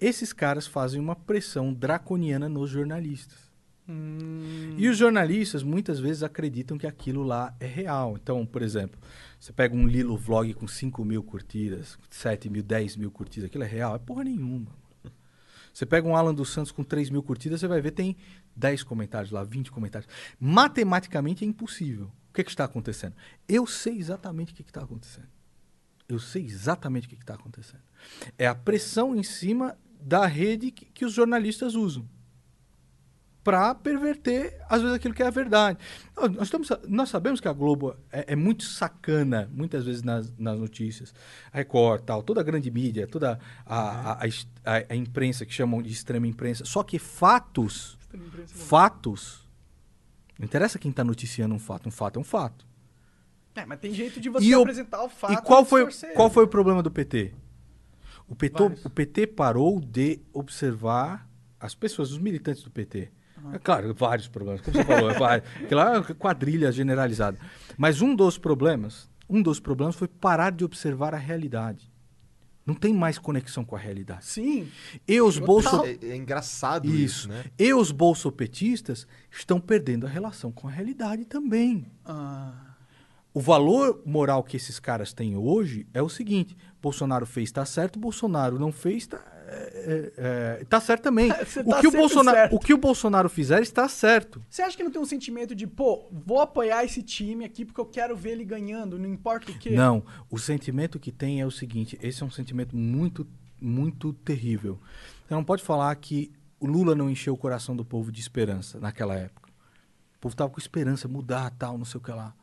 Esses caras fazem uma pressão draconiana nos jornalistas. Hum. E os jornalistas muitas vezes acreditam que aquilo lá é real. Então, por exemplo, você pega um Lilo Vlog com 5 mil curtidas, 7 mil, 10 mil curtidas, aquilo é real? É porra nenhuma. Você pega um Alan dos Santos com 3 mil curtidas, você vai ver tem 10 comentários lá, 20 comentários. Matematicamente é impossível. O que, que está acontecendo? Eu sei exatamente o que que está acontecendo. Eu sei exatamente o que está acontecendo. É a pressão em cima da rede que, que os jornalistas usam para perverter, às vezes, aquilo que é a verdade. Nós, estamos, nós sabemos que a Globo é, é muito sacana, muitas vezes, nas, nas notícias. A Record, tal, toda a grande mídia, toda a, a, a es- a- a imprensa, que chamam de extrema imprensa. Só que fatos, fatos, não interessa quem está noticiando um fato, um fato é um fato. É, mas tem jeito de você E apresentar o fato E qual foi, qual foi o problema do PT? O PT, Vários. o PT parou de observar as pessoas, os militantes do PT. É claro, vários problemas, como você falou, é vários. Aquela quadrilha generalizada. Mas um dos problemas, um dos problemas foi parar de observar a realidade. Não tem mais conexão com a realidade. Sim. E os bolso... É, é engraçado isso, Isso. né? E os bolsopetistas estão perdendo a relação com a realidade também. Ah, O valor moral que esses caras têm hoje é o seguinte: Bolsonaro fez, tá certo, Bolsonaro não fez, tá, é, é, é, tá certo também. Você o, tá que o, Bolsonaro, certo. o que o Bolsonaro fizer está certo. Você acha que não tem um sentimento de, pô, vou apoiar esse time aqui porque eu quero ver ele ganhando, não importa o quê? Não, o sentimento que tem é o seguinte: esse é um sentimento muito, muito terrível. Você não pode falar que o Lula não encheu o coração do povo de esperança naquela época. O povo estava com esperança, mudar, tal, não sei o que lá.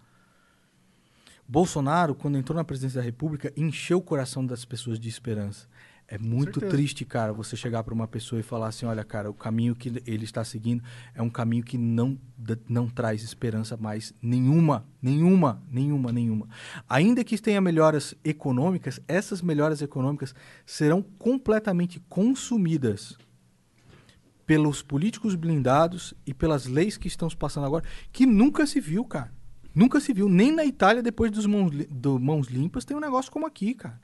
Bolsonaro, quando entrou na presidência da República, encheu o coração das pessoas de esperança. É muito triste, cara, você chegar para uma pessoa e falar assim: olha, cara, o caminho que ele está seguindo é um caminho que não, não traz esperança mais nenhuma, nenhuma, nenhuma, nenhuma. Ainda que tenha melhoras econômicas, essas melhoras econômicas serão completamente consumidas pelos políticos blindados e pelas leis que estão se passando agora, que nunca se viu, cara. Nunca se viu. Nem na Itália, depois dos mãos, do Mãos Limpas, tem um negócio como aqui, cara.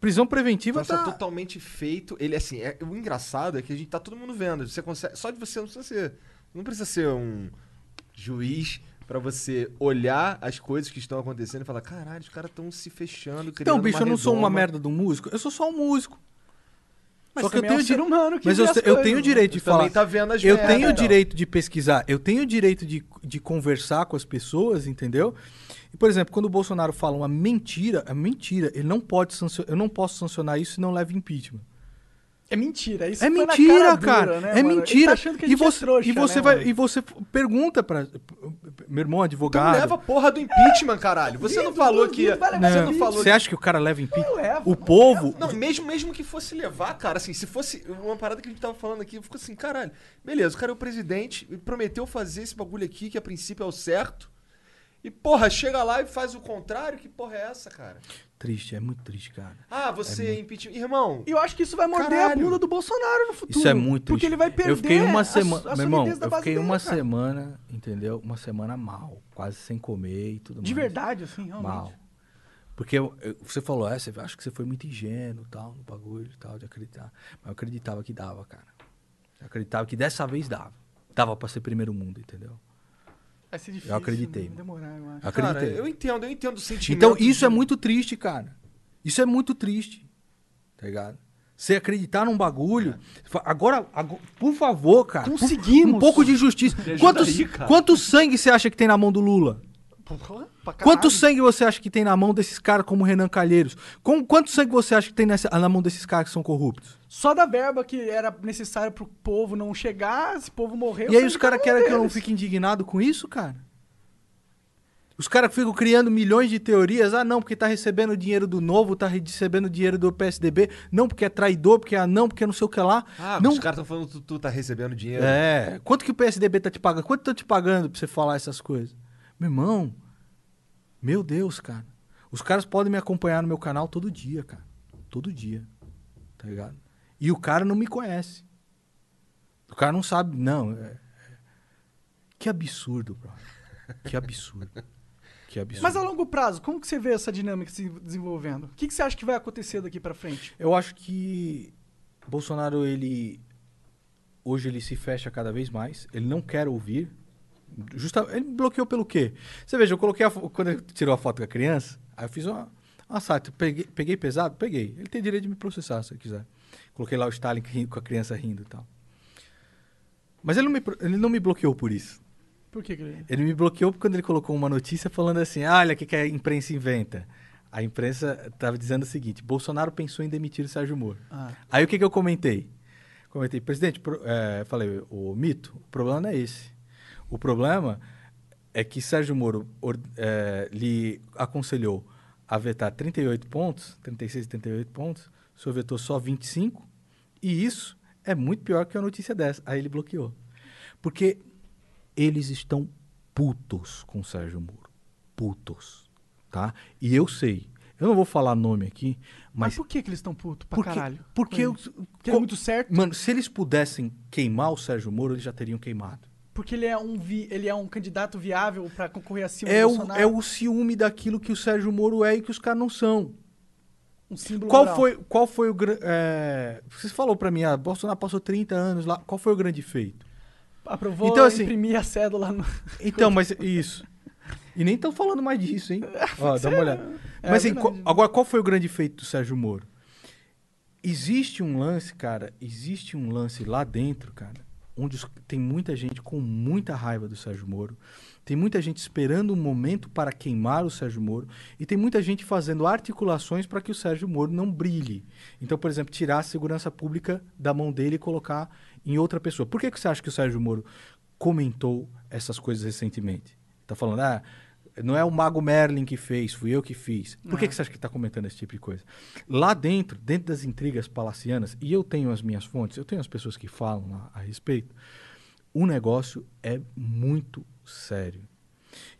Prisão preventiva Então, tá... é totalmente feito. Ele, assim, é, o engraçado é que a gente tá todo mundo vendo. Você consegue, só de você não precisa ser. Não precisa ser um juiz pra você olhar as coisas que estão acontecendo e falar: caralho, os caras estão se fechando. Então, bicho, eu não sou uma redoma." merda um músico. Eu sou só um músico. Mas só que eu também é tenho um ser humano que Mas eu, eu coisas, tenho o direito de falar. tá eu merda, tenho o direito de pesquisar. Eu tenho o direito de, de conversar com as pessoas, entendeu? E, por exemplo, quando o Bolsonaro fala uma mentira, é mentira. Ele não pode sancionar. Eu não posso sancionar isso se não leva impeachment. É mentira. Isso É na mentira, cara, cara. dura, né, é mano? Ele mentira. tá achando que a e gente você, é trouxa, e você né, vai mano? e você pergunta para meu irmão Então advogado. leva a porra do impeachment, caralho. Você não falou que. Você Não, falou Você acha que o cara leva impeachment? leva, O povo, Não, mesmo, mesmo que fosse levar, cara, assim, se fosse uma parada que a gente tava falando aqui, eu fico assim, caralho, beleza, o cara é o presidente, prometeu fazer esse bagulho aqui, que a princípio é o certo, e porra, chega lá e faz o contrário, que porra é essa, cara? triste, é muito triste, cara. Ah, você é impeachment. Irmão, E eu acho que isso vai morder a Caralho. bunda do Bolsonaro no futuro. Isso é muito triste. Porque ele vai perder Eu fiquei uma a- semana, a meu irmão, eu fiquei dele, uma cara. semana, entendeu? Uma semana mal, quase sem comer e tudo De mais. verdade, assim, realmente. Mal. Porque eu- eu- você falou, é, você acho que você foi muito ingênuo tal, no bagulho e tal, de acreditar. Mas eu acreditava que dava, cara. Eu acreditava que dessa vez dava. Dava pra ser primeiro mundo, entendeu? Vai ser difícil. Eu acreditei, Vai demorar, eu acho. Eu cara, acreditei. eu entendo, eu entendo o sentimento. Então isso de- é muito triste, cara. Isso é muito triste. Tá ligado? Você acreditar num bagulho. fa- Agora, ago- por favor, cara. Conseguimos. Um pouco de justiça. Quanto, aí, quanto sangue você acha que tem na mão do Lula? Quanto sangue você acha que tem na mão desses caras como Renan Calheiros? Com, quanto sangue você acha que tem nessa- na mão desses caras que são corruptos? Só da verba que era necessário pro povo não chegar, esse povo morreu. E aí os caras tá querem que eu não fique indignado com isso, cara? Os caras ficam criando milhões de teorias. Ah, não, porque tá recebendo dinheiro do novo, tá recebendo dinheiro do PSDB. Não, porque é traidor, porque é não, porque é não sei o que lá. Ah, não, os caras estão falando que tu, tu tá recebendo dinheiro. É. Quanto que o PSDB tá te pagando? Quanto estão te pagando pra você falar essas coisas? Meu irmão, meu Deus, cara. Os caras podem me acompanhar no meu canal todo dia, cara. Todo dia. Tá ligado? E o cara não me conhece. O cara não sabe, não. é- é- Que absurdo, brother. Que absurdo. Que absurdo. Mas a longo prazo, como que você vê essa dinâmica se desenvolvendo? O que, que você acha que vai acontecer daqui pra frente? Eu acho que Bolsonaro, ele. Hoje ele se fecha cada vez mais. Ele não quer ouvir. Justa, ele me bloqueou pelo quê? Você veja, eu coloquei a, quando ele tirou a foto com a criança, aí eu fiz uma, uma sátira. Peguei, peguei pesado? Peguei. Ele tem direito de me processar se ele quiser. Coloquei lá o Stalin rindo- com a criança rindo e tal. Mas ele não me, ele não me bloqueou por isso. Por que, que ele... Ele me bloqueou quando ele colocou uma notícia falando assim: "Ah, olha o que, que a imprensa inventa. A imprensa estava dizendo o seguinte: Bolsonaro pensou em demitir o Sérgio Moro. Ah. Aí o que, que eu comentei? Comentei, presidente, pro- é, falei, o mito, o problema não é esse. O problema é que Sérgio Moro or- é, lhe aconselhou a vetar 38 pontos, 36, 38 pontos, o senhor vetou só 25, e isso é muito pior que a notícia dessa. Aí ele bloqueou. Porque eles estão putos com Sérgio Moro. Putos. Tá? E eu sei. Eu não vou falar nome aqui, Mas mas. por que, que eles estão putos pra porque, caralho? Porque, eu, Porque é muito certo? Mano, se eles pudessem queimar o Sérgio Moro, eles já teriam queimado. Porque ele é um, vi... ele é um candidato viável pra concorrer acima É do o, Bolsonaro? é o ciúme daquilo que o Sérgio Moro é e que os caras não são. Um símbolo Qual moral. foi, qual foi o grande. Você falou pra mim, ah, Bolsonaro passou 30 anos lá. Qual foi o grande feito? Aprovou Então, assim- imprimir a cédula no... Então, mas isso. E nem estão falando mais disso, hein? Ó, dá uma olhada. É mas assim, verdade. qual- agora, qual foi o grande feito do Sérgio Moro? Existe um lance, cara, existe um lance lá dentro, cara, onde tem muita gente com muita raiva do Sérgio Moro. Tem muita gente esperando um momento para queimar o Sérgio Moro. E tem muita gente fazendo articulações para que o Sérgio Moro não brilhe. Então, por exemplo, tirar a segurança pública da mão dele e colocar em outra pessoa. Por que, que você acha que o Sérgio Moro comentou essas coisas recentemente? Tá falando, ah, não é o Mago Merlin que fez, fui eu que fiz. Por que, que você acha que está comentando esse tipo de coisa? Lá dentro, dentro das intrigas palacianas, e eu tenho as minhas fontes, eu tenho as pessoas que falam lá a respeito, o negócio é muito sério.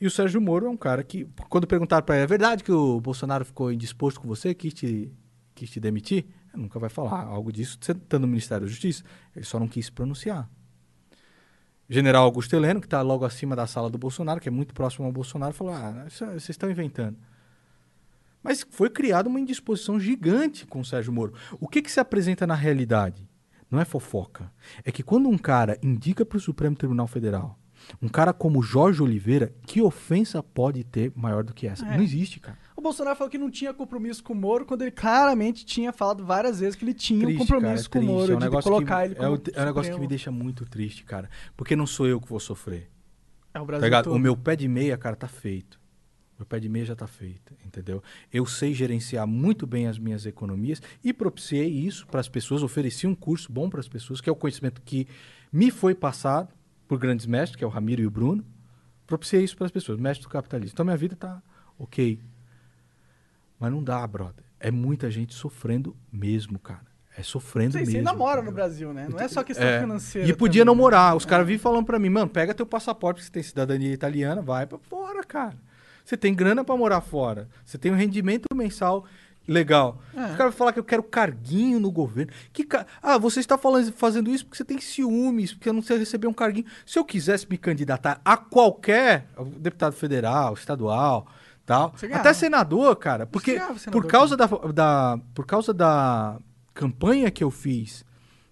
E o Sérgio Moro é um cara que, quando perguntaram para ele, é verdade que o Bolsonaro ficou indisposto com você, quis te, quis te demitir? Ele nunca vai falar algo disso, você está no Ministério da Justiça. Ele só não quis se pronunciar. General Augusto Heleno, que está logo acima da sala do Bolsonaro, que é muito próximo ao Bolsonaro, falou: ah, isso- vocês estão inventando. Mas foi criada uma indisposição gigante com o Sérgio Moro. O que, que se apresenta na realidade? Não é fofoca. É que quando um cara indica para o Supremo Tribunal Federal, um cara como Jorge Oliveira, que ofensa pode ter maior do que essa? É. Não existe, cara. O Bolsonaro falou que não tinha compromisso com o Moro, quando ele claramente tinha falado várias vezes que ele tinha um Triste, compromisso cara, com o. Moro, é um de colocar que, ele é, como o- é um negócio que me deixa muito triste, cara. Porque não sou eu que vou sofrer. É o Tá Brasil ligado? todo. O meu pé de meia, cara, tá feito. Meu pé de meia já está feito, entendeu? Eu sei gerenciar muito bem as minhas economias e propiciei isso para as pessoas, ofereci um curso bom para as pessoas, que é o conhecimento que me foi passado por grandes mestres, que é o Ramiro e o Bruno. Propiciei isso para as pessoas, mestre do capitalismo. Então minha vida está ok. Mas não dá, brother. É muita gente sofrendo mesmo, cara. É sofrendo mesmo. você ainda mora no? Brasil, né? Não é só questão É. financeira. E podia também, não morar. né? Os caras vivem falando pra mim, mano, pega teu passaporte, porque você tem cidadania italiana, vai pra fora, cara. Você tem grana pra morar fora. Você tem um rendimento mensal legal. É. Os caras falam que eu quero carguinho no governo. Que ca... Ah, você está falando, fazendo isso porque você tem ciúmes, porque eu não sei receber um carguinho. Se eu quisesse me candidatar a qualquer deputado federal, estadual, tal, até senador, cara, porque ganhava senador por causa da, da por causa da campanha que eu fiz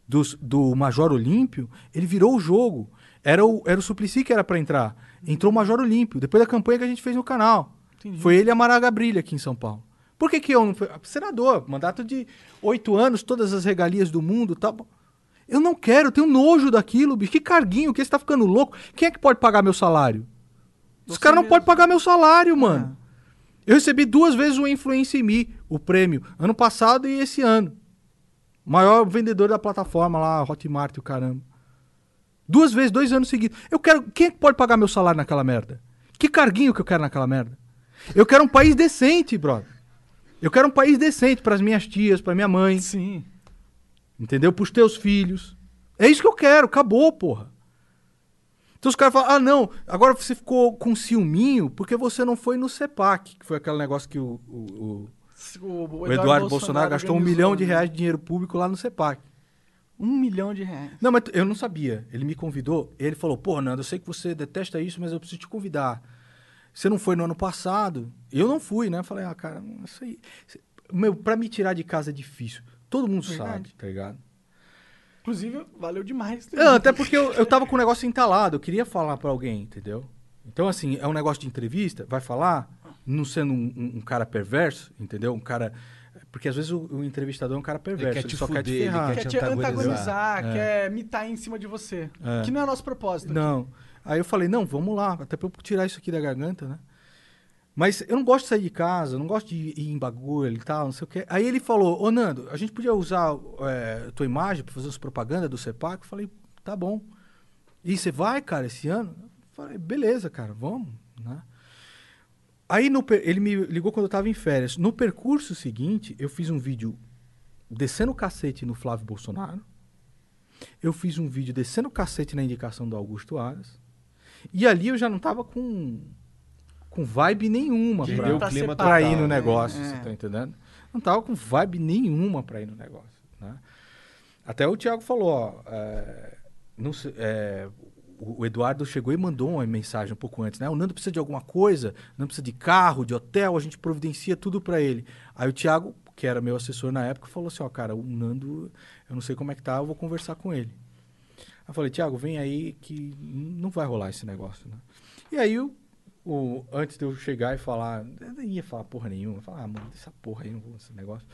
dos- do Major Olímpio, ele virou o jogo. Era o, era o Suplicy que era pra entrar. Entrou o Major Olímpio, depois da campanha que a gente fez no canal. Entendi. Foi ele e a Maraga Brilha aqui em São Paulo. Por que, que eu não fui? Senador, mandato de oito anos, todas as regalias do mundo tal. Eu não quero, eu tenho nojo daquilo, bicho. Que carguinho, que você tá ficando louco? Quem é que pode pagar meu salário? Os caras não podem pagar meu salário, mano. Eu recebi duas vezes o Influência em Me, o prêmio, ano passado e esse ano. Maior vendedor da plataforma lá, Hotmart o caramba. Duas vezes, dois anos seguidos. Eu quero. Quem é que pode pagar meu salário naquela merda? Que carguinho que eu quero naquela merda? Eu quero um país decente, brother. Eu quero um país decente pras minhas tias, pra minha mãe. Sim. Entendeu? Pros teus filhos. É isso que eu quero, acabou, porra. Então os caras falam, ah, não, agora você ficou com ciúminho porque você não foi no CEPAC, que foi aquele negócio que o, o- o- O, o Eduardo, Bolsonaro, gastou um milhão de né? reais de dinheiro público lá no CEPAC. Um milhão de reais. Não, mas eu não sabia. Ele me convidou, ele falou, pô, Nando, eu sei que você detesta isso, mas eu preciso te convidar. Você não foi no ano passado? Eu não fui, né? Eu falei, ah, cara, isso aí... Meu, pra me tirar de casa é difícil. Todo mundo Verdade. sabe, tá ligado? Inclusive, valeu demais. Não, até porque eu, eu tava com o negócio entalado, eu queria falar pra alguém, entendeu? Então, assim, é um negócio de entrevista, vai falar, não sendo um, um- um cara perverso, entendeu? Um cara. Porque às vezes o, o entrevistador é um cara perverso, quer ele, te só quer te fuder, ele ferrar. quer Quer te antagonizar. antagonizar, É. quer mitar em cima de você. É. Que não é nosso propósito. aqui. Não. Aí eu falei, não, vamos lá, até pra eu tirar isso aqui da garganta, né? Mas eu não gosto de sair de casa, não gosto de ir em bagulho e tal, não sei o quê. Aí ele falou, ô Nando, a gente podia usar é, tua imagem pra fazer as propaganda do CEPAC? Eu falei, tá bom. E você vai, cara, esse ano? Eu falei, beleza, cara, vamos, né? Aí no ele me ligou quando eu tava em férias. No percurso seguinte, eu fiz um vídeo descendo o cacete no Flávio Bolsonaro. Eu fiz um vídeo descendo o cacete na indicação do Augusto Aras. E ali eu já não tava com, com vibe nenhuma Perdeu pra, o Pra clima separar, pra total. ir no negócio, É. você tá entendendo? Não tava com vibe nenhuma pra ir no negócio. né? Até o Thiago falou, ó, é, não sei, é, o Eduardo chegou e mandou uma mensagem um pouco antes, né? O Nando precisa de alguma coisa, não precisa de carro, de hotel, a gente providencia tudo pra ele. Aí o Thiago, que era meu assessor na época, falou assim, ó, cara, o Nando, eu não sei como é que tá, eu vou conversar com ele. Aí eu falei, Thiago, vem aí que não vai rolar esse negócio, né? E aí, o, o- antes de eu chegar e falar, eu nem ia falar porra nenhuma, eu falar, ah, mano, essa porra aí, não vou esse negócio.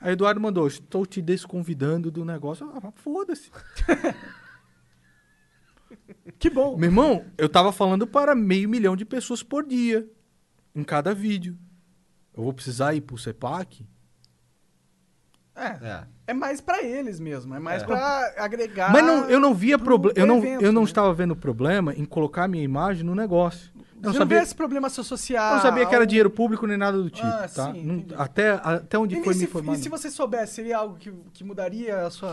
Aí o Eduardo mandou, estou te desconvidando do negócio. Ah, foda-se. Que bom. Meu irmão, eu tava falando para meio milhão de pessoas por dia, em cada vídeo. Eu vou precisar ir pro CEPAC? É. É. É mais pra eles mesmo. É mais É. pra agregar. Mas não, eu não via pro- problema. pro Eu não, evento, eu não né? estava vendo problema em colocar minha imagem no negócio. Não sabia, esse problema se associar. eu não sabia que era dinheiro público nem nada do tipo, Ah, tá? sim, Não- até, até onde E, foi me informado. e se você soubesse, seria algo que, que mudaria a sua.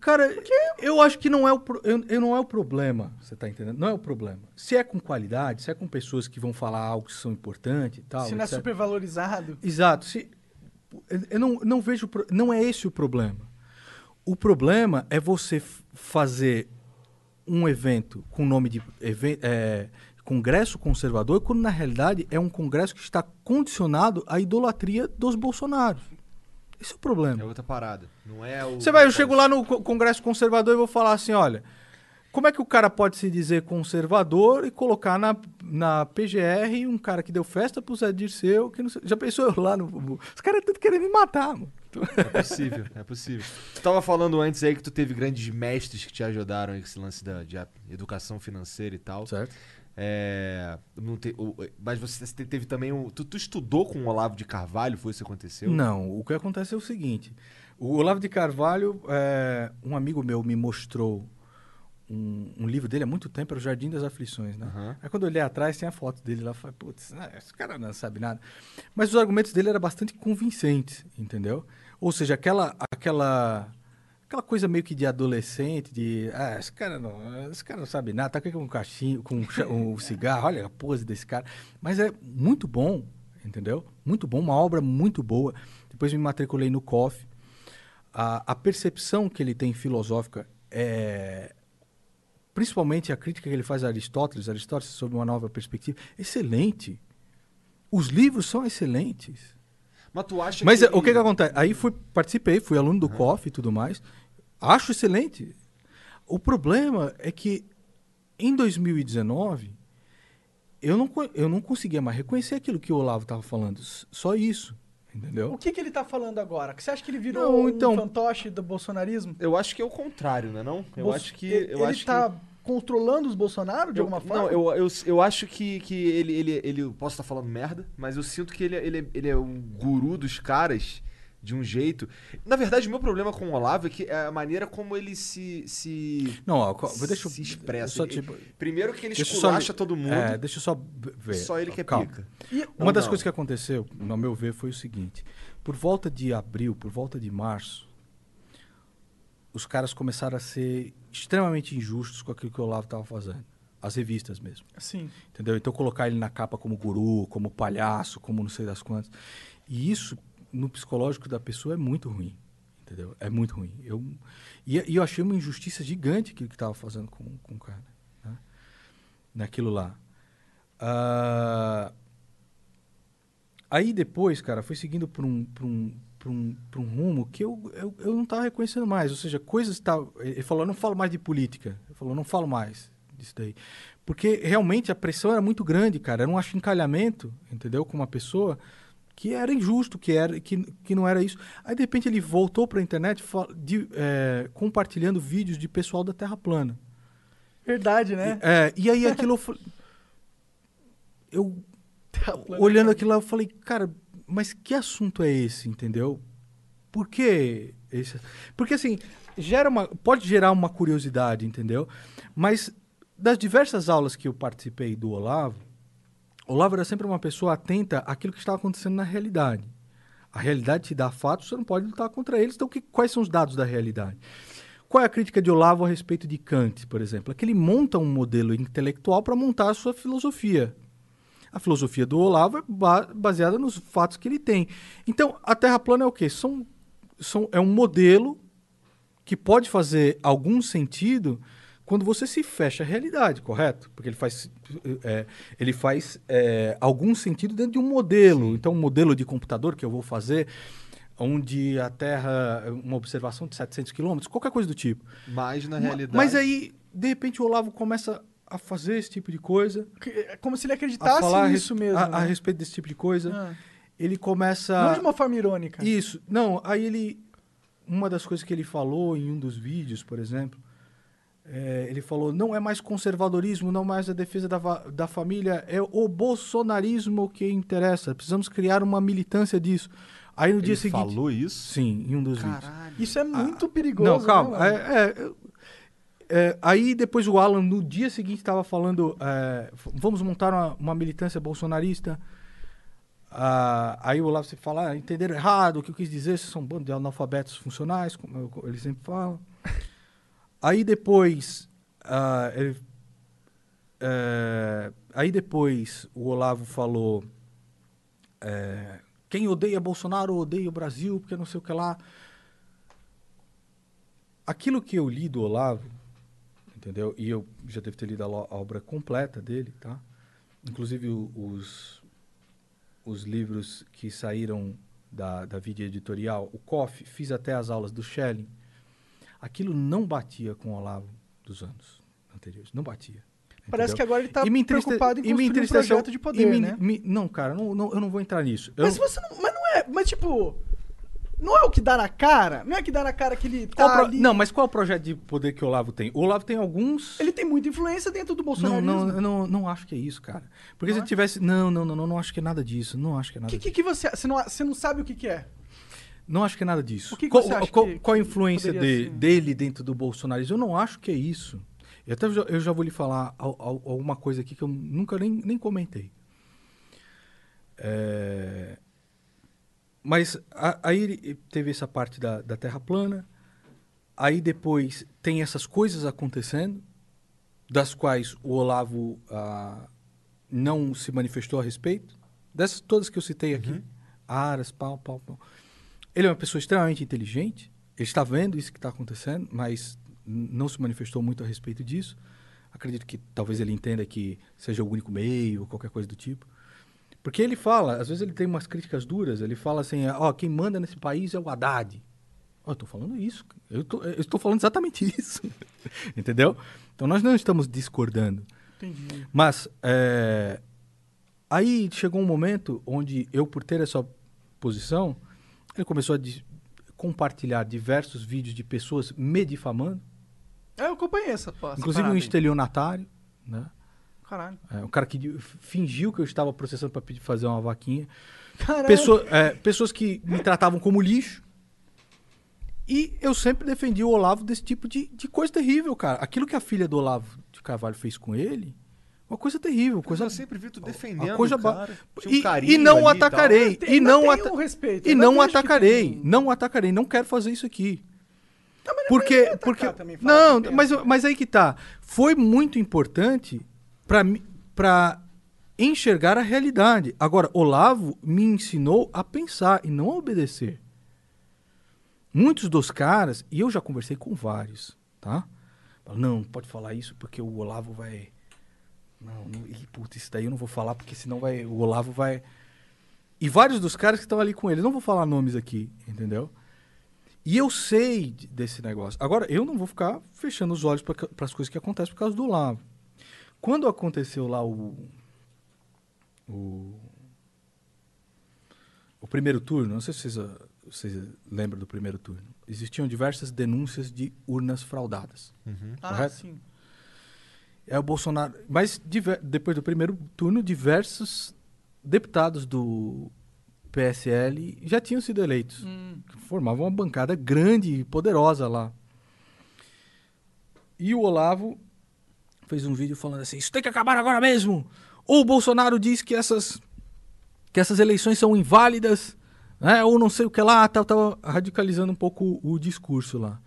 Cara, eu acho que não é o, pro- eu, eu não é o problema, você tá entendendo? Não é o problema. Se é com qualidade, se é com pessoas que vão falar algo que são importantes e tal. se não é etc. super valorizado. Exato. Se, eu- não, não vejo. pro- Não é esse o problema. O problema é você fazer um evento com o nome de é, Congresso Conservador, quando na realidade é um congresso que está condicionado à idolatria dos Bolsonaros. Esse é o problema. É outra parada. Não é o. Você vai, eu chego lá no co- Congresso Conservador e vou falar assim, olha, como é que o cara pode se dizer conservador e colocar na, na PGR um cara que deu festa pro Zé Dirceu, que não sei, já pensou eu lá no... Os caras tudo querendo me matar, mano. É possível, é possível. Tu tava falando antes aí que tu teve grandes mestres que te ajudaram aí com esse lance da, de educação financeira e tal. Certo. É, te- mas você te- teve também um. Tu, tu estudou com o Olavo de Carvalho? Foi isso que aconteceu? Não, o que acontece é o seguinte: o Olavo de Carvalho, é, um amigo meu me mostrou um, um livro dele há muito tempo, era o Jardim das Aflições, né? Aham. Aí quando eu olhei atrás, tem a foto dele lá, falei, putz, ah, esse cara não sabe nada. Mas os argumentos dele eram bastante convincentes, entendeu? Ou seja, aquela, aquela, aquela coisa meio que de adolescente, de, ah, esse cara não, esse cara não sabe nada, tá aqui com um cachinho, com um, um cigarro, olha a pose desse cara. Mas é muito bom, entendeu? Muito bom, uma obra muito boa. Depois me matriculei no COF. A, a percepção que ele tem filosófica é principalmente a crítica que ele faz a Aristóteles, Aristóteles sob uma nova perspectiva, excelente. Os livros são excelentes. Mas tu acha Mas que. é, o que que acontece? Aí fui, participei, fui aluno do COF e tudo mais. Acho excelente. O problema é que em 2019 eu não, eu não conseguia mais reconhecer aquilo que o Olavo estava falando. Só isso. Entendeu? O que, que ele tá falando agora? Que Você acha que ele virou Não, um então- fantoche do bolsonarismo? Eu acho que é o contrário, né? Não? Eu Bolso- acho que. ele, Eu ele acho tá que... controlando os Bolsonaro de Eu- alguma forma? Não, eu, eu, eu acho que, que ele, ele, ele. Posso estar falando merda, mas eu sinto que ele, ele, ele é um guru dos caras de um jeito. Na verdade, o meu problema com o Olavo é que é a maneira como ele se. se Não, ó, co- deixa eu- se expressa. só Ele- tipo- primeiro que ele só esculacha li- todo mundo. É, deixa eu só ver. Só ele que é Calma. pica. E- Uma Ou das não? coisas que aconteceu, no meu ver, foi o seguinte: por volta de abril, por volta de março, os caras começaram a ser extremamente injustos com aquilo que o Olavo estava fazendo. As revistas mesmo. Sim. Entendeu? Então colocar ele na capa como guru, como palhaço, como não sei das quantas. E isso, no psicológico da pessoa, é muito ruim. Entendeu? É muito ruim. Eu, e, e eu achei uma injustiça gigante aquilo que estava fazendo com, com o cara. Né? Naquilo lá. Ah, aí depois, cara, foi seguindo por um, por um, por um, um rumo que eu, eu, eu não estava reconhecendo mais. Ou seja, coisas estavam. Ele falou, eu não falo mais de política. Ele falou, eu não falo mais disso daí. Porque realmente a pressão era muito grande, cara. Era um achincalhamento, entendeu? Com uma pessoa que era injusto, que, era, que, que não era isso. Aí, de repente, ele voltou para a internet de, é, compartilhando vídeos de pessoal da Terra plana. Verdade, né? É, e aí aquilo eu falei. Eu. Olhando aquilo lá, eu falei, cara, mas que assunto é esse, entendeu? Por que esse? Porque assim, gera uma, pode gerar uma curiosidade, entendeu? Mas das diversas aulas que eu participei do Olavo, Olavo era sempre uma pessoa atenta àquilo que estava acontecendo na realidade. A realidade te dá fatos, você não pode lutar contra eles. Então, que, quais são os dados da realidade? Qual é a crítica de Olavo a respeito de Kant, por exemplo? É que ele monta um modelo intelectual para montar a sua filosofia. A filosofia do Olavo é ba- baseada nos fatos que ele tem. Então, a Terra plana é o quê? São, são, é um modelo que pode fazer algum sentido quando você se fecha à realidade, correto? Porque ele faz, é, ele faz é, algum sentido dentro de um modelo. Então, um modelo de computador que eu vou fazer, onde a Terra, uma observação de 700 quilômetros, qualquer coisa do tipo. Mas na realidade. Mas aí, de repente, o Olavo começa a fazer esse tipo de coisa, É como se ele a acreditasse falar a nisso mesmo. a, a né? respeito desse tipo de coisa. Ah. Ele começa. Não de uma forma irônica. Isso. Não, aí ele. Uma das coisas que ele falou em um dos vídeos, por exemplo, é, ele falou: não é mais conservadorismo, não mais a defesa da, da família, é o bolsonarismo que interessa. Precisamos criar uma militância disso. Aí no dia Ele seguinte. falou isso? Sim, em um dos vídeos. Caralho. Isso é muito perigoso. Não, calma. né, é, é, é, aí depois o Alan, no dia seguinte, estava falando: é, vamos montar uma, uma militância bolsonarista. Ah, aí o Olavo você fala: ah, entenderam errado, o que eu quis dizer, vocês são um bando de analfabetos funcionais, como ele sempre fala. Aí depois. ah, ele- é, aí depois o Olavo falou. é, quem odeia Bolsonaro odeia o Brasil, porque não sei o que lá aquilo que eu li do Olavo, entendeu? E eu já devo ter lido a, a obra completa dele, tá? Inclusive o- os, os livros que saíram da, da vida editorial, o COF, fiz até as aulas do Schelling. Aquilo não batia com o Olavo dos anos anteriores, não batia. Parece entendeu? que agora ele tá E entriste- preocupado em e me construir um projeto de poder, me- né? me- não, cara, não, não- eu não vou entrar nisso. Eu Mas não- você não. Mas não é. Mas tipo. Não é o que dá na cara? Não é que dá na cara que ele tá pro- ali... Não, mas qual é o projeto de poder que o Olavo tem? O Olavo tem alguns. Ele tem muita influência dentro do Não, bolsonarismo. não, eu não, não acho que é isso, cara. Porque se ele tivesse. Não, não, não, não, não acho que é nada disso. Não acho que é O nada que, disso. que, que você... Você não, você não sabe o que, que é? Não acho que é nada disso. O que que qual, você acha qual, que- qual a influência de- dele dentro do bolsonarismo? Eu não acho que é isso. Eu, até já, eu já vou lhe falar al- al- alguma coisa aqui que eu nunca nem, nem comentei. É, Mas a- aí ele teve essa parte da, da Terra plana. Aí depois tem essas coisas acontecendo, das quais o Olavo ah, não se manifestou a respeito. Dessas todas que eu citei aqui. Aras, pau, pau, pau. Ele é uma pessoa extremamente inteligente. Ele está vendo isso que está acontecendo, mas não se manifestou muito a respeito disso. Acredito que talvez ele entenda que seja o único meio ou qualquer coisa do tipo. Porque ele fala, às vezes ele tem umas críticas duras, ele fala assim, ó, quem manda nesse país é o Haddad. Ó, eu estou falando isso, eu, tô- eu estou falando exatamente isso, entendeu? Então nós não estamos discordando. Entendi. Mas é, aí chegou um momento onde eu, por ter essa posição, ele começou a compartilhar diversos vídeos de pessoas me difamando, É, eu acompanhei essa, essa inclusive um estelionatário, né? Caralho. É, um cara que fingiu que eu estava processando para pedir fazer uma vaquinha. Caralho. Pessoa- é, pessoas que me tratavam como lixo. E eu sempre defendi o Olavo desse tipo de, de coisa terrível, cara. Aquilo que a filha do Olavo de Carvalho fez com ele, uma coisa terrível. Coisa, eu sempre vi tu uma defendendo coisa cara. Tinha um E, e não o ali e atacarei. Tem- E não, ata- um respeito, e não que atacarei. tem Não atacarei. Não quero fazer isso aqui. mas Porque, porque também, não, mas, mas aí que tá. Foi muito importante para enxergar a realidade. Agora, Olavo me ensinou a pensar e não a obedecer. Muitos dos caras, e eu já conversei com vários, tá? Não, não pode falar isso porque o Olavo vai. Não, não ih, putz, isso daí eu não vou falar porque senão vai, o Olavo vai. E vários dos caras que estão ali com ele, não vou falar nomes aqui, entendeu? E eu sei de- desse negócio. Agora, eu não vou ficar fechando os olhos para as coisas que acontecem por causa do Olavo. Quando aconteceu lá o. O, o primeiro turno, não sei se vocês, ah, vocês lembram do primeiro turno. Existiam diversas denúncias de urnas fraudadas. Ah, correto? sim. É o Bolsonaro. Mas diver- depois do primeiro turno, diversos deputados do PSL já tinham sido eleitos. Hum. Formavam uma bancada grande e poderosa lá. E o Olavo fez um vídeo falando assim: Isso tem que acabar agora mesmo! Ou o Bolsonaro diz que essas, que essas eleições são inválidas, né? ou não sei o que lá, tal, tal, radicalizando um pouco o, o discurso lá.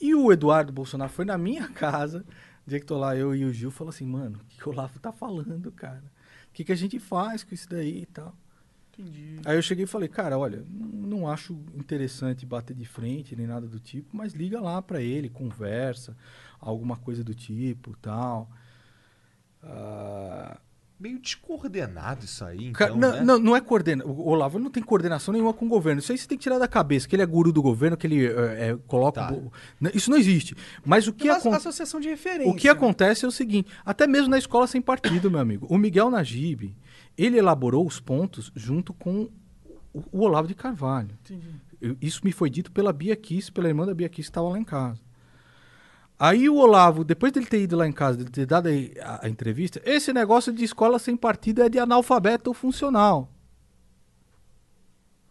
E o Eduardo Bolsonaro foi na minha casa, dia que tô lá, eu e o Gil, falou assim: Mano, o que, que o Olavo tá falando, cara? O que, que a gente faz com isso daí e tal? Entendi. Aí eu cheguei e falei, cara, olha, não, não acho interessante bater de frente nem nada do tipo, mas liga lá pra ele, conversa, alguma coisa do tipo, tal. Ah, Meio descoordenado isso aí, então, não, né? não, não é coordena. O Olavo não tem coordenação nenhuma com o governo. Isso aí você tem que tirar da cabeça, que ele é guru do governo, que ele eh, coloca. Tá. bo- Não, Isso não existe. Mas o que Tem uma acontece. associação de referência. O que acontece é o seguinte, até mesmo na escola sem partido, meu amigo, o Miguel Najib, ele elaborou os pontos junto com o, Olavo de Carvalho. Entendi. Isso me foi dito pela Bia Kiss, pela irmã da Bia Kiss que estava lá em casa. Aí o Olavo, depois dele ter ido lá em casa, dele ter dado a, a entrevista, esse negócio de escola sem partido é de analfabeto funcional.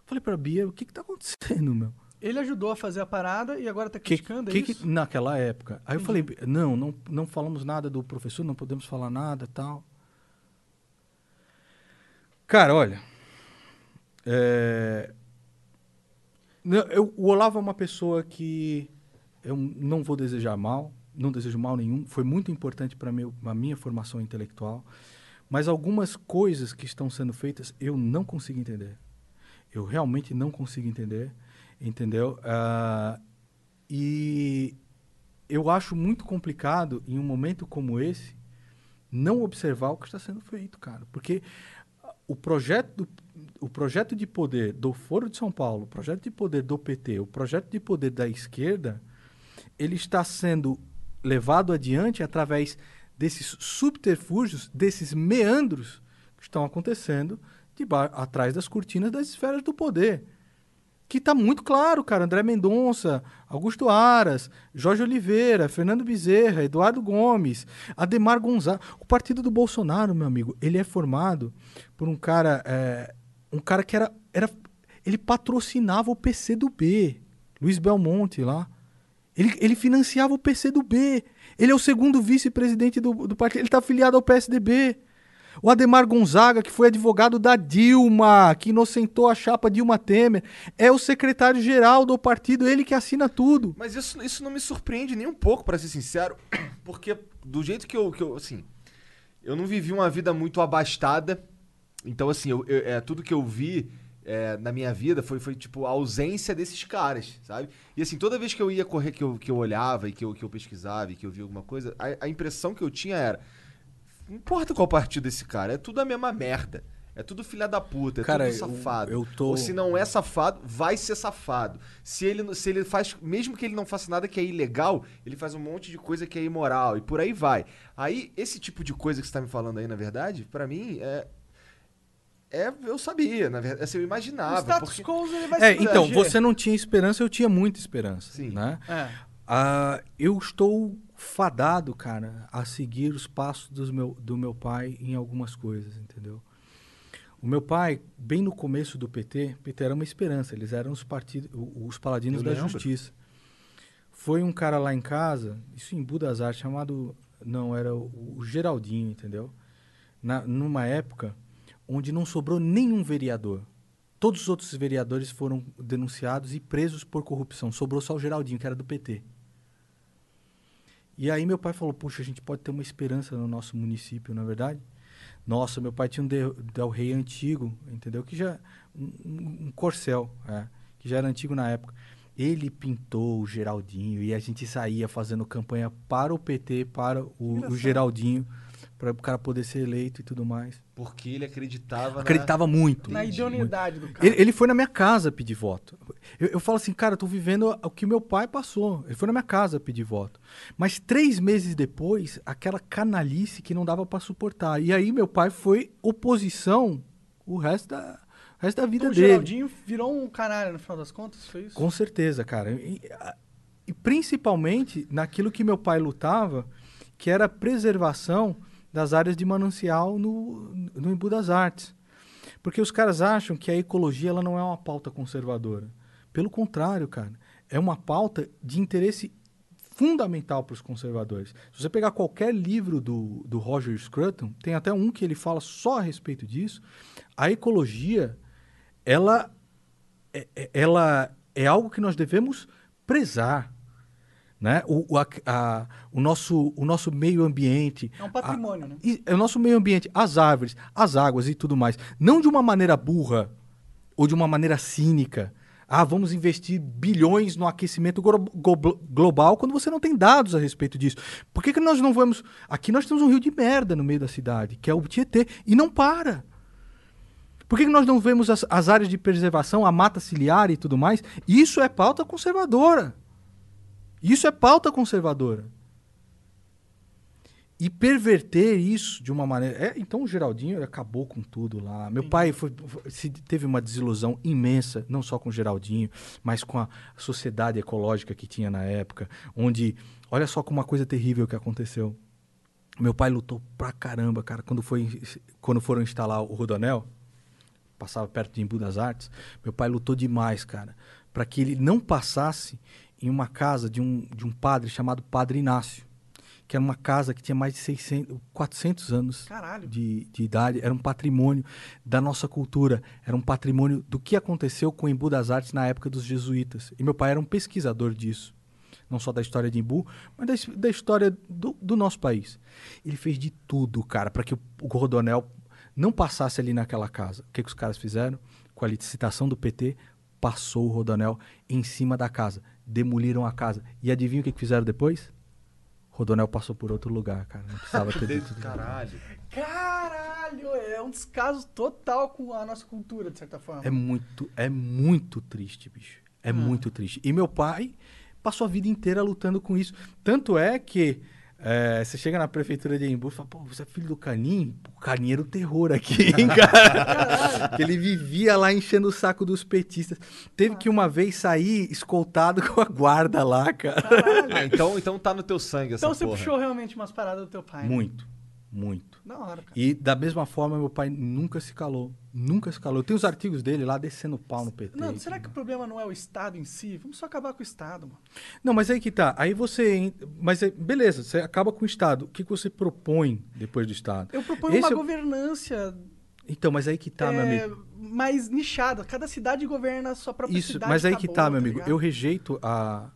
Falei pra Bia, o que que tá acontecendo, meu? Ele ajudou a fazer a parada e agora tá Que, criticando, que, é que- isso? naquela época. Aí eu falei, não, não, não falamos nada do professor, não podemos falar nada tal. Cara, olha. é, eu- o Olavo é uma pessoa que eu não vou desejar mal, não desejo mal nenhum. Foi muito importante para a minha formação intelectual. Mas algumas coisas que estão sendo feitas eu não consigo entender. Eu realmente não consigo entender, entendeu? Ah, e eu acho muito complicado, em um momento como esse, não observar o que está sendo feito, cara. Porque o projeto, do- o projeto de poder do Foro de São Paulo, o projeto de poder do PT, o projeto de poder da esquerda, ele está sendo levado adiante através desses subterfúgios, desses meandros que estão acontecendo atrás das cortinas das esferas do poder. que tá muito claro, cara. André Mendonça, Augusto Aras, Jorge Oliveira, Fernando Bezerra, Eduardo Gomes, Ademar Gonzalez. O partido do Bolsonaro, meu amigo, ele é formado por um cara, é, um cara que era, era, ele patrocinava o PC do B, Luiz Belmonte lá. Ele, ele financiava o PC do B. Ele é o segundo vice-presidente do, do partido. Ele está afiliado ao PSDB. O Ademar Gonzaga, que foi advogado da Dilma, que inocentou a chapa Dilma Temer, é o secretário-geral do partido, ele que assina tudo. Mas isso, isso não me surpreende nem um pouco, pra ser sincero, porque do jeito que eu, que eu assim, eu não vivi uma vida muito abastada, então assim, eu, eu- é, tudo que eu vi é, na minha vida foi, foi tipo a ausência desses caras, sabe? E assim, toda vez que eu ia correr, que eu, que eu olhava e que eu, que eu pesquisava e que eu via alguma coisa, a, a impressão que eu tinha era, não importa qual partido desse cara, é tudo a mesma merda. É tudo filha da puta, é Cara, tudo eu- safado. eu tô- Ou se não é safado, vai ser safado. Se ele, se ele faz, mesmo que ele não faça nada que é ilegal, ele faz um monte de coisa que é imoral e por aí vai. Aí, esse tipo de coisa que você tá me falando aí, na verdade, pra mim, é. É, eu sabia, na verdade, assim, eu O imaginava. status porque- quo ele vai É, se então, proteger. você não tinha esperança, eu tinha muita esperança. Sim. Né? É. Ah, eu estou fadado, cara, a seguir os passos dos meu, do meu pai em algumas coisas, entendeu? O meu pai, bem no começo do PT, PT era uma esperança, eles eram os partidos, o- os paladinos Eu da lembro. justiça. Foi um cara lá em casa, isso em Budas Artes, chamado, não, era o, o Geraldinho, entendeu? Na, numa época onde não sobrou nenhum vereador. Todos os outros vereadores foram denunciados e presos por corrupção. Sobrou só o Geraldinho, que era do PT. E aí meu pai falou, puxa, a gente pode ter uma esperança no nosso município, não é verdade? Nossa, meu pai tinha um Del, Rey antigo, entendeu? Que já um, um- corcel, é, que já era antigo na época. Ele pintou o Geraldinho e a gente saía fazendo campanha para o PT, para o, o. Geraldinho, para o cara poder ser eleito e tudo mais. Porque ele acreditava. Acreditava muito. Na muito. idoneidade do cara. Ele, ele foi na minha casa pedir voto. Eu, eu falo assim, cara, eu tô vivendo o que meu pai passou. Ele foi na minha casa pedir voto. Mas três meses depois, aquela canalice que não dava pra suportar. E aí meu pai foi oposição o resto da, o resto da vida Então, o dele. Geraldinho virou um canalha no final das contas, foi isso? Com certeza, cara. E, e principalmente naquilo que meu pai lutava, que era a preservação das áreas de manancial no, no Embu das Artes. Porque os caras acham que a ecologia ela não é uma pauta conservadora. Pelo contrário, cara. É uma pauta de interesse fundamental para os conservadores. Se você pegar qualquer livro do, do Roger Scruton, tem até um que ele fala só a respeito disso, a ecologia, ela é- é- ela é algo que nós devemos prezar. Né? O, a- a- o, nosso, o nosso meio ambiente. É um patrimônio, a- né? e- É o nosso meio ambiente, as árvores, as águas e tudo mais. Não de uma maneira burra ou de uma maneira cínica. Ah, vamos investir bilhões no aquecimento glo- glo- global quando você não tem dados a respeito disso. Por que, que nós não vamos. Aqui nós temos um rio de merda no meio da cidade, que é o Tietê, e não para. Por que, que nós não vemos as, as áreas de preservação, a mata ciliar e tudo mais? Isso é pauta conservadora. Isso é pauta conservadora. E perverter isso de uma maneira. É, então o Geraldinho acabou com tudo lá. Meu pai foi, foi- se teve uma desilusão imensa, não só com o Geraldinho, mas com a sociedade ecológica que tinha na época. Onde. Olha só como uma coisa terrível que aconteceu. Meu pai lutou pra caramba, cara, quando, foi, quando foram instalar o Rodonel passava perto de Embu das Artes, meu pai lutou demais, cara, para que ele não passasse em uma casa de um, de um padre chamado Padre Inácio, que era uma casa que tinha mais de 600, 400 anos de, de idade, era um patrimônio da nossa cultura, era um patrimônio do que aconteceu com Embu das Artes na época dos jesuítas. E meu pai era um pesquisador disso, não só da história de Embu, mas da, da história do, do nosso país. Ele fez de tudo, cara, para que o, o Rodonel não passasse ali naquela casa. O que, que os caras fizeram? Com a licitação do PT, passou o Rodonel em cima da casa. Demoliram a casa. E adivinha o que, que fizeram depois? Rodonel passou por outro lugar, cara. Não precisava ter dito. Caralho. Caralho, é um descaso total com a nossa cultura, de certa forma. É muito, é muito triste, bicho. É muito triste. E meu pai passou a vida inteira lutando com isso. Tanto é que É, você chega na prefeitura de Embu e fala, pô, você é filho do Canim? O Canim era o terror aqui, hein, cara? ele vivia lá enchendo o saco dos petistas. Teve que uma vez sair escoltado com a guarda lá, cara. Ah, então, então tá no teu sangue essa Então você porra. puxou realmente umas paradas do teu pai. né? Muito. Da hora, cara. E da mesma forma, meu pai nunca se calou. Nunca se calou. Tem os artigos dele lá descendo o pau no PT. Não, será que o problema não é o Estado em si? Vamos só acabar com o Estado, mano. Não, mas aí que tá. Aí você. Mas é- beleza, você acaba com o Estado. O que, que você propõe depois do Estado? Eu proponho Esse uma é o- governância Então, mas aí que tá, meu é, amigo. mais nichada. Cada cidade governa a sua própria Isso, cidade. mas aí que tá, meu amigo. ligado? Eu rejeito a,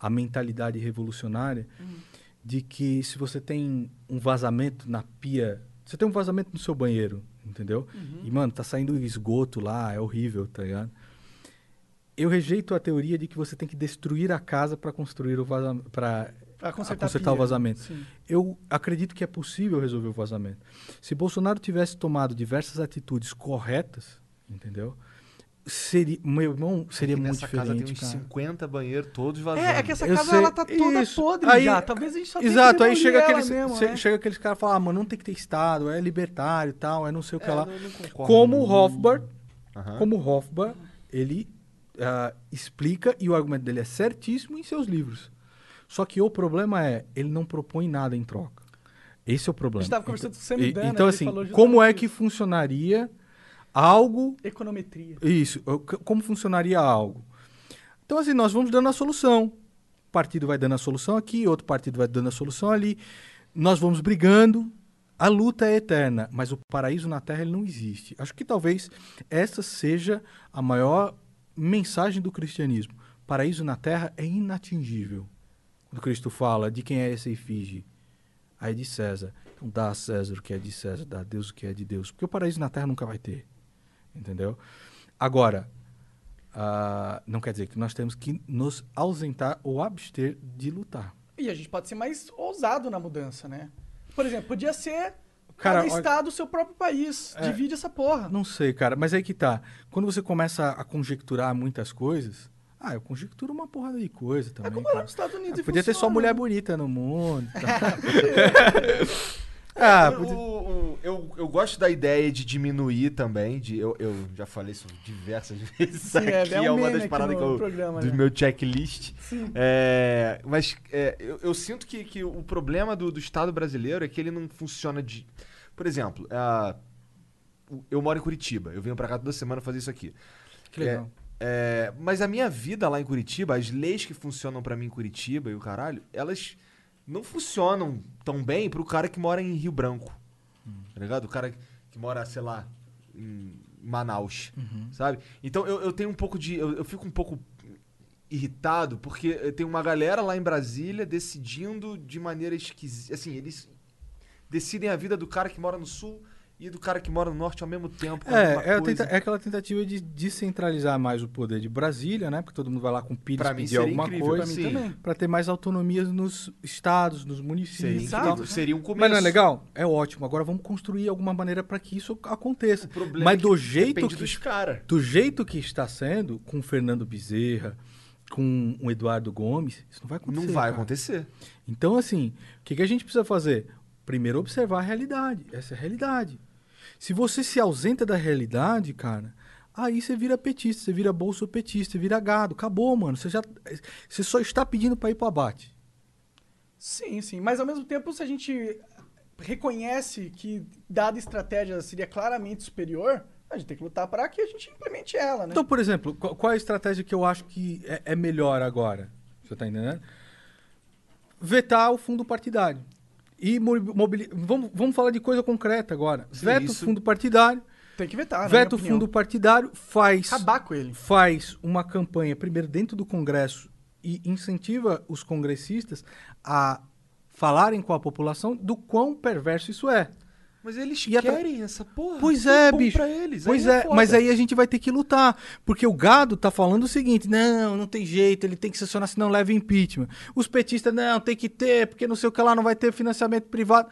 a mentalidade revolucionária Hum. De que se você tem um vazamento na pia. Você tem um vazamento no seu banheiro, entendeu? Uhum. E, mano, tá saindo esgoto lá, é horrível, tá ligado? Eu rejeito a teoria de que você tem que destruir a casa para construir o vazamento. Para consertar a o vazamento. Sim. Eu acredito que é possível resolver o vazamento. Se Bolsonaro tivesse tomado diversas atitudes corretas, entendeu? Seria, meu irmão, seria muito Nessa casa diferente, tem uns cara. 50 banheiros todos vazando. É, é que essa Eu casa sei, ela tá toda isso. podre Aí- já. Talvez a gente só Exato, aí demolir chega aqueles, mesmo, né? chega aqueles caras e falam, ah, mano, não tem que ter Estado, é libertário e tal, é não sei o que É, lá. não- não concordo como o. Hofbard, como Hofbard, ele ah, explica e o argumento dele é certíssimo em seus livros. Só que o problema é, ele não propõe nada em troca. Esse é o problema. A gente tava conversando com o Sam Então, assim, falou como é que funcionaria algo Econometria. isso, como funcionaria algo? Então, assim, nós vamos dando a solução. Um partido vai dando a solução aqui, outro partido vai dando a solução ali. Nós vamos brigando. A luta é eterna, mas o paraíso na Terra ele não existe. Acho que talvez essa seja a maior mensagem do cristianismo. Paraíso na Terra é inatingível. Quando Cristo fala de quem é essa efígie, aí de César. Então dá a César o que é de César, dá a Deus o que é de Deus. Porque o paraíso na Terra nunca vai ter. Entendeu? Agora, ah, não quer dizer que nós temos que nos ausentar ou abster de lutar. E a gente pode ser mais ousado na mudança, né? Por exemplo, podia ser Cara, cada estado o seu próprio país. É. Divide essa porra. Não sei, cara, mas aí que tá. Quando você começa a conjecturar muitas coisas, ah, eu conjecturo uma porrada de coisa também. como lá cara. nos Estados Unidos Ah, podia ter só funciona, mulher bonita no mundo. tá? ah, O- podia... o- o- eu, eu gosto da ideia de diminuir também. De, eu, eu já falei isso diversas vezes. Sim, aqui é, é um é uma das paradas que eu, programa, do né? meu checklist. Sim. É, mas é, eu, eu sinto que, que o problema do, do Estado brasileiro é que ele não funciona de. Por exemplo, o- eu moro em Curitiba. Eu venho pra cá toda semana fazer isso aqui. Que legal. É, é, mas a minha vida lá em Curitiba, as leis que funcionam pra mim em Curitiba e o caralho, elas não funcionam tão bem pro cara que mora em Rio Branco. Tá ligado? O cara que mora, sei lá, em Manaus. Sabe? Então eu, eu tenho um pouco de. Eu, eu fico um pouco irritado porque eh, tem uma galera lá em Brasília decidindo de maneira esquisita. Assim, eles decidem a vida do cara que mora no sul e do cara que mora no norte ao mesmo tempo. É, é, tenta- é aquela tentativa de descentralizar mais o poder de Brasília, né? Porque todo mundo vai lá com pires pedir alguma incrível, coisa. Pra ter mais autonomia nos estados, nos municípios. Seria seria um começo. Mas não é legal? É ótimo. Agora vamos construir alguma maneira para que isso aconteça. problema Mas é que do jeito que dos cara. do jeito que está sendo, com o Fernando Bezerra, com o Eduardo Gomes, isso não vai acontecer. Não vai cara. acontecer. Então, assim, o que, que a gente precisa fazer? Primeiro, observar a realidade. Essa é a realidade. Se você se ausenta da realidade, cara, aí você vira petista, você vira bolsopetista, você vira gado. Acabou, mano. Você, já, você só está pedindo para ir pro abate. Sim, sim. Mas ao mesmo tempo, se a gente reconhece que dada estratégia seria claramente superior, a gente tem que lutar para que a gente implemente ela, né? Então, por exemplo, qual, é a estratégia que eu acho que é, é melhor agora? Você tá entendendo? Vetar o fundo partidário. E mo- mobili- vamos, vamos falar de coisa concreta agora. Sim, Veta isso- fundo partidário. Tem que vetar, né? Veta o Na minha fundo partidário, faz, Acabar com ele. faz uma campanha, primeiro dentro do Congresso, e incentiva os congressistas a falarem com a população do quão perverso isso é. Mas eles E querem essa porra. Pois é, bom bicho. Eles. Pois é, foda. mas aí a gente vai ter que lutar. Porque o gado tá falando o seguinte: não, não tem jeito, ele tem que sancionar, senão leva impeachment. Os petistas, não, tem que ter, porque não sei o que lá, não vai ter financiamento privado.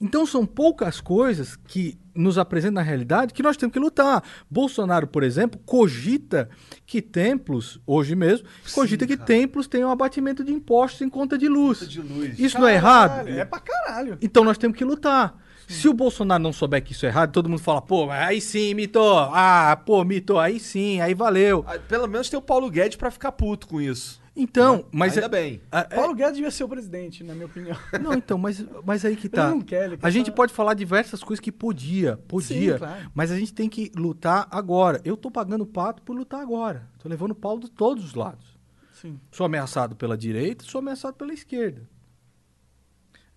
Então são poucas coisas que nos apresentam na realidade que nós temos que lutar. Bolsonaro, por exemplo, cogita que templos, hoje mesmo, cogita que templos tenham abatimento de impostos em conta de luz. de luz. Isso não é errado? Caralho, É pra caralho. Então nós temos que lutar. Se o Bolsonaro não souber que isso é errado, todo mundo fala, pô, mas aí sim, mitou. Ah, pô, mitou, aí sim, aí valeu. Ah, Pelo menos tem o Paulo Guedes pra ficar puto com isso. Então, mas. Ainda é- bem. Ah, é- Paulo Guedes devia ser o presidente, na minha opinião. Não, então, mas, mas aí que tá. Ele não quer, ele quer a gente pode falar diversas coisas que podia, podia, Sim, claro. mas a gente tem que lutar agora. Eu tô pagando pato por lutar agora. Tô levando pau de todos os lados. Sim. Sou ameaçado pela direita, sou ameaçado pela esquerda.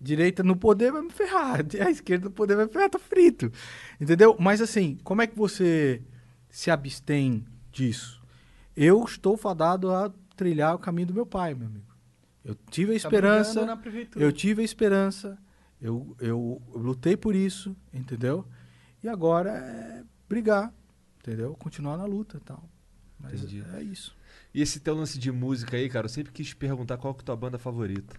Direita no poder vai me ferrar, a esquerda no poder vai me ferrar, tá frito. Entendeu? Mas assim, como é que você se abstém disso? Eu estou fadado a trilhar o caminho do meu pai, meu amigo. Eu tive a Tá esperança, prefeitura. eu tive a esperança, eu, eu, eu lutei por isso, entendeu? E agora é brigar, entendeu? Continuar na luta e tal. Mas Entendi. é isso. E esse teu lance de música aí, cara, eu sempre quis perguntar qual que é a tua banda favorita.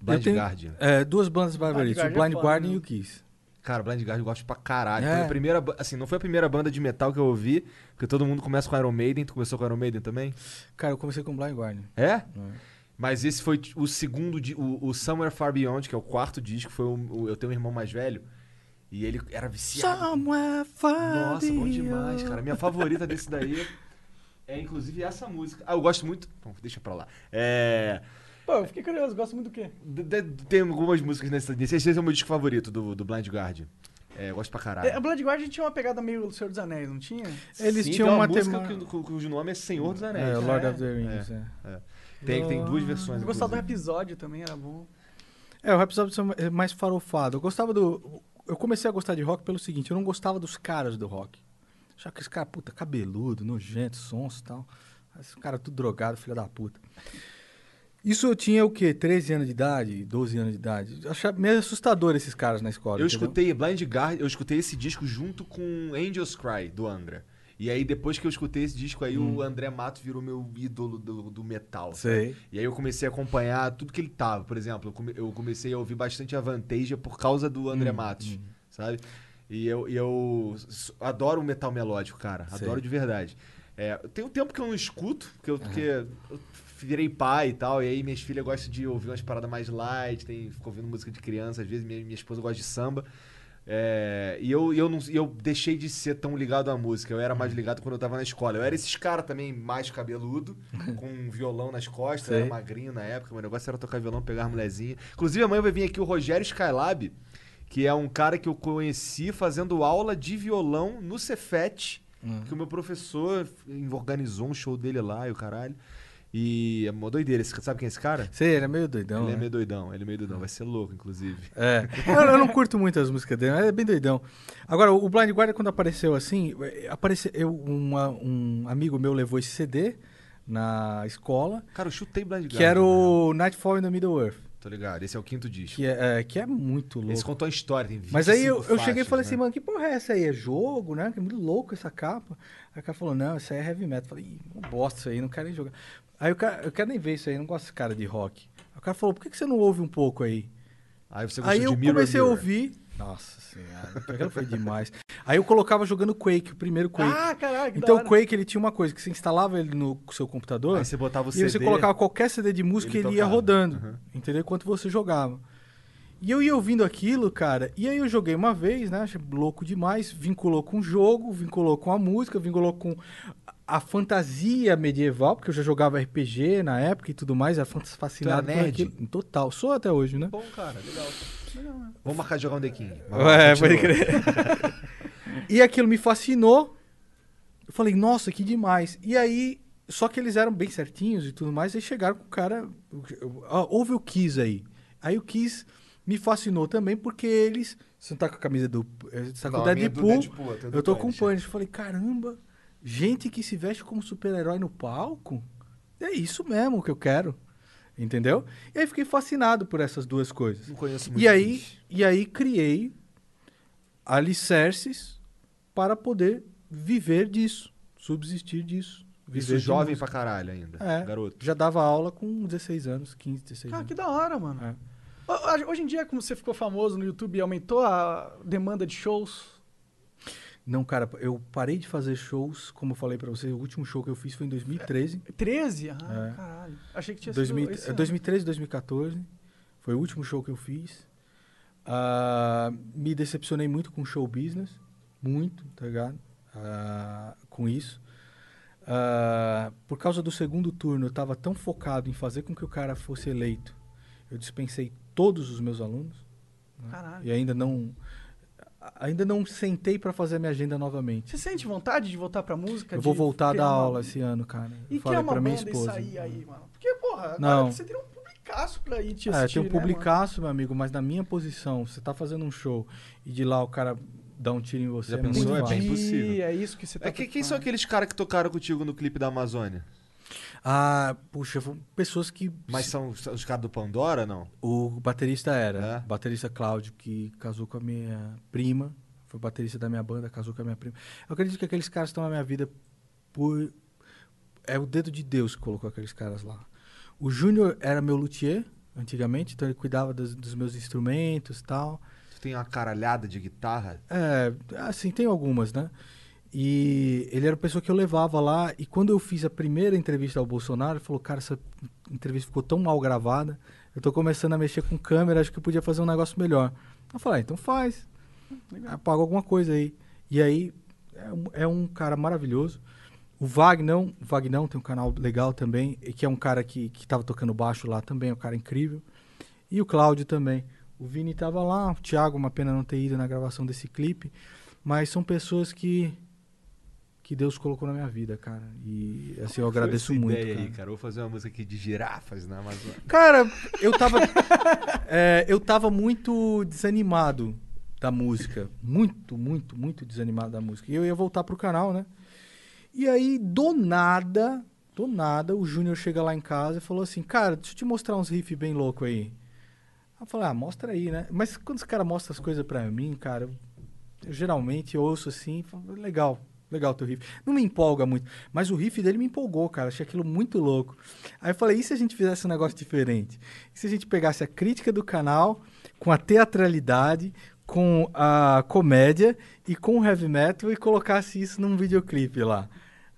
Blind tenho, Guardian. É, duas bandas favoritas, o é Blind foda, Guardian né? e o Kiss. Cara, Blind Guardian eu gosto pra caralho. É. Foi a primeira, assim, não foi a primeira banda de metal que eu ouvi, porque todo mundo começa com Iron Maiden. Tu começou com Iron Maiden também? Cara, eu comecei com Blind Guardian. É? Mas esse foi o segundo, o, o Somewhere Far Beyond, que é o quarto disco, foi o, o- eu tenho um irmão mais velho, e ele era viciado. Somewhere far Nossa, bom demais, cara. Minha favorita desse daí é inclusive essa música. Ah, eu gosto muito. Bom, deixa pra lá. É. Pô, eu fiquei curioso, gosto muito do quê? Tem algumas músicas nesse. nesse esse é o meu disco favorito do, do Blind Guardian. É, eu gosto pra caralho. É, a Blood Guardian tinha uma pegada meio Senhor dos Anéis, não tinha? Eles Sim, tinham tem uma música tema- cujo nome é Senhor dos Anéis. É, Lord É, of the Rings, é. É. Tem, tem duas versões. Eu gostava do inclusive. episódio também, era bom. É, o Rhapsody é mais farofado. Eu gostava do... Eu comecei a gostar de rock pelo seguinte, eu não gostava dos caras do rock. Achava que esse cara, puta, cabeludo, nojento, sons e tal. Esse cara tudo drogado, filha da puta. Isso eu tinha o quê? 13 anos de idade, 12 anos de idade. Eu achava meio assustador esses caras na escola. Eu entendeu? escutei Blind Guardian, eu escutei esse disco junto com Angels Cry, do Angra. E aí, depois que eu escutei esse disco aí, o André Matos virou meu ídolo do, do metal. Hum. Sei. E aí eu comecei a acompanhar tudo que ele tava. Por exemplo, eu, come- eu comecei a ouvir bastante a Vantasia por causa do André Hum, Matos, sabe? E eu, e eu adoro o metal melódico, cara. Sei. Adoro de verdade. É, tem um tempo que eu não escuto, porque eu, porque eu virei pai e tal, e aí minhas filhas gostam de ouvir umas paradas mais light, tem, ficam ouvindo música de criança, às vezes minha, minha esposa gosta de samba. É, e eu, eu, não, eu deixei de ser tão ligado à música. Eu era mais ligado quando eu tava na escola. Eu era esses cara também mais cabeludo, com um violão nas costas. Eu era magrinho na época. Meu negócio era tocar violão, pegar as mulherzinhas. Inclusive, amanhã vai vir aqui o Rogério Skylab, que é um cara que eu conheci fazendo aula de violão no Cefet. Que o meu professor organizou um show dele lá e o caralho. E é uma doideira. Esse- Sabe quem é esse cara? Sei, ele é meio doidão. ele é né? meio doidão, ele é meio doidão. Vai ser louco, inclusive. É. Eu, eu não curto muito as músicas dele, mas é bem doidão. Agora, o Blind Guardian, quando apareceu assim, apareceu, eu, uma- um amigo meu levou esse CD na escola, Cara, eu chutei Blind que era o Nightfall in the Middle Earth, Tô ligado, esse é o quinto disco. que é, é, que é muito louco. Esse contou a história, tem 25 Mas aí eu, eu cheguei e faixas, falei né? assim, mano, que porra é essa aí? É jogo, né? Que é muito louco essa capa. Aí o cara falou, não, isso aí é heavy metal. Eu falei, bosta isso aí, não quero nem jogar. Aí o cara, eu quero nem ver isso aí, não gosto desse cara de rock. Aí o cara falou, por que, que você não ouve um pouco aí? Aí você Aí de eu Mirror, comecei a ouvir. Nossa senhora, aquilo foi demais. Aí eu colocava jogando Quake, o primeiro Quake. Ah, caralho, que então o. Quake ele tinha uma coisa que você instalava ele no seu computador. Aí você botava o E aí você CD, colocava qualquer CD de música e ele ele ia rodando. Uhum. Entendeu? Enquanto você jogava. E eu ia ouvindo aquilo, cara. E aí eu joguei uma vez, né? Achei louco demais. Vinculou com o jogo, vinculou com a música, vinculou com a fantasia medieval, porque eu já jogava RPG na época e tudo mais. Era fan- fascinado por nerd? aquilo. Total. Sou até hoje, né? Bom, cara, legal. Vamos marcar de jogar um dequinho. É, pode crer. e aquilo me fascinou. Eu falei, nossa, que demais. E aí, só que eles eram bem certinhos e tudo mais, aí chegaram com o cara. Ah, Houve o Kiss aí. Aí o Kiss me fascinou também, porque eles. Você não tá com a camisa do. eh, Você tá com o a é Deadpool. Deadpool, eu do eu tô com o. Punisher. Eu falei, caramba, gente que se veste como super-herói no palco. É isso mesmo que eu quero. Entendeu? E aí fiquei fascinado por essas duas coisas. Não conheço muito E aí, e aí criei alicerces para poder viver disso, subsistir disso. Viver Isso de jovem música. pra caralho ainda. É, Garoto. Já dava aula com 16 anos, 15, 16 Ah, anos. que da hora, mano. É. Ho- Hoje em dia, como você ficou famoso no YouTube, aumentou a demanda de shows? Não, cara, eu parei de fazer shows, como eu falei pra você, o último show que eu fiz foi em 2013. 13? Ah, É. caralho. Achei que tinha 2000, sido esse é, ano. 2013, 2014. Foi o último show que eu fiz. Ah, me decepcionei muito com show business. Muito, tá ligado? Ah, com isso. Ah, por causa do segundo turno, eu tava tão focado em fazer com que o cara fosse eleito. Eu dispensei todos os meus alunos. né? Caralho. E ainda não... Ainda não sentei pra fazer a minha agenda novamente. Você sente vontade de voltar pra música? Eu vou voltar a criar dar uma- aula esse ano, cara. E Eu criar uma pra minha banda e esposa. sair aí, mano. Porque, porra, agora Não. você teria um publicaço pra ir te É, assistir, tem um né, mano? publicaço, meu amigo, mas na minha posição, você tá fazendo um show e de lá o cara dá um tiro em você. Já é pensou? muito É bem possível. É isso que você tá É que, quem são preocupado. aqueles caras que tocaram contigo no clipe da Amazônia? Ah, puxa, foram pessoas que. Mas são, os caras do Pandora, não? O baterista era. É? O baterista Cláudio, que casou com a minha prima. Foi baterista da minha banda, casou com a minha prima. Eu acredito que aqueles caras estão na minha vida por. É o dedo de Deus que colocou aqueles caras lá. O Júnior era meu luthier, antigamente, então ele cuidava dos, dos meus instrumentos e tal. Tu tem uma caralhada de guitarra? É, assim, tem algumas, né? E ele era a pessoa que eu levava lá. E quando eu fiz a primeira entrevista ao Bolsonaro, ele falou: Cara, essa entrevista ficou tão mal gravada. Eu tô começando a mexer com câmera, acho que eu podia fazer um negócio melhor. Eu falei: ah, Então faz. Apaga alguma coisa aí. E aí, é um, é um cara maravilhoso. O Vagnão, o Vagnão tem um canal legal também, e que é um cara que, que tava tocando baixo lá também, é um cara incrível. E o Cláudio também. O Vini tava lá, o Thiago, uma pena não ter ido na gravação desse clipe. Mas são pessoas que que Deus colocou na minha vida, cara. E assim, eu agradeço muito. ideia cara. aí, cara. Eu vou fazer uma música aqui de girafas na Amazônia. Cara, eu tava. é, eu tava muito desanimado da música. Muito, muito, muito desanimado da música. E eu ia voltar pro canal, né? E aí, do nada, do nada, o Júnior chega lá em casa e falou assim: Cara, deixa eu te mostrar uns riffs bem loucos aí. Eu falei: Ah, mostra aí, né? Mas quando os caras mostram as coisas pra mim, cara, eu, eu geralmente ouço assim e falo: Legal. Legal teu riff. Não me empolga muito. Mas o riff dele me empolgou, cara. Achei aquilo muito louco. Aí eu falei, e se a gente fizesse um negócio diferente? E se a gente pegasse a crítica do canal com a teatralidade, com a comédia e com o heavy metal e colocasse isso num videoclipe lá?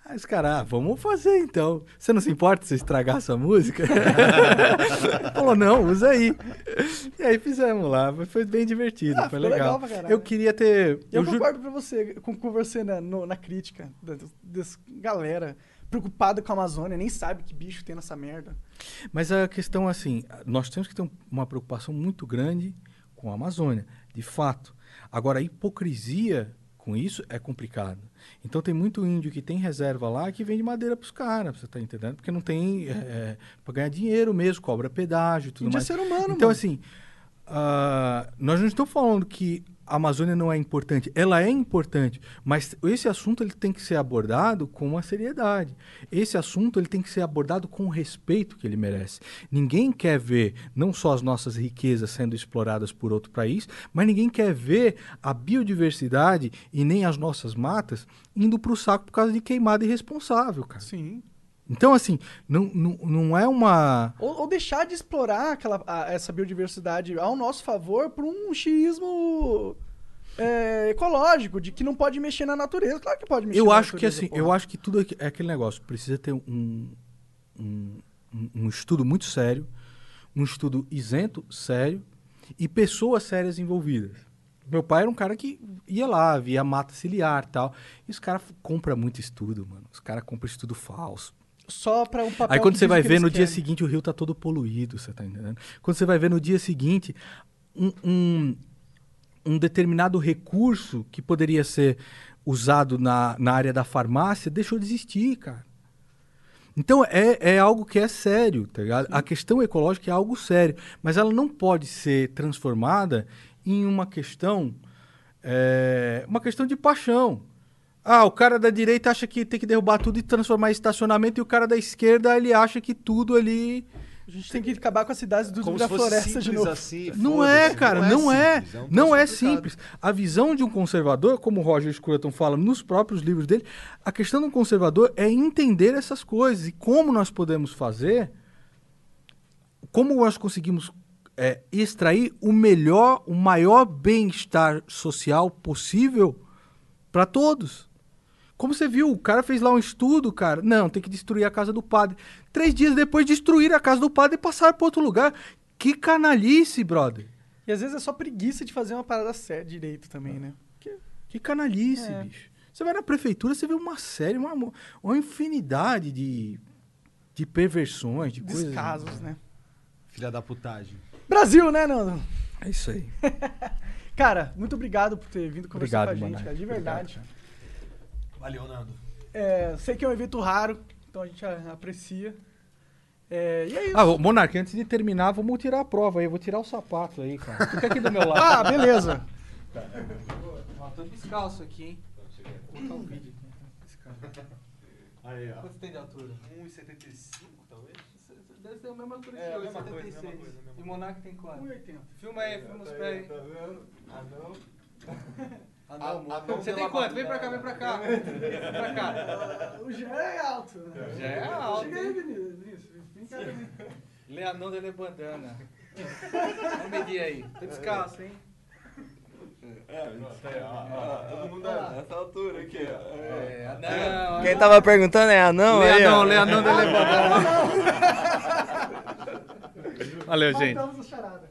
Aí os caras, ah, vamos fazer então. Você não se importa se estragar essa música? Falou, não, usa aí. E aí fizemos lá. Foi bem divertido, Ah, foi legal. legal pra eu queria ter... Eu, eu concordo com você, com, você na, no- na crítica dessa galera preocupada com a Amazônia, nem sabe que bicho tem nessa merda. Mas a questão é assim, nós temos que ter um- uma preocupação muito grande com a Amazônia, de fato. Agora, a hipocrisia com isso é complicado. Então tem muito índio que tem reserva lá que vende madeira pros caras, você tá entendendo? Porque não tem é, para ganhar dinheiro mesmo, cobra pedágio e tudo Índio é mais. ser humano, Então mano. assim, ah, nós não estamos falando que a Amazônia não é importante. Ela é importante, mas esse assunto ele tem que ser abordado com uma seriedade. Esse assunto ele tem que ser abordado com o respeito que ele merece. Ninguém quer ver não só as nossas riquezas sendo exploradas por outro país, mas ninguém quer ver a biodiversidade e nem as nossas matas indo para o saco por causa de queimada irresponsável, cara. Sim. Então, assim, não, não, não é uma. Ou, ou deixar de explorar aquela, a- essa biodiversidade ao nosso favor por um xismo é, ecológico, de que não pode mexer na natureza. Claro que pode mexer Eu na acho que natureza, assim, porra. eu acho que tudo é aquele negócio. Precisa ter um, um, um- um estudo muito sério, um estudo isento, sério, e pessoas sérias envolvidas. Meu pai era um cara que ia lá, via mata ciliar e tal. E os caras compram muito estudo, mano. Os caras compram estudo falso. Só pra um papel Aí quando você vai ver no dia seguinte o rio tá todo poluído, você tá entendendo? Quando você vai ver no dia seguinte um, um, um determinado recurso que poderia ser usado na, na área da farmácia deixou de existir, cara. Então é, é algo que é sério, tá ligado? A questão ecológica é algo sério, mas ela não pode ser transformada em uma questão, é, uma questão de paixão. Ah, o cara da direita acha que tem que derrubar tudo e transformar em estacionamento, e o cara da esquerda ele acha que tudo ali. A gente tem que acabar com as cidades do, Como da floresta de novo. assim. Não é, cara, não é. simples, Não troço é complicado. simples. A visão de um conservador, como o Roger Scruton fala nos próprios livros dele, a questão de um conservador é entender essas coisas e como nós podemos fazer, como nós conseguimos é, extrair o melhor, o maior bem-estar social possível para todos. Como você viu, o cara fez lá um estudo, cara. Não, tem que destruir a casa do padre. Três dias depois, destruir a casa do padre e passar para outro lugar. Que canalice, brother. E às vezes é só preguiça de fazer uma parada séria direito também, né? Que canalice, É. bicho. Você vai na prefeitura, você vê uma série, uma, uma infinidade de, de perversões, de coisas. Descasos, né? Filha da putagem. Brasil, né, Nando? É isso aí. Cara, muito obrigado por ter vindo conversar Obrigado, com a gente, cara, de verdade. Valeu, Nando. É, sei que é um evento raro, então a gente aprecia. É, e é isso. Ah, ô, Monark, antes de terminar, vamos tirar a prova aí. Eu vou tirar o sapato aí, cara. Fica aqui do meu lado. Ah, beleza. Ó, tô descalço aqui, hein? Vou colocar um vídeo aqui. Descalço. Aí, ó. Quanto tem de altura? 1,75 talvez? Deve ser a mesma altura É, que eu, mesma coisa, 76. mesma coisa, mesma E o Monark tem quanto? 1,80. Filma aí, filma os pés aí. Tá vendo? Ah, não. Amor. ah, não, Você tem quanto? Vem pra cá, vem pra cá. Vem pra cá. O Jean é alto. né? Já é alto, Chega aí? Vinícius. Vinícius, Vem cá. Leanão de Bandana. Vamos medir aí. Tô descalço, hein? Todo mundo nessa altura aqui, ó. É, anão. Quem tava perguntando é anão aí, Leanão, ó. Leanão de Bandana. Valeu, gente. Matamos a charada.